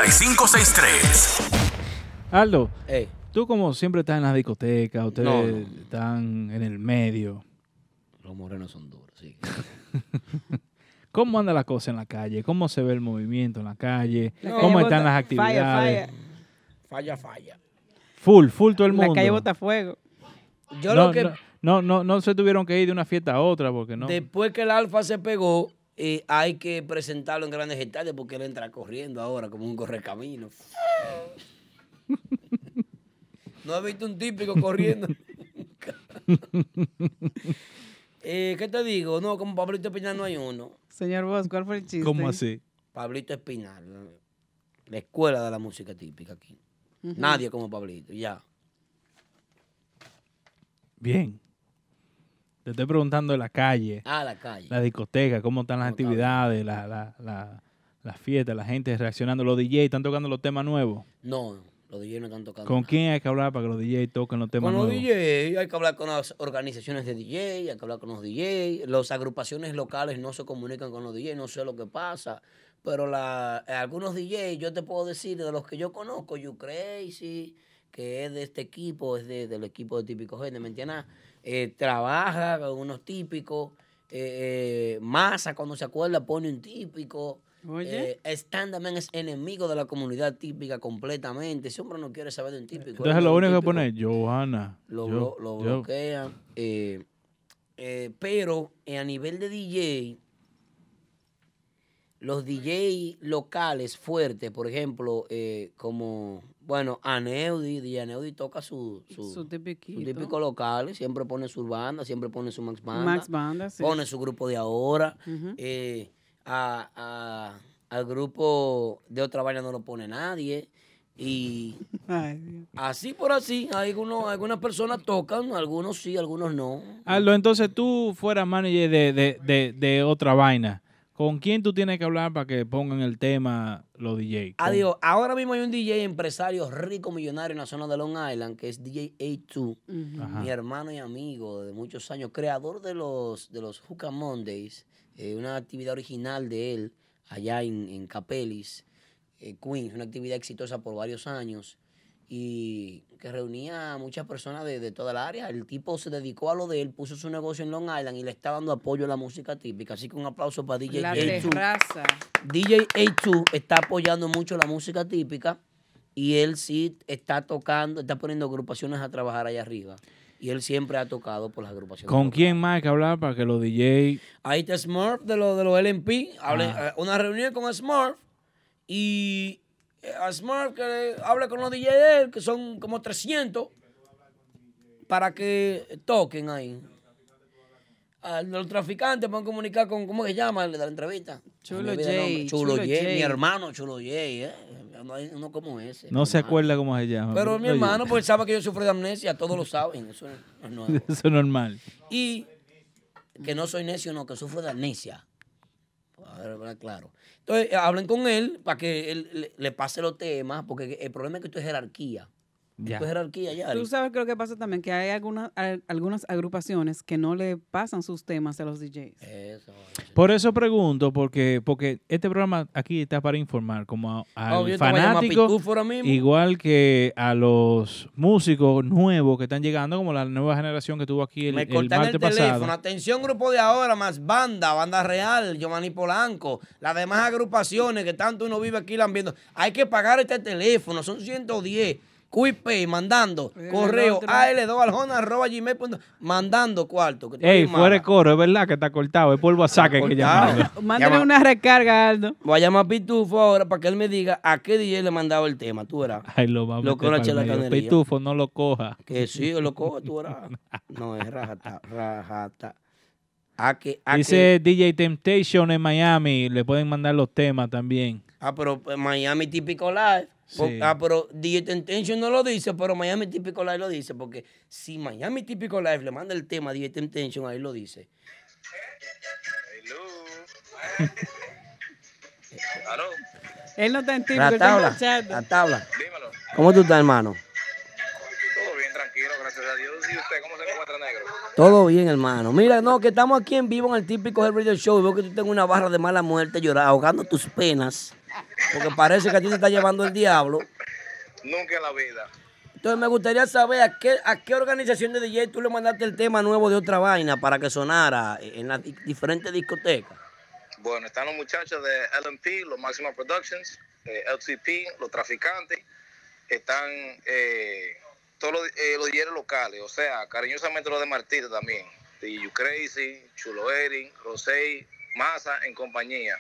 347-599-3563. Aldo, Ey. tú como siempre estás en la discoteca, ustedes No, no. están en el medio. Los morenos son duros, sí. ¿Cómo anda la cosa en la calle? ¿Cómo se ve el movimiento en la calle? La ¿Cómo calle están bota- las actividades? Falla, falla. Full, full todo el La mundo. calle bota fuego. Yo no, lo que. no, no, no, no se tuvieron que ir de una fiesta a otra porque no. Después que el Alfa se pegó, eh, hay que presentarlo en grandes estadios porque él entra corriendo ahora como un correcamino. no he visto un típico corriendo. Eh, ¿Qué te digo? No, como Pablito Espinal no hay uno. Señor Vos, ¿cuál fue el chiste? ¿Cómo así? Pablito Espinal, la escuela de la música típica aquí. Nadie como Pablito, ya. Bien. Te estoy preguntando de la calle, Ah, la calle. la discoteca, cómo están las actividades, la, la, la, las fiestas, la gente reaccionando. Los DJ están tocando los temas nuevos. No, los DJ no están tocando. ¿Con nada. quién hay que hablar para que los DJ toquen los temas Con los nuevos? DJ, hay que hablar con las organizaciones de DJ, hay que hablar con los DJ. Las agrupaciones locales no se comunican con los DJ, no sé lo que pasa. Pero la, algunos DJ, yo te puedo decir, de los que yo conozco, You Crazy, que es de este equipo, es de- del equipo de Típico Gente, ¿me entiendes? Eh, trabaja con unos típicos. Eh, eh, Massa, cuando se acuerda, pone un típico. Oye. Eh, es enemigo de la comunidad típica completamente. Ese hombre no quiere saber de un típico. Entonces lo único que poner, Johanna. lo, yo- blo- lo yo- bloquean. eh, eh, pero eh, a nivel de DJ, los DJ locales fuertes, por ejemplo, como, bueno, Aneudi, DJ Aneudi toca su, su, Su tipiquito. su típico local, siempre pone su banda, siempre pone su Max Banda. Max Banda, sí. Pone su grupo de ahora. A- a- al grupo de otra vaina no lo pone nadie. Y Ay, así por así, algunos, algunas personas tocan, algunos sí, algunos no. Aldo, entonces tú fueras manager de, de, de, de otra vaina. ¿Con quién tú tienes que hablar para que pongan el tema los DJ? ¿Con- Adiós. Ahora mismo hay un DJ empresario rico, millonario en la zona de Long Island, que es DJ A2, Ajá. mi hermano y amigo de muchos años, creador de los, de los Hookah Mondays, eh, una actividad original de él allá en, en Capelis, eh, Queens, una actividad exitosa por varios años y que reunía a muchas personas de, de toda el área. El tipo se dedicó a lo de él, puso su negocio en Long Island y le está dando apoyo a la música típica. Así que un aplauso para DJ La A2. terraza. DJ A2 está apoyando mucho la música típica y él sí está tocando, está poniendo agrupaciones a trabajar allá arriba. Y él siempre ha tocado por las agrupaciones. ¿Con quién más hay que hablar para que los DJ... Ahí está Smurf de los de los LMP. Hable- Ah. eh, una reunión con Smurf y eh, a Smurf que hable con los DJ de él, que son como 300, para que toquen ahí. A los traficantes pueden comunicar con, ¿cómo se llama el de la entrevista? Chulo. J, Chulo, Chulo J, J. mi hermano Chulo J, ¿eh? No hay uno como ese. No se acuerda cómo se llama. Pero mi Oye, hermano, pues sabe que yo sufro de amnesia, todos lo saben, eso es nuevo. Eso es normal. Y que no soy necio, no, que sufro de amnesia. ¿verdad? Claro. Entonces, hablen con él para que él le, le pase los temas, porque el problema es que esto es jerarquía. Ya. Es jerarquía, ya. Tú sabes creo que pasa también que hay algunas, al- algunas agrupaciones que no le pasan sus temas a los DJs. Eso. Por eso pregunto, porque porque este programa aquí está para informar como a- Oh, al fanático, igual que a los músicos nuevos que están llegando, como la nueva generación que tuvo aquí el, Me el cortan el, martes teléfono. pasado. Atención, grupo de ahora, más banda, banda real, Giovanni Polanco, las demás agrupaciones que tanto uno vive aquí la han viendo. Hay que pagar este teléfono, son 110. QuickPay, mandando, correo, otro. al2aljona.gmail.com, mandando cuarto. Ey, fuera de coro, es verdad que está cortado, es por WhatsApp que llamarlo. Mándale Llama- una recarga, Aldo. Voy a llamar a Pitufo ahora para que él me diga a qué DJ le he mandado el tema, tú verás. Ay, lo va a Lo pa'l medio. chelacanería. Pitufo, no lo coja. Que sí, lo cojo, tú verás. No, es rajata, rajata. A que, a Dice que- DJ Temptation en Miami, le pueden mandar los temas también. Ah, pero pues, Miami Típico Live. Sí. Ah, pero DJ Temptation no lo dice, pero Miami Típico Live lo dice. Porque si Miami Típico Live le manda el tema a DJ Temptation, ahí lo dice. Él no está en típico, La está tabla, escuchando. la tabla. ¿Cómo tú estás, hermano? Todo bien, tranquilo, gracias a Dios. ¿Y usted cómo se encuentra, negro? Todo bien, hermano. Mira, no, que estamos aquí en vivo en el típico Head Radio Show y veo que tú tienes una barra de mala muerte llorando, ahogando tus penas. Porque parece que a ti te está llevando el diablo. Nunca en la vida. Entonces me gustaría saber a qué, a qué organización de DJ tú le mandaste el tema nuevo de otra vaina para que sonara en las di- diferentes discotecas. Bueno, están los muchachos de LMP, los Maximum Productions, eh, LCP, los traficantes. Están eh, todos los, eh, los DJs locales, o sea, cariñosamente los de Martita también. DJ You Crazy, Chulo Erin, Rosé, Massa en compañía.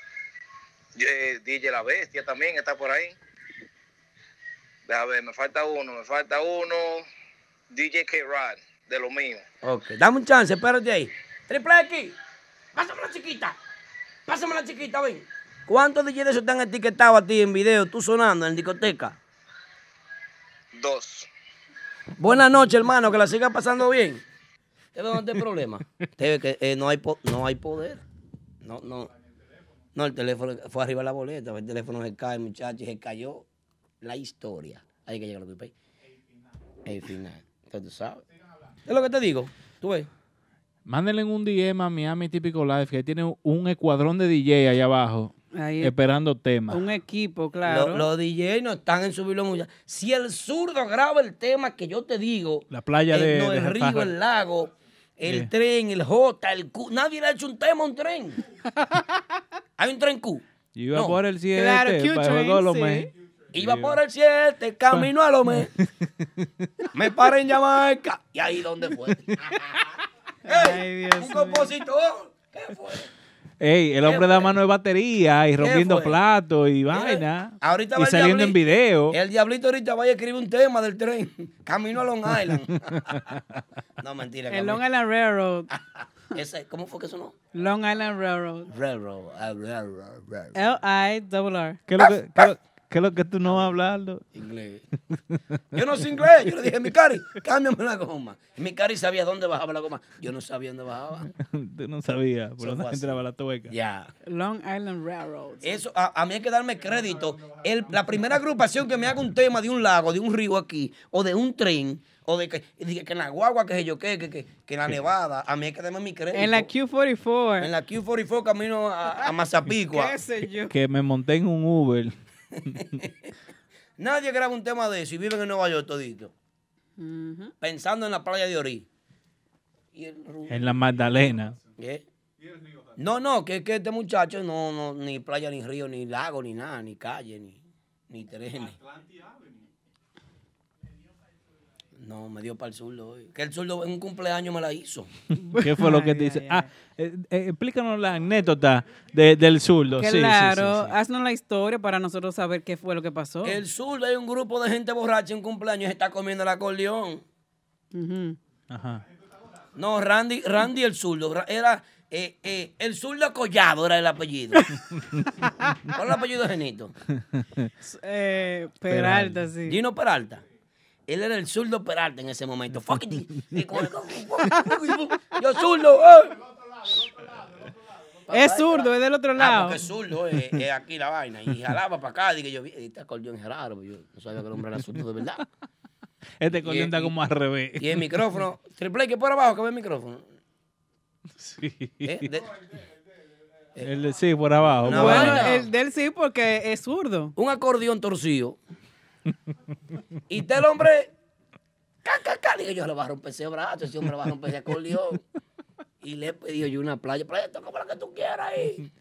Eh, DJ La Bestia también está por ahí. Déjame ver, me falta uno, me falta uno. DJ K-Rod, de lo mío. Ok, dame un chance, espérate ahí. Triple X, pásame la chiquita. Pásame la chiquita, ven. ¿Cuántos DJs de esos están etiquetados a ti en video, tú sonando en discoteca? Dos. Buenas noches, hermano, que la siga pasando bien. ¿Te veo dónde hay problema? Te que eh, no, hay po- no hay poder. No, no. No, el teléfono fue arriba de la boleta, el teléfono se cae, muchachos, se cayó la historia. Hay que llegar a lo que El final. Entonces, tú sabes. Es lo que te digo. Tú ves. Mándenle un DM a Miami Típico Live que tiene un escuadrón de DJ allá abajo Ahí. esperando temas. Un equipo, claro. Lo- Los DJ no están en subirlo mucho. Si el zurdo graba el tema que yo te digo, La playa el- de, no, de el río, el lago, el tren, el J, el Q. Nadie le ha hecho un tema a un tren. Hay un tren Q. Yo iba No. por el 7 Claro, Q para. Iba por el 7, camino a Lomé. Me paré en Jamaica. ¿Y ahí dónde fue? Ey, un compositor. ¿Qué fue? Ey, el hombre da mano de batería y rompiendo platos y vaina. Ahorita y va saliendo en video. El diablito ahorita vaya a escribir un tema del tren. Camino a Long Island. no, mentira. El Long Island Railroad. Ese, ¿Cómo fue que sonó? Long Island Railroad. Railroad. railroad, railroad. L-I-R-R. ¿Qué es lo que, qué es lo- que tú no vas a hablar? Inglés. Yo no sé inglés. Yo le dije, mi cari, cámbiame la goma. Y mi cari sabía dónde bajaba la goma. Yo no sabía dónde bajaba. tú no sabías por Eso entraba la tueca. Ya. Long Island Railroad. Eso, a, a mí hay que darme crédito. El- la primera agrupación que me haga un tema de un lago, de un río aquí, o de un tren, o de que, de que en la guagua, que sé yo qué, que, que, que en la nevada, a mí hay que darme mi crédito. En la Q44. En la Q44 camino a, a Mazapicua. ¿Qué sé yo? Que me monté en un Uber. Nadie graba un tema de eso y viven en Nueva York todito. Pensando en la playa de Ori. Y el ru- En la Magdalena. ¿Qué? No, no, que, que este muchacho no, no, ni playa, ni río, ni lago, ni nada, ni calle, ni, ni trenes. No, me dio para el zurdo hoy. Que el zurdo en un cumpleaños me la hizo. ¿Qué fue lo que te dice? Ah, eh, eh, explícanos la anécdota de- del zurdo. Sí, sí, sí, Claro, sí. haznos la historia para nosotros saber qué fue lo que pasó. El zurdo hay un grupo de gente borracha en un cumpleaños y se está comiendo el acordeón. Ajá. No, Randy, Randy el zurdo. Ra- Era eh, eh, el zurdo Collado era el apellido. ¿Cuál es el apellido de Genito? Eh, Peralta, sí. Gino Peralta. Él era el zurdo Peralta en ese momento. Fuck it. Yo zurdo. eh. Es zurdo, es del otro Ah, lado. porque es zurdo, es, es aquí la vaina. Y jalaba para acá. Dije yo, vi, este acordeón es raro. pero Yo no sabía que el hombre era zurdo de verdad. Este acordeón está como al revés. Y el micrófono, triple que por abajo que ve el micrófono. Sí. ¿Eh? De- El de- sí, por abajo. Por Bueno, abajo. el de él sí, porque es zurdo. un acordeón torcido. Y está el hombre. Ca, ca, ca. Dije yo, le va a romper ese brazo, ese hombre va a romper ese acordeón. Y le he pedido yo una playa. Playa, toca la que tú quieras ahí.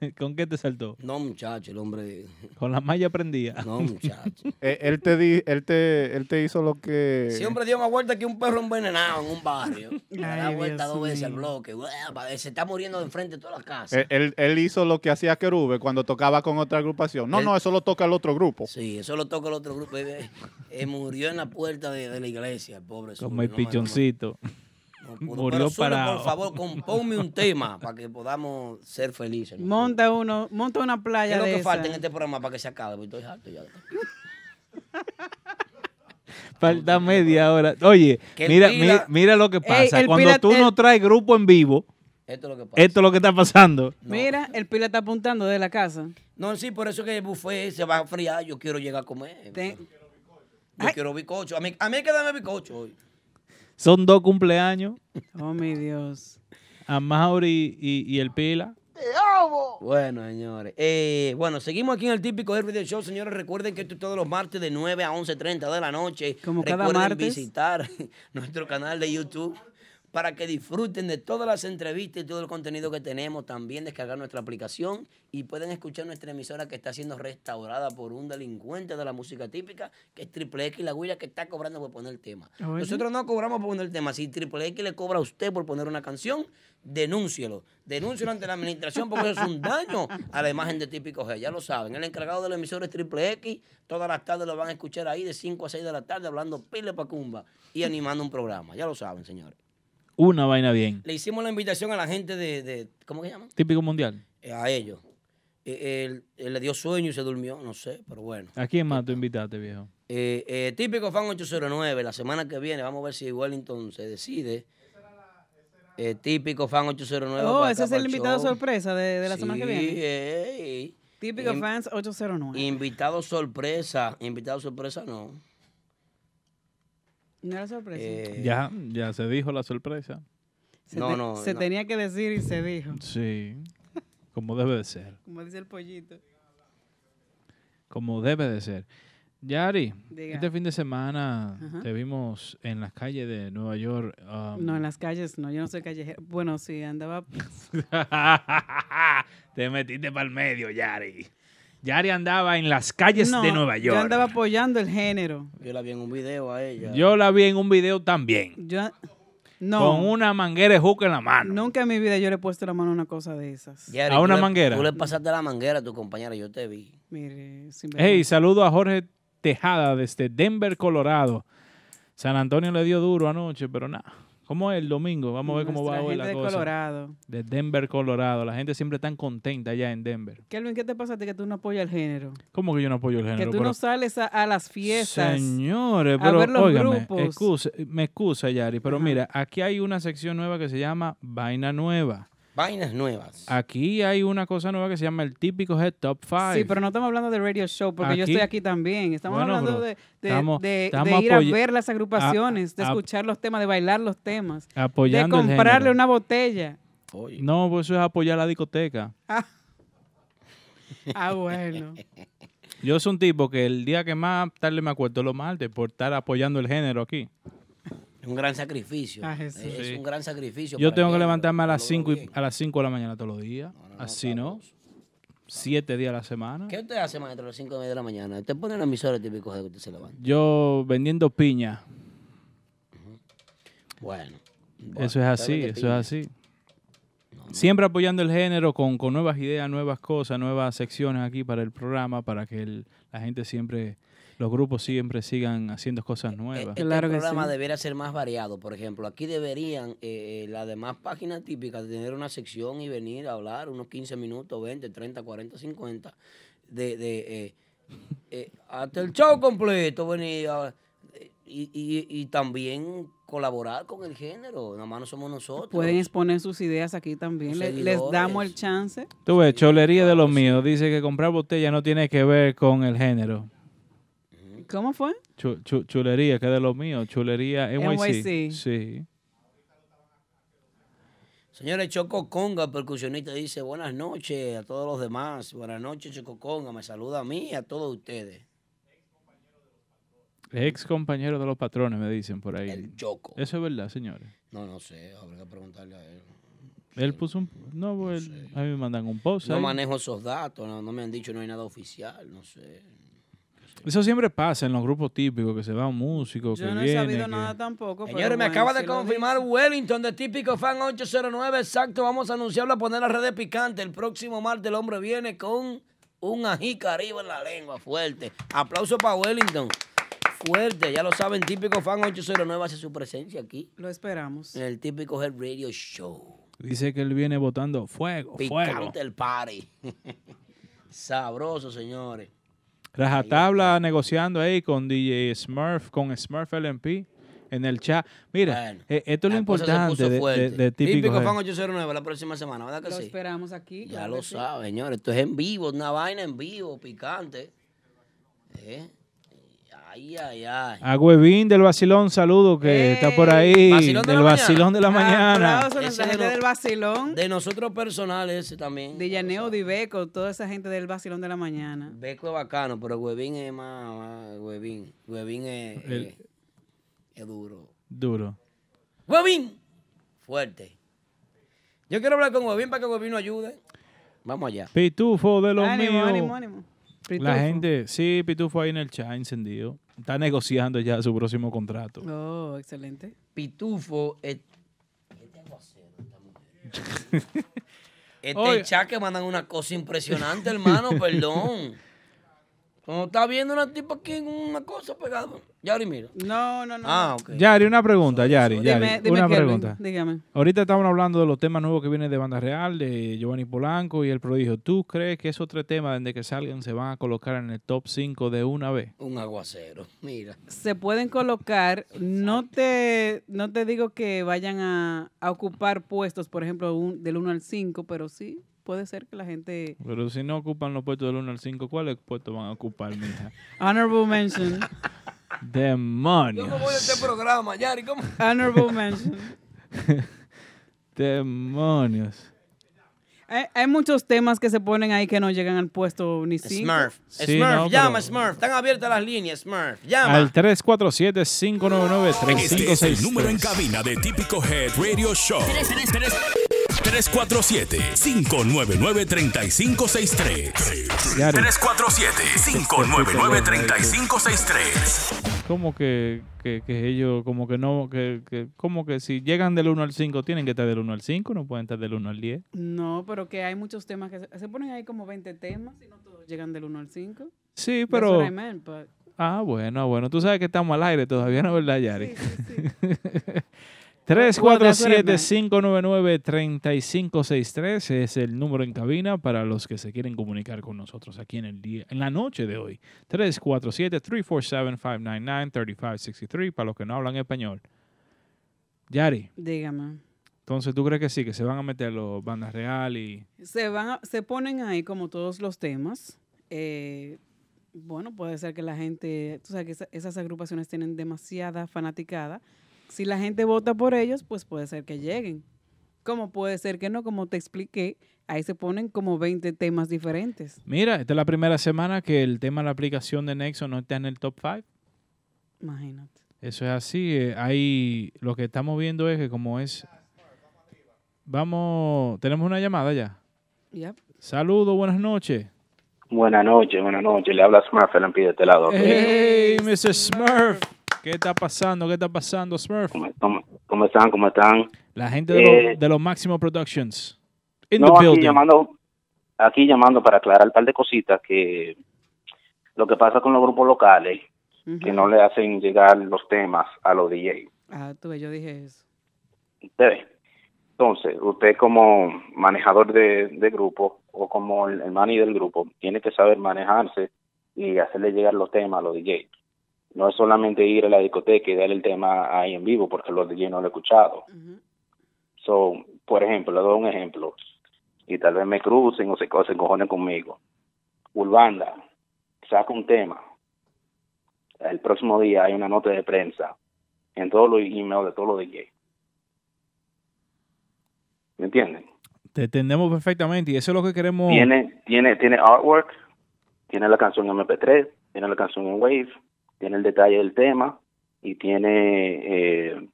¿Con qué te saltó? No, muchacho, el hombre. Con la malla prendida. No, muchacho. Eh, él, te di, él, te, él te hizo lo que... Ese hombre dio más vuelta que un perro envenenado en un barrio. Le da vuelta Dios dos veces al bloque. Se está muriendo de enfrente de todas las casas. Él, él- él hizo lo que hacía Querube cuando tocaba con otra agrupación. No, Él- no, eso lo toca el otro grupo. Sí, eso lo toca el otro grupo. Eh, eh, murió en la puerta de, de la iglesia, el pobre Como el no pichoncito. no. Murió parado. Por favor, componme un tema para que podamos ser felices. ¿no? Monta uno, monta una ¿Qué playa es lo de que esa. falta en este programa para que se acabe? Porque estoy harto ya. Falta media hora. Oye, mira, Pila- mira, mira lo que pasa. Cuando Pila- tú el- no traes grupo en vivo, Esto es lo que pasa. esto es lo que está pasando. Mira, el pila está apuntando de la casa. No, sí, por eso que el buffet se va a enfriar. Yo quiero llegar a comer. Yo quiero bicocho. A mí, a mí hay que darme bicocho hoy. Son dos cumpleaños, Oh, mi Dios. a Mauri y, y el Pila. Bueno, señores. Eh, bueno, seguimos aquí en el típico Herbie Show. Señores, recuerden que esto es todos los martes de 9 a 11.30 de la noche. Como cada recuerden martes. visitar nuestro canal de YouTube para que disfruten de todas las entrevistas y todo el contenido que tenemos. También descargar nuestra aplicación y pueden escuchar nuestra emisora que está siendo restaurada por un delincuente de la música típica, que es Triple X, la huella que está cobrando por poner tema. Oye. Nosotros no cobramos por poner tema. Si Triple X le cobra a usted por poner una canción, denúncielo. Denúncielo ante la administración porque eso es un daño a la imagen de Típico G. Ya lo saben. El encargado de la emisora es Triple X. Todas las tardes lo van a escuchar ahí de 5 a 6 de la tarde hablando pile pa' cumba y animando un programa. Ya lo saben, señores. Una vaina bien. Le hicimos la invitación a la gente de, de- ¿cómo que llaman? Típico mundial. Eh, a ellos. Eh, él, él le dio sueño y se durmió, no sé, pero bueno. ¿A quién más tú invitaste, viejo? Eh, eh, típico fan 809, la semana que viene, vamos a ver si Wellington se decide. Eh, típico fan 809. Oh, ese es el invitado show. sorpresa de, de la semana que viene. eh, Típico Im- fans 809. Invitado sorpresa. Invitado sorpresa no. No era sorpresa. Eh, Ya, ya se dijo la sorpresa. se no, te- no, Se no. tenía que decir y se dijo. Sí, como debe de ser. Como dice el pollito. Como debe de ser. Yari, Diga. este fin de semana Ajá. te vimos en las calles de Nueva York. um, No, en las calles no, yo no soy callejero. Bueno, sí, andaba. te metiste para el medio, Yari. Yari andaba en las calles No, de Nueva York. Yo andaba apoyando el género. Yo la vi en un video a ella. Yo la vi en un video también. Yo. No. Con una manguera de juca en la mano. Nunca en mi vida yo le he puesto la mano a una cosa de esas. Yari, ¿A tú una le- manguera? Tú le pasaste la manguera a tu compañera, yo te vi. Mire, sin Hey, saludo a Jorge Tejada desde Denver, Colorado. San Antonio le dio duro anoche, pero nada. ¿Cómo es el domingo? Vamos a ver cómo va gente la de cosa. Colorado. De Denver, Colorado. La gente siempre tan contenta allá en Denver. Kelvin, ¿qué te pasa a ti que tú no apoyas el género? ¿Cómo que yo no apoyo el género? que tú Pero- no sales a, a las fiestas. Señores, a pero ver los óigame, grupos. excuse- me excusa, Yari, pero mira, aquí hay una sección nueva que se llama Vaina Nueva. Vainas nuevas. Aquí hay una cosa nueva que se llama el típico Head Top 5. Sí, pero no estamos hablando de radio show, porque yo estoy aquí también. Estamos Bueno, hablando de, de- estamos- de- de ir a ver las agrupaciones, de a- escuchar los temas, de bailar los temas, Apoyando de comprarle una botella. No, pues eso es apoyar la discoteca. Ah, bueno. Yo soy un tipo que el día que más tarde me acuerdo los martes por estar apoyando el género aquí. Es un gran sacrificio. Ah. Es Sí. un gran sacrificio. Yo tengo que levantarme a las Lo veo 5 bien. a las 5 de la mañana todos los días. Así no. Siete días a la semana. ¿Qué usted hace, maestro, a las 5 de la mañana? Usted pone la emisora típico de que usted se levanta. Yo vendiendo piña. Bueno. Eso es así, eso es así. Siempre apoyando el género con, con nuevas ideas, nuevas cosas, nuevas secciones aquí para el programa, para que el- la gente siempre, los grupos siempre sigan haciendo cosas nuevas. Este programa debería ser más variado. Por ejemplo, aquí deberían eh, las demás páginas típicas tener una sección y venir a hablar unos 15 minutos, 20, 30, 40, 50 de, de eh, eh, hasta el show completo venir a- eh, y, y- y también colaborar con el género. Nada más no somos nosotros. Pueden exponer sus ideas aquí también. Le- les damos el chance. Tú ves, cholería de los míos. Dice que comprar botella no tiene que ver con el género. ¿Cómo fue? Chu- chu- chulería, que es de los míos. Chulería NYC. NYC. Sí. Señores, Choco Conga, percusionista, dice buenas noches a todos los demás. Buenas noches, Choco Conga. Me saluda a mí y a todos ustedes. Ex compañero de los patrones, me dicen por ahí. El Choco. Eso es verdad, señores. No, no sé, habrá que preguntarle a él. Él puso un... No, pues, a mí me mandan un post. No ahí. manejo esos datos, no, no me han dicho, no hay nada oficial, no sé. Eso siempre pasa en los grupos típicos, que se van músicos, Yo que no he vienen. sabido que- nada tampoco. pero Señores, me bueno, acaba de si confirmar Wellington de Típico Fan 809. Exacto, vamos a anunciarlo a poner las redes picantes. El próximo martes el hombre viene con un ají caribe en la lengua, fuerte. Aplauso para Wellington. Fuerte, ya lo saben, Típico Fan 809 hace su presencia aquí. Lo esperamos. En el Típico Head Radio Show. Dice que él viene botando fuego, fuego. Picante el party. Sabroso, señores. Rajatabla negociando ahí con DJ Smurf, con Smurf LMP en el chat. Mira, eh, esto es lo importante de, de- de típico. Típico. Fan 809 la próxima semana, ¿verdad que Lo sí? esperamos aquí. Ya lo sí. saben, señores. Esto es en vivo, una vaina en vivo, picante. ¿Eh? Ay, ay, ay. A Huevín del Vacilón, saludo que está por ahí. Vacilón de del la Vacilón de la mañana. Aplausos a de gente del vacilón. De nosotros personales ese también. De Yaneo, Dibeco, toda esa gente del vacilón de la mañana. Beco es bacano, pero Huevín es más, más Huevín. Huevín es, El- es- es duro. Duro. ¡Huevín! Fuerte. Yo quiero hablar con Huevín para que Huevín nos ayude. Vamos allá. Pitufo de los Ánimo, míos. ánimo, ánimo. La Pitufo. gente, sí, Pitufo ahí en el chat encendido. Está negociando ya su próximo contrato. Oh, excelente. Pitufo es... Este Oye. chat que mandan una cosa impresionante, hermano, perdón. Como está viendo una tipa aquí en una cosa pegada. Yari, mira. No, no, no. Ah, ok. Yari, una pregunta, Yari. Dime, Yari, dime, una Kelvin, pregunta. dígame. Ahorita estamos hablando de los temas nuevos que vienen de Banda Real, de Giovanni Polanco y El Prodigio. ¿Tú crees que esos tres temas, desde que salgan, se van a colocar en el top 5 de una vez? Un aguacero, mira. Se pueden colocar, no te, no te digo que vayan a, a ocupar puestos, por ejemplo, un- del 1 al 5, pero sí puede ser que la gente... Pero si no ocupan los puestos del 1 al 5, ¿cuáles puestos van a ocupar, mija? Honorable mention. Demonios. ¿Cómo voy a este programa, Yari? ¿Cómo? Honorable mention. Demonios. Hay, hay muchos temas que se ponen ahí que no llegan al puesto ni 5. Smurf. Sí, Smurf, no, llama, pero- Smurf. Están abiertas las líneas, Smurf. Llama. Al 347-599-3563. Este es el número en cabina de Típico Head Radio Show. 347-599-3563. Yari. 347-599-3563. Como que, que, que ellos, como que no, que, que, como que si llegan del 1 al 5, tienen que estar del 1 al 5, no pueden estar del 1 al 10. No, pero que hay muchos temas que se, se ponen ahí como 20 temas y no todos llegan del 1 al 5. Sí, pero... meant, but- Ah, bueno, bueno. Tú sabes que estamos al aire todavía, ¿no es verdad, Yari? I meant. 347-599-3563 es el número en cabina para los que se quieren comunicar con nosotros aquí en el día, en la noche de hoy. 347-347-599-3563 para los que no hablan español. Yari, Dígame. entonces tú crees que sí, que se van a meter los bandas real y... Se, van a- se ponen ahí como todos los temas. Eh, bueno, puede ser que la gente, tú sabes que esa- esas agrupaciones tienen demasiada fanaticada. Si la gente vota por ellos, pues puede ser que lleguen. Como puede ser que no, como te expliqué, ahí se ponen como 20 temas diferentes. Mira, esta es la primera semana que el tema de la aplicación de Nexo no está en el top 5. Imagínate. Eso es así. eh, Hay, lo que estamos viendo es que como es... Vamos, tenemos una llamada ya. Yep. Saludos, buenas noches. Buenas noches, buenas noches. Le habla Smurf, el de este lado. Hey, Mr. Smurf. ¿Qué está pasando? ¿Qué está pasando, Smurf? ¿Cómo, cómo están? ¿Cómo están? La gente de, Eh, los, de los Máximo Productions. In no, the aquí building. llamando, aquí llamando para aclarar un par de cositas que lo que pasa con los grupos locales, que no le hacen llegar los temas a los DJ. Ah, tú yo dije eso. Ustedes. Entonces, usted como manejador de, de grupo o como el, el mani del grupo, tiene que saber manejarse y hacerle llegar los temas a los DJ. No es solamente ir a la discoteca y darle el tema ahí en vivo porque los DJ no lo he escuchado. So, por ejemplo, le doy un ejemplo y tal vez me crucen o se, o se encojonen conmigo. Urbanda saca un tema. El próximo día hay una nota de prensa en todos los emails de todos los DJ. ¿Me entienden? Te entendemos perfectamente y eso es lo que queremos. Tiene, tiene, tiene artwork, tiene la canción en MP3, tiene la canción en Wave, tiene el detalle del tema y tiene, eh,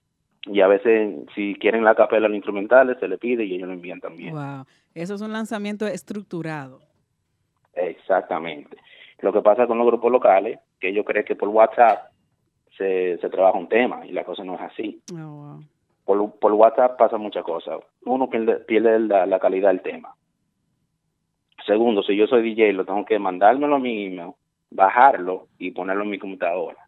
y a veces si quieren la capela los instrumentales se le pide y ellos lo envían también. Wow. Eso es un lanzamiento estructurado. Exactamente. Lo que pasa con los grupos locales, que ellos creen que por WhatsApp se, se trabaja un tema y la cosa no es así. Oh, Por, por WhatsApp pasa muchas cosas. Uno pierde, pierde la, la calidad del tema. Segundo, si yo soy DJ, lo tengo que mandármelo a mi email, bajarlo y ponerlo en mi computadora.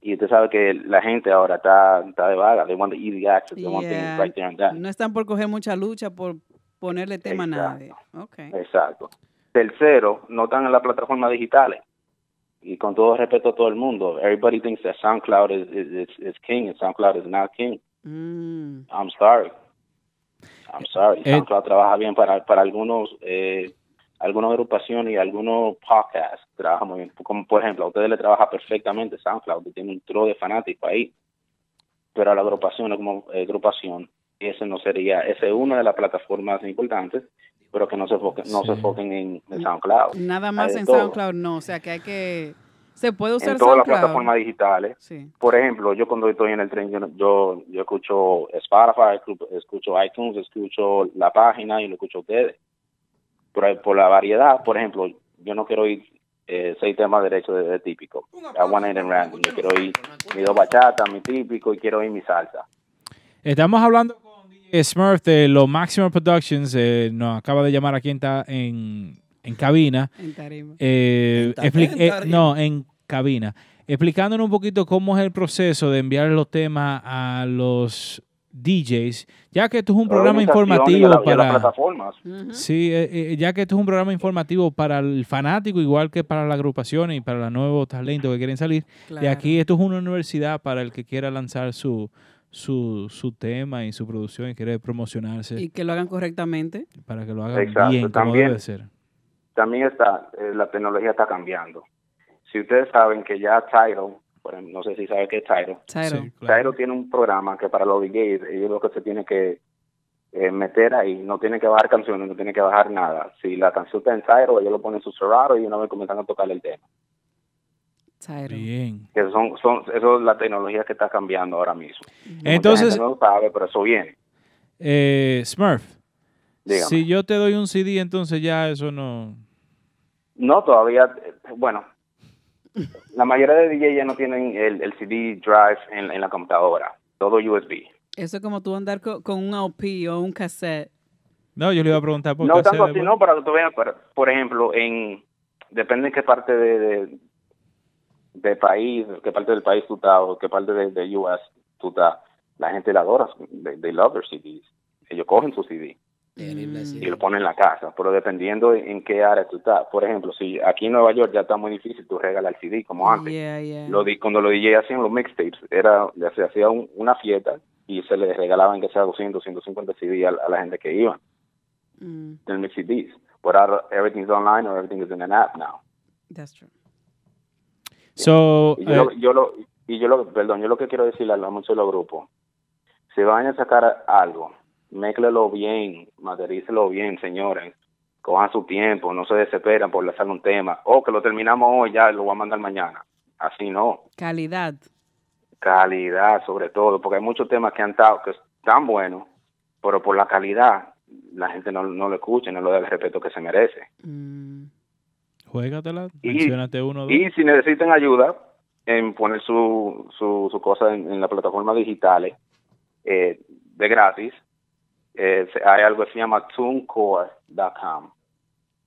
Y usted sabe que la gente ahora está, está de vaga. They want the easy access. They want things right there and then. No están por coger mucha lucha por ponerle tema a nadie. Okay. Exacto. Tercero, no están en las plataformas digitales. Y con todo respeto a todo el mundo, everybody thinks that SoundCloud is, is, is, is king and SoundCloud is not king. Mm. I'm sorry. I'm sorry. Eh, SoundCloud trabaja bien para, para algunos, eh, algunas agrupaciones y algunos podcasts. Trabaja muy bien. Como por ejemplo, a ustedes le trabaja perfectamente SoundCloud, que tiene un tro de fanáticos ahí. Pero a la agrupación como eh, agrupación, ese no sería, ese es una de las plataformas importantes, pero que no se enfoquen, no se enfoquen en, en SoundCloud. Nada más en todo. SoundCloud no, o sea que hay que se puede usar en todas las plataformas digitales. Sí. Por ejemplo, yo cuando estoy en el tren, yo, yo, escucho Spotify, escu- escucho iTunes, escucho la página y lo escucho a ustedes. Por, por la variedad, por ejemplo, yo no quiero ir eh, seis temas derechos de, de típico. I want it in random. Yo quiero ir mi dos bachata, mi típico y quiero ir mi salsa. Estamos hablando con DJ Smurf de los Maximum Productions. eh, nos acaba de llamar aquí en, ta- en, en cabina. En tarima. Eh, En ta- expli- en eh, tarima. no, en cabina. Explicándonos un poquito cómo es el proceso de enviar los temas a los DJs, ya que esto es un programa y informativo la- y las para... plataformas. Sí, eh, eh, ya que esto es un programa informativo para el fanático, igual que para la agrupación y para los nuevos talentos que quieren salir. De Claro. aquí esto es una universidad para el que quiera lanzar su, su, su tema y su producción y quiere promocionarse Y que lo hagan correctamente. para que lo hagan Exacto, bien como también. debe ser. También está, eh, la tecnología está cambiando. Si ustedes saben que ya Tidal, no sé si saben qué es Tidal. Tidal. Sí, tiene un programa que para los DJs, ellos lo que se tienen que eh, meter ahí, no tienen que bajar canciones, no tienen que bajar nada. Si la canción está en Tidal, ellos lo ponen en su Serato y una vez comienzan a tocar el tema. Bien. Que son, son, eso es la tecnología que está cambiando ahora mismo. Entonces- no lo sabe, pero eso viene. Eh, Smurf, Dígame. si yo te doy un CD, entonces ya eso no... No, todavía, eh, bueno, la mayoría de DJ ya no tienen el, el CD drive en, en la computadora, todo USB. Eso es como tú andar co- con, un LP o un cassette. No, yo le iba a preguntar por No qué tanto así, no, para que tú veas, por ejemplo, en depende de qué parte de, de, de país, qué parte del país tú estás, o qué parte de, de US tú estás, la gente la adora, they, they love their CDs. Ellos cogen su CD y lo ponen en la casa, pero dependiendo en qué área tú estás. Por ejemplo, si aquí en Nueva York ya está muy difícil tú regalar el CD como antes. Yeah, yeah. Lo di- cuando los DJ hacían los mixtapes, era, se hacía un- una fiesta y se les regalaban que sea 200, 150 CD a, a la gente que iba Mm, del mix CDs. But ahora everything's online or everything is in an app now. that's true. So, Y yo, lo, eh, yo lo, y yo lo, perdón, yo lo que quiero decirle a muchos de los grupos, si van a sacar algo, méclelo bien, materialícelo bien, señores. Cojan su tiempo, no se desesperan por lanzar un tema. O que lo terminamos hoy, ya lo voy a mandar mañana. Así no. Calidad. calidad sobre todo, porque hay muchos temas que han estado que están buenos, pero por la calidad la gente no, no lo escucha, y no le da el respeto que se merece. juégatela, Y- menciónate uno dos. Y si necesitan ayuda en poner su, su, su cosa en, en las plataformas digitales eh, de gratis, eh, se- hay algo que se llama tunecore.com.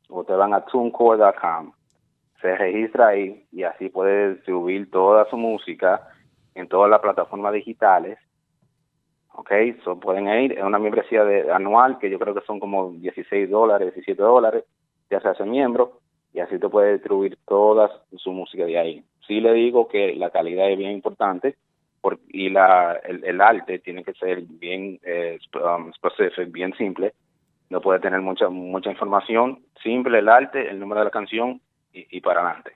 Ustedes van a tunecore.com, se registra ahí y así puede subir toda su música en todas las plataformas digitales. Ok, so pueden ir, es una membresía de, anual que yo creo que son como 16 dólares, 17 dólares, ya se hace miembro y así te puede distribuir toda su música de ahí. Sí le digo que la calidad es bien importante por- y la, el, el arte tiene que ser bien eh, um, specific, bien simple. No puede tener mucha mucha información. Simple el arte, el número de la canción y, y para adelante.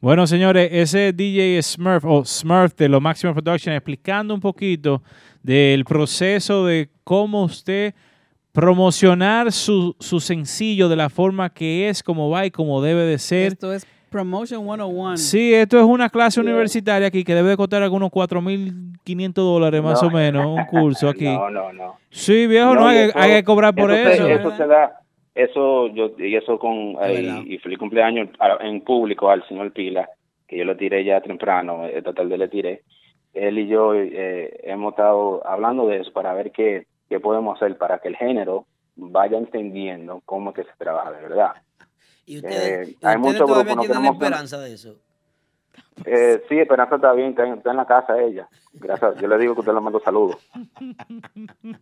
Bueno, señores, ese DJ Smurf o Smurf de lo Maximum Production explicando un poquito del proceso de cómo usted promocionar su, su sencillo de la forma que es, como va y como debe de ser. Esto es Promotion 101. Sí, esto es una clase universitaria aquí que debe de costar algunos 4.500 dólares más No. o menos, un curso aquí. No, no, no. Sí, viejo, no, No, hay, y que- eso- hay que cobrar por eso. Eso se da, eso yo y eso con eh, y feliz cumpleaños en público al señor Pila, que yo le tiré ya temprano, esta tarde le tiré. Él y yo eh, hemos estado hablando de eso para ver qué, qué podemos hacer para que el género vaya entendiendo cómo es que se trabaja de verdad. Y Eh, ustedes, hay ustedes todavía no tienen queremos- esperanza de eso. Eh, sí, Esperanza está bien, está en, está en la casa ella. Gracias. Yo le digo que usted le mando saludos.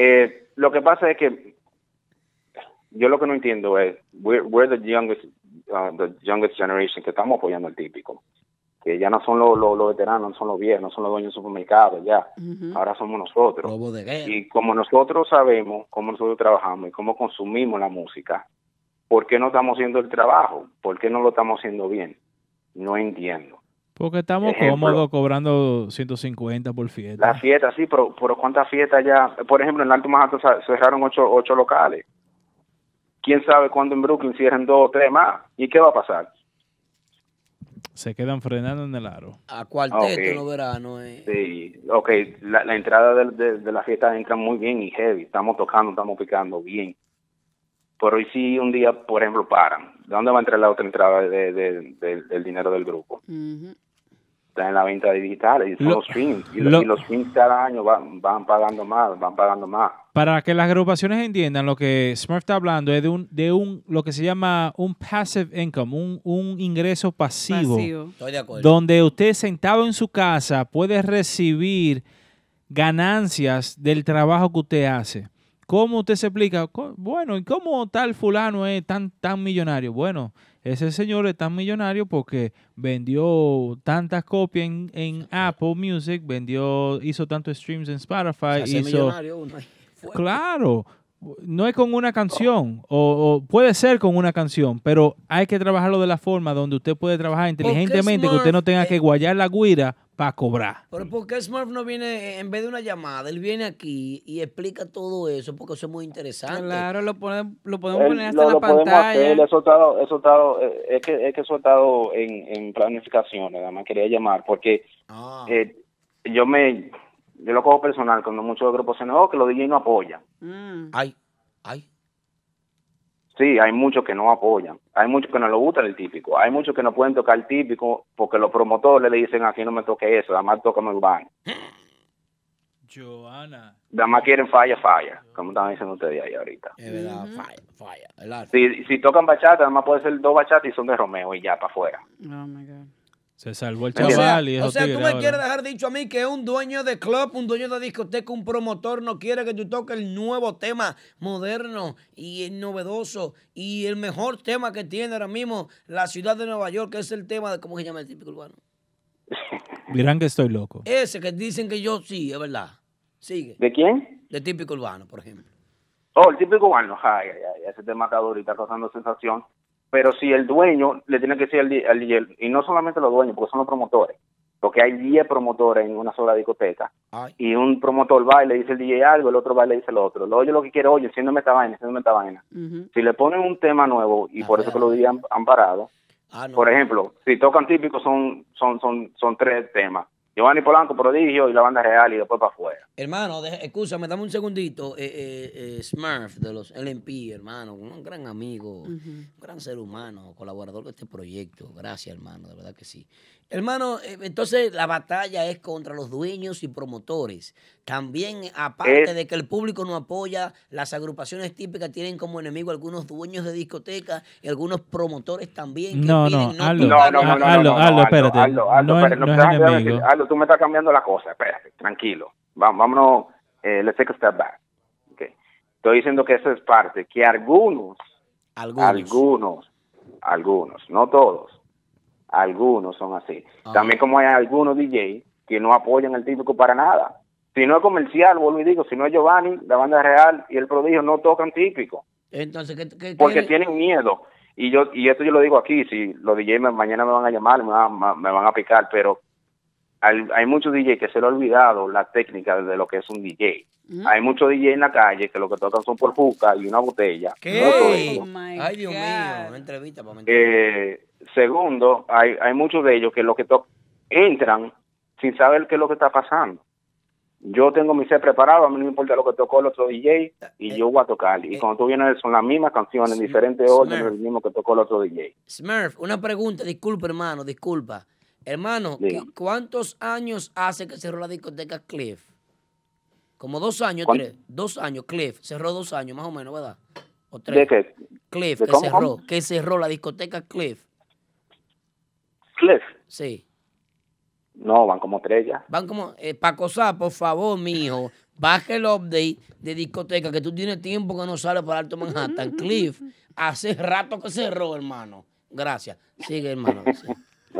Eh, lo que pasa es que yo lo que no entiendo es, we're, we're the youngest, uh, the youngest generation que estamos apoyando al típico. Que ya no son los, los, los veteranos, no son los viejos, no son los dueños de supermercados, ya. Ahora somos nosotros. Y como nosotros sabemos cómo nosotros trabajamos y cómo consumimos la música, ¿por qué no estamos haciendo el trabajo? ¿Por qué no lo estamos haciendo bien? No entiendo. Porque estamos Ejemplo. cómodos cobrando 150 por fiesta. La fiesta, sí, pero, pero ¿cuántas fiestas ya? Por ejemplo, en el Alto Manhattan cerraron ocho, ocho locales. ¿Quién sabe cuándo en Brooklyn cierren dos o tres más? ¿Y qué va a pasar? Se quedan frenando en el aro. A cuarteto Ok. en los veranos. eh. Sí, ok, la, la entrada de, de- de la fiesta entra muy bien y heavy. Estamos tocando, estamos picando bien. Pero ¿y si un día, por ejemplo, paran? ¿De dónde va a entrar la otra entrada de- de- de- del dinero del grupo? Está en la venta de digitales y son Lo- los streams. Y, lo- los, y los streams cada año van, van pagando más, van pagando más. Para que las agrupaciones entiendan lo que Smurf está hablando es de un, de un lo que se llama un passive income, un, un ingreso pasivo, Pasivo. Estoy de acuerdo. donde usted sentado en su casa puede recibir ganancias del trabajo que usted hace. ¿Cómo usted se explica? Bueno, ¿y cómo tal fulano es tan, tan millonario? Bueno, ese señor es tan millonario porque vendió tantas copias en, en Apple Music, vendió, hizo tantos streams en Spotify, Se hizo... millonario uno. Claro, no es con una canción, o, o puede ser con una canción, pero hay que trabajarlo de la forma donde usted puede trabajar inteligentemente, que usted no tenga eh, que guayar la guira para cobrar. Pero ¿por qué Smurf no viene en vez de una llamada? Él viene aquí y explica todo eso porque eso es muy interesante. Claro, lo, pone- lo podemos Él- poner hasta lo, en la lo podemos pantalla. hacer, eso estado, eso estado, eh, es que, es que eso ha estado en, en planificación, nada más quería llamar, porque Ah. eh, yo me, yo lo cojo personal cuando muchos grupos se no, que los DJ no apoyan. Ay, ay. Sí, hay muchos que no apoyan, hay muchos que no les gusta el típico, hay muchos que no pueden tocar el típico porque los promotores le dicen aquí no me toque eso, además tócame urbano. Joana. Nada más quieren falla, falla, como estaban diciendo ustedes ahí ahorita. Es verdad, falla, falla. El arte. Si, si tocan bachata, nada más puede ser dos bachatas y son de Romeo y ya para afuera. Oh my God. Se salvó el O sea, chaval y o sea, tú me ahora. quieres dejar dicho a mí que un dueño de club, un dueño de discoteca, un promotor no quiere que tú toques el nuevo tema moderno y novedoso y el mejor tema que tiene ahora mismo la ciudad de Nueva York, que es el tema de, ¿cómo se llama el típico urbano? Dirán que estoy loco. Ese que dicen que yo sí, es verdad. Sigue. ¿De quién? De típico urbano, por ejemplo. Oh, el típico bueno, ay, ay, ay, ese tema está duro y está causando sensación. Pero si el dueño le tiene que decir al, DJ, y no solamente los dueños, porque son los promotores, porque hay 10 promotores en una sola discoteca, y un promotor va y le dice el DJ algo, el otro va y le dice el otro. Lo oye lo que quiere, oye, enciéndeme esta vaina, enciéndeme esta vaina. Si le ponen un tema nuevo, y por eso que los DJ han, han parado, por ejemplo, si tocan típicos son, son, son, son tres temas. Giovanni Polanco, Prodigio y la banda real y después para afuera. Hermano, escúchame, dame un segundito. Eh, eh, eh, Smurf de los LMP, hermano, un gran amigo, un gran ser humano, colaborador de este proyecto. Gracias, hermano, de verdad que sí. Hermano, eh, entonces la batalla es contra los dueños y promotores. También, aparte Es- de que el público no apoya, las agrupaciones típicas tienen como enemigo algunos dueños de discoteca y algunos promotores también. que No, piden no, Aldo, No, no, no, no, Aldo, no, no, Aldo, espérate. Aldo, Aldo, no, es- espérate, no es decirte, Aldo, tú me estás cambiando la cosa, espérate, tranquilo. Vámonos, eh, let's take a step back. Okay. Estoy diciendo que eso es parte, que algunos, Algunos. algunos, algunos, no todos, Algunos son así. Ah. También como hay algunos DJ que no apoyan el típico para nada. Si no es comercial, vuelvo y digo, si no es Giovanni, la banda real y el prodigio no tocan típico Entonces, ¿qué, qué- porque tienen miedo. Y yo y esto yo lo digo aquí, si los DJ me- mañana me van a llamar, me van, a- me van a picar, pero hay, hay muchos DJ que se le ha olvidado la técnica de lo que es un DJ. Hay muchos DJ en la calle que lo que tocan son por juca y una botella. ¿Qué? No eso. Ay, Dios mío, una entrevista para Eh, segundo, hay, hay muchos de ellos que lo que entran sin saber qué es lo que está pasando. Yo tengo mi set preparado, a mí no me importa lo que tocó el otro DJ y yo voy a tocar. Y cuando tú vienes son las mismas canciones, en diferentes órdenes, el mismo que tocó el otro DJ. Smurf, una pregunta, disculpa, hermano, disculpa. Hermano, ¿qué- Diga. ¿cuántos años hace que cerró la discoteca Cliff? Como dos años, ¿Cuánto? tres. Dos años, Cliff. Cerró dos años, más o menos, ¿verdad? O tres. ¿De qué? Cliff, ¿De que cómo, cerró. cómo? Que cerró la discoteca Cliff. Cliff. Sí. No, van como tres ya. Van como, eh, Paco Sá, por favor, mijo, baje el update de discoteca, que tú tienes tiempo que no sale para Alto Manhattan. Cliff, hace rato que cerró, hermano. Gracias. Sigue, hermano. Sí.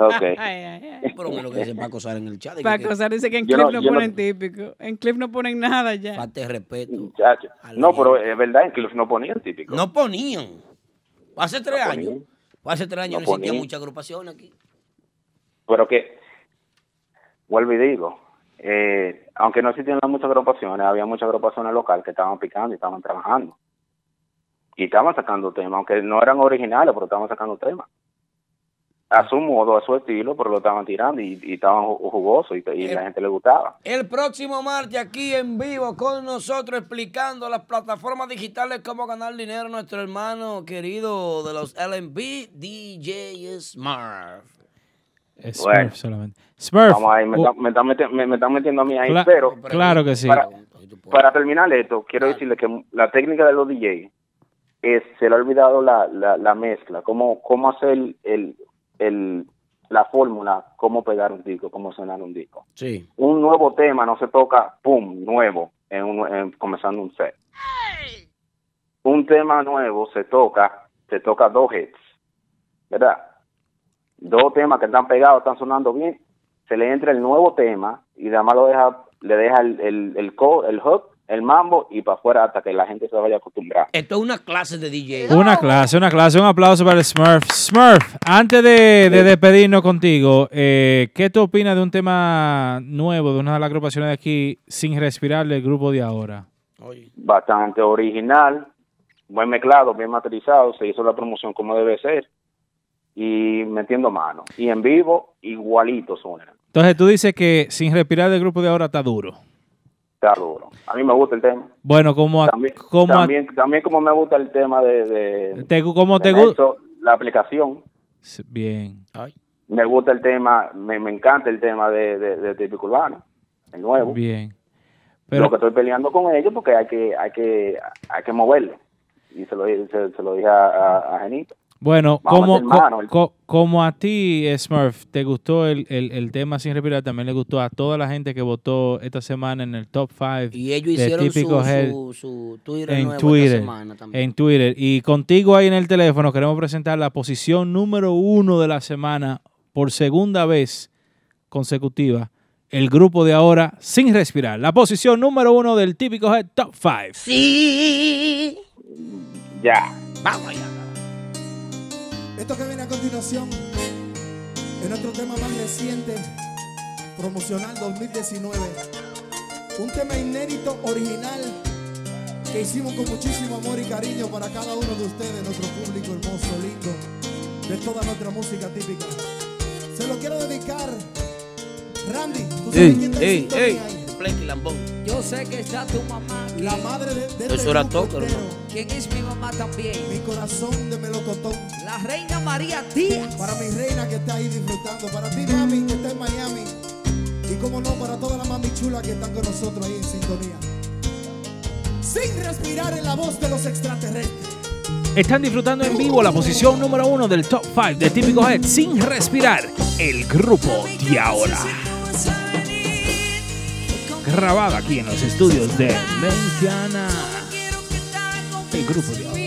Ok. Pero lo que dice Paco Sá en el chat. Paco Sar dice que en Cliff no- no, yo no- ponen típico. En Cliff no ponen nada ya. Falta de respeto. Muchacho. No, pero es verdad, en Cliff no ponían típico. No ponían. Hace tres No años. ponían. Hace tres años No ponían. muchas agrupaciones aquí. Pero que, vuelvo y digo, eh, aunque no existían muchas agrupaciones, había muchas agrupaciones locales que estaban picando y estaban trabajando. Y estaban sacando temas, aunque no eran originales, pero estaban sacando temas. A su modo, a su estilo, pero lo estaban tirando y, y estaban ju- jugosos y, y la gente le gustaba. El próximo martes aquí en vivo con nosotros explicando las plataformas digitales cómo ganar dinero nuestro hermano querido de los LMP, DJ Smart. Es Bueno. Smurf solamente. Smurf. Vamos ahí, me, uh, están- me están meti- me- me están metiendo a mí ahí, Cla- pero claro que sí. Para, para terminar esto, quiero decirle que la técnica de los DJ es, se le ha olvidado la, la, la mezcla, cómo, cómo hacer el, el, el- la fórmula, cómo pegar un disco, cómo sonar un disco. Sí. Un nuevo tema no se toca, pum, nuevo, en un- en- comenzando un set. Un tema nuevo se toca, se toca dos hits, ¿verdad? Dos temas que están pegados, están sonando bien, se le entra el nuevo tema y además lo deja, le deja el, el, el, co- el hook, el mambo y para afuera hasta que la gente se vaya a acostumbrar. Esto es una clase de DJ. Una clase, una clase. Un aplauso para el Smurf. Smurf, antes de, de despedirnos contigo, eh, ¿qué tú opinas de un tema nuevo de una de las agrupaciones de aquí, Sin Respirar, del grupo de ahora? Bastante original, buen mezclado, bien materializado, se hizo la promoción como debe ser y metiendo mano. Y en vivo, igualito suena. Entonces tú dices que Sin Respirar del grupo de ahora está duro. Está duro. A mí me gusta el tema. Bueno, como a- También, como a- también, como me gusta el tema de, de, te, como te de la aplicación. Bien. Me gusta el tema, me, me encanta el tema de, de, de Típico Urbano, el nuevo. Bien. Lo Pero que estoy peleando con ellos porque hay que, hay que, hay que moverlo. Y se lo, se, se lo dije a, a, a Genito. Bueno, como, co- a ti, Smurf, te gustó el, el, el tema Sin Respirar, también le gustó a toda la gente que votó esta semana en el top 5 Y ellos de hicieron Típico su, Head su, su Twitter en nuevo esta Twitter. semana también. En Twitter. Y contigo ahí en el teléfono queremos presentar la posición número uno de la semana por segunda vez consecutiva. El grupo de ahora sin respirar. La posición número uno del típico Head Top 5. Sí. Ya. Vamos allá. Esto que viene a continuación es nuestro tema más reciente, promocional 2019. Un tema inédito, original, que hicimos con muchísimo amor y cariño para cada uno de ustedes, nuestro público hermoso, lindo, de toda nuestra música típica. Se lo quiero dedicar, Randy. ¿tú sabes Ey, quién en ey, sintonía ey. ahí? Lambón. Yo sé que está tu mamá. aquí. La madre de, de Eso este era grupo todo, entero. ¿Quién es mi mamá también? Mi corazón de melocotón. La reina María Díaz. Para mi reina que está ahí disfrutando. Para ti, mami, que está en Miami. Y como no, para todas las mami chulas que están con nosotros ahí en sintonía. Sin respirar en la voz de los extraterrestres. Están disfrutando en vivo la posición número uno del Top 5 de típico Head sin respirar. El grupo de ahora. Grabado aquí en los estudios de Mentiana. El grupo de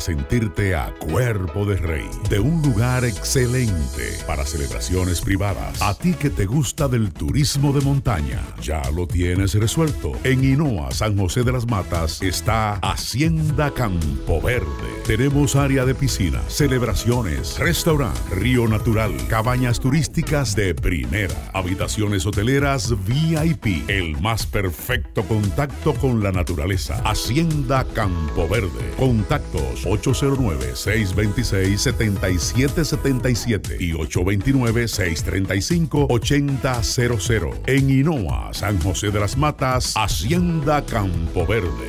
sentirte a cuerpo de rey, de un lugar excelente para celebraciones privadas. A ti que te gusta del turismo de montaña, ya lo tienes resuelto. En Hinoa, San José de las Matas, está Hacienda Campo Verde. Tenemos área de piscina, celebraciones, restaurante, río natural, cabañas turísticas de primera, habitaciones hoteleras VIP, el más perfecto contacto con la naturaleza. Hacienda Campo Verde. Contactos 809-626-7777 y 829-635-8000. En Hinoa, San José de las Matas, Hacienda Campo Verde.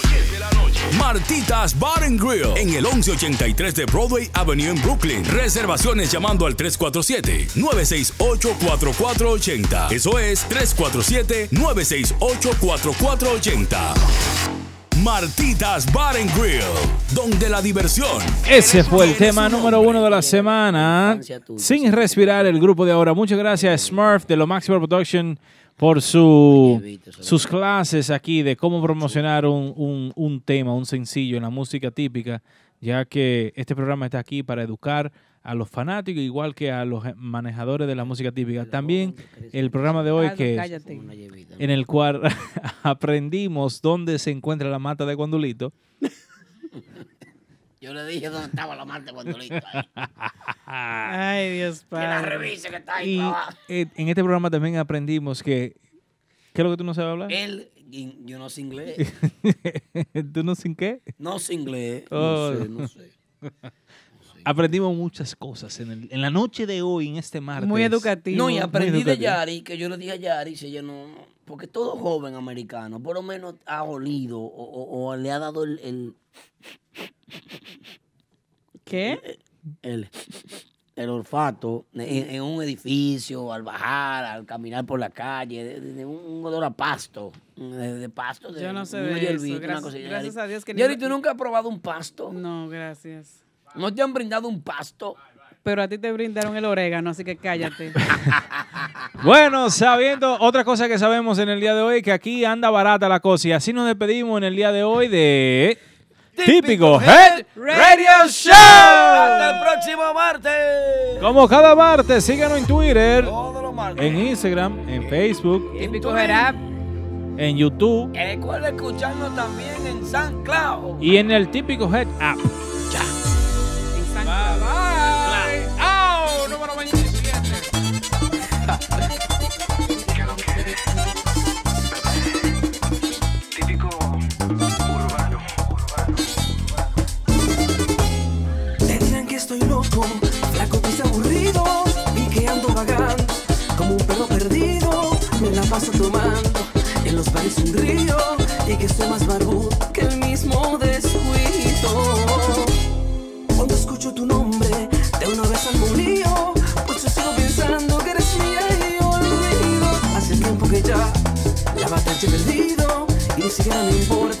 Martitas Bar and Grill en el 1183 de Broadway Avenue en Brooklyn. Reservaciones llamando al 347-968-4480. Eso es 347-968-4480. Martitas Bar and Grill, donde la diversión. Ese fue el tema número uno de la semana. Sin respirar, el grupo de ahora. Muchas gracias, Smurf de lo Maximo Production, por su, sus clases aquí de cómo promocionar un, un- un tema, un sencillo en la música típica, ya que este programa está aquí para educar a los fanáticos, igual que a los manejadores de la música típica. También el programa de hoy que cállate. en el cual aprendimos dónde se encuentra la mata de Guandulito. Yo le dije dónde estaba la mata cuando listo. Ay, Dios Que la padre. revise que está ahí Y eh, en este programa también aprendimos que... ¿Qué es lo que tú no sabes hablar? Él, yo no sé inglés. ¿Tú no sin qué? No sé inglés. Oh. No sé, no sé. Aprendimos muchas cosas en, el- en la noche de hoy, en este martes. Muy educativo. No, y aprendí de. Yari, que yo le dije a Yari, si ella no, no- porque todo joven americano, por lo menos ha olido o, o- o le ha dado el, el, ¿Qué? el, el olfato en, en un edificio, al bajar, al caminar por la calle, de, un, un olor a pasto, de, de pasto. De, Yo no sé de eso, una gracias- gracias a Dios que ni- Yari, ¿tú nunca has probado un pasto? No, gracias. ¿No te han brindado un pasto? Pero a ti te brindaron el orégano, así que cállate. Bueno, sabiendo otra cosa que sabemos en el día de hoy, que aquí anda barata la cosa. Y así nos despedimos en el día de hoy de... Típico Head Radio Show. Hasta el próximo martes. Como cada martes, síganos en Twitter, Todos los martes. en Instagram, en Facebook, Típico Head Up. en YouTube Recuerda escucharnos también en San Cloud. y en el Típico Head App. Bye bye. Aburrido y que ando vagando como un perro perdido. Me la paso tomando en los bares un río y que soy más barbudo que el mismo descuido. Cuando escucho tu nombre, de una vez al lío, pues yo sigo pensando que eres mía y olvido. Hace tiempo que ya la batalla he perdido y ni siquiera me importa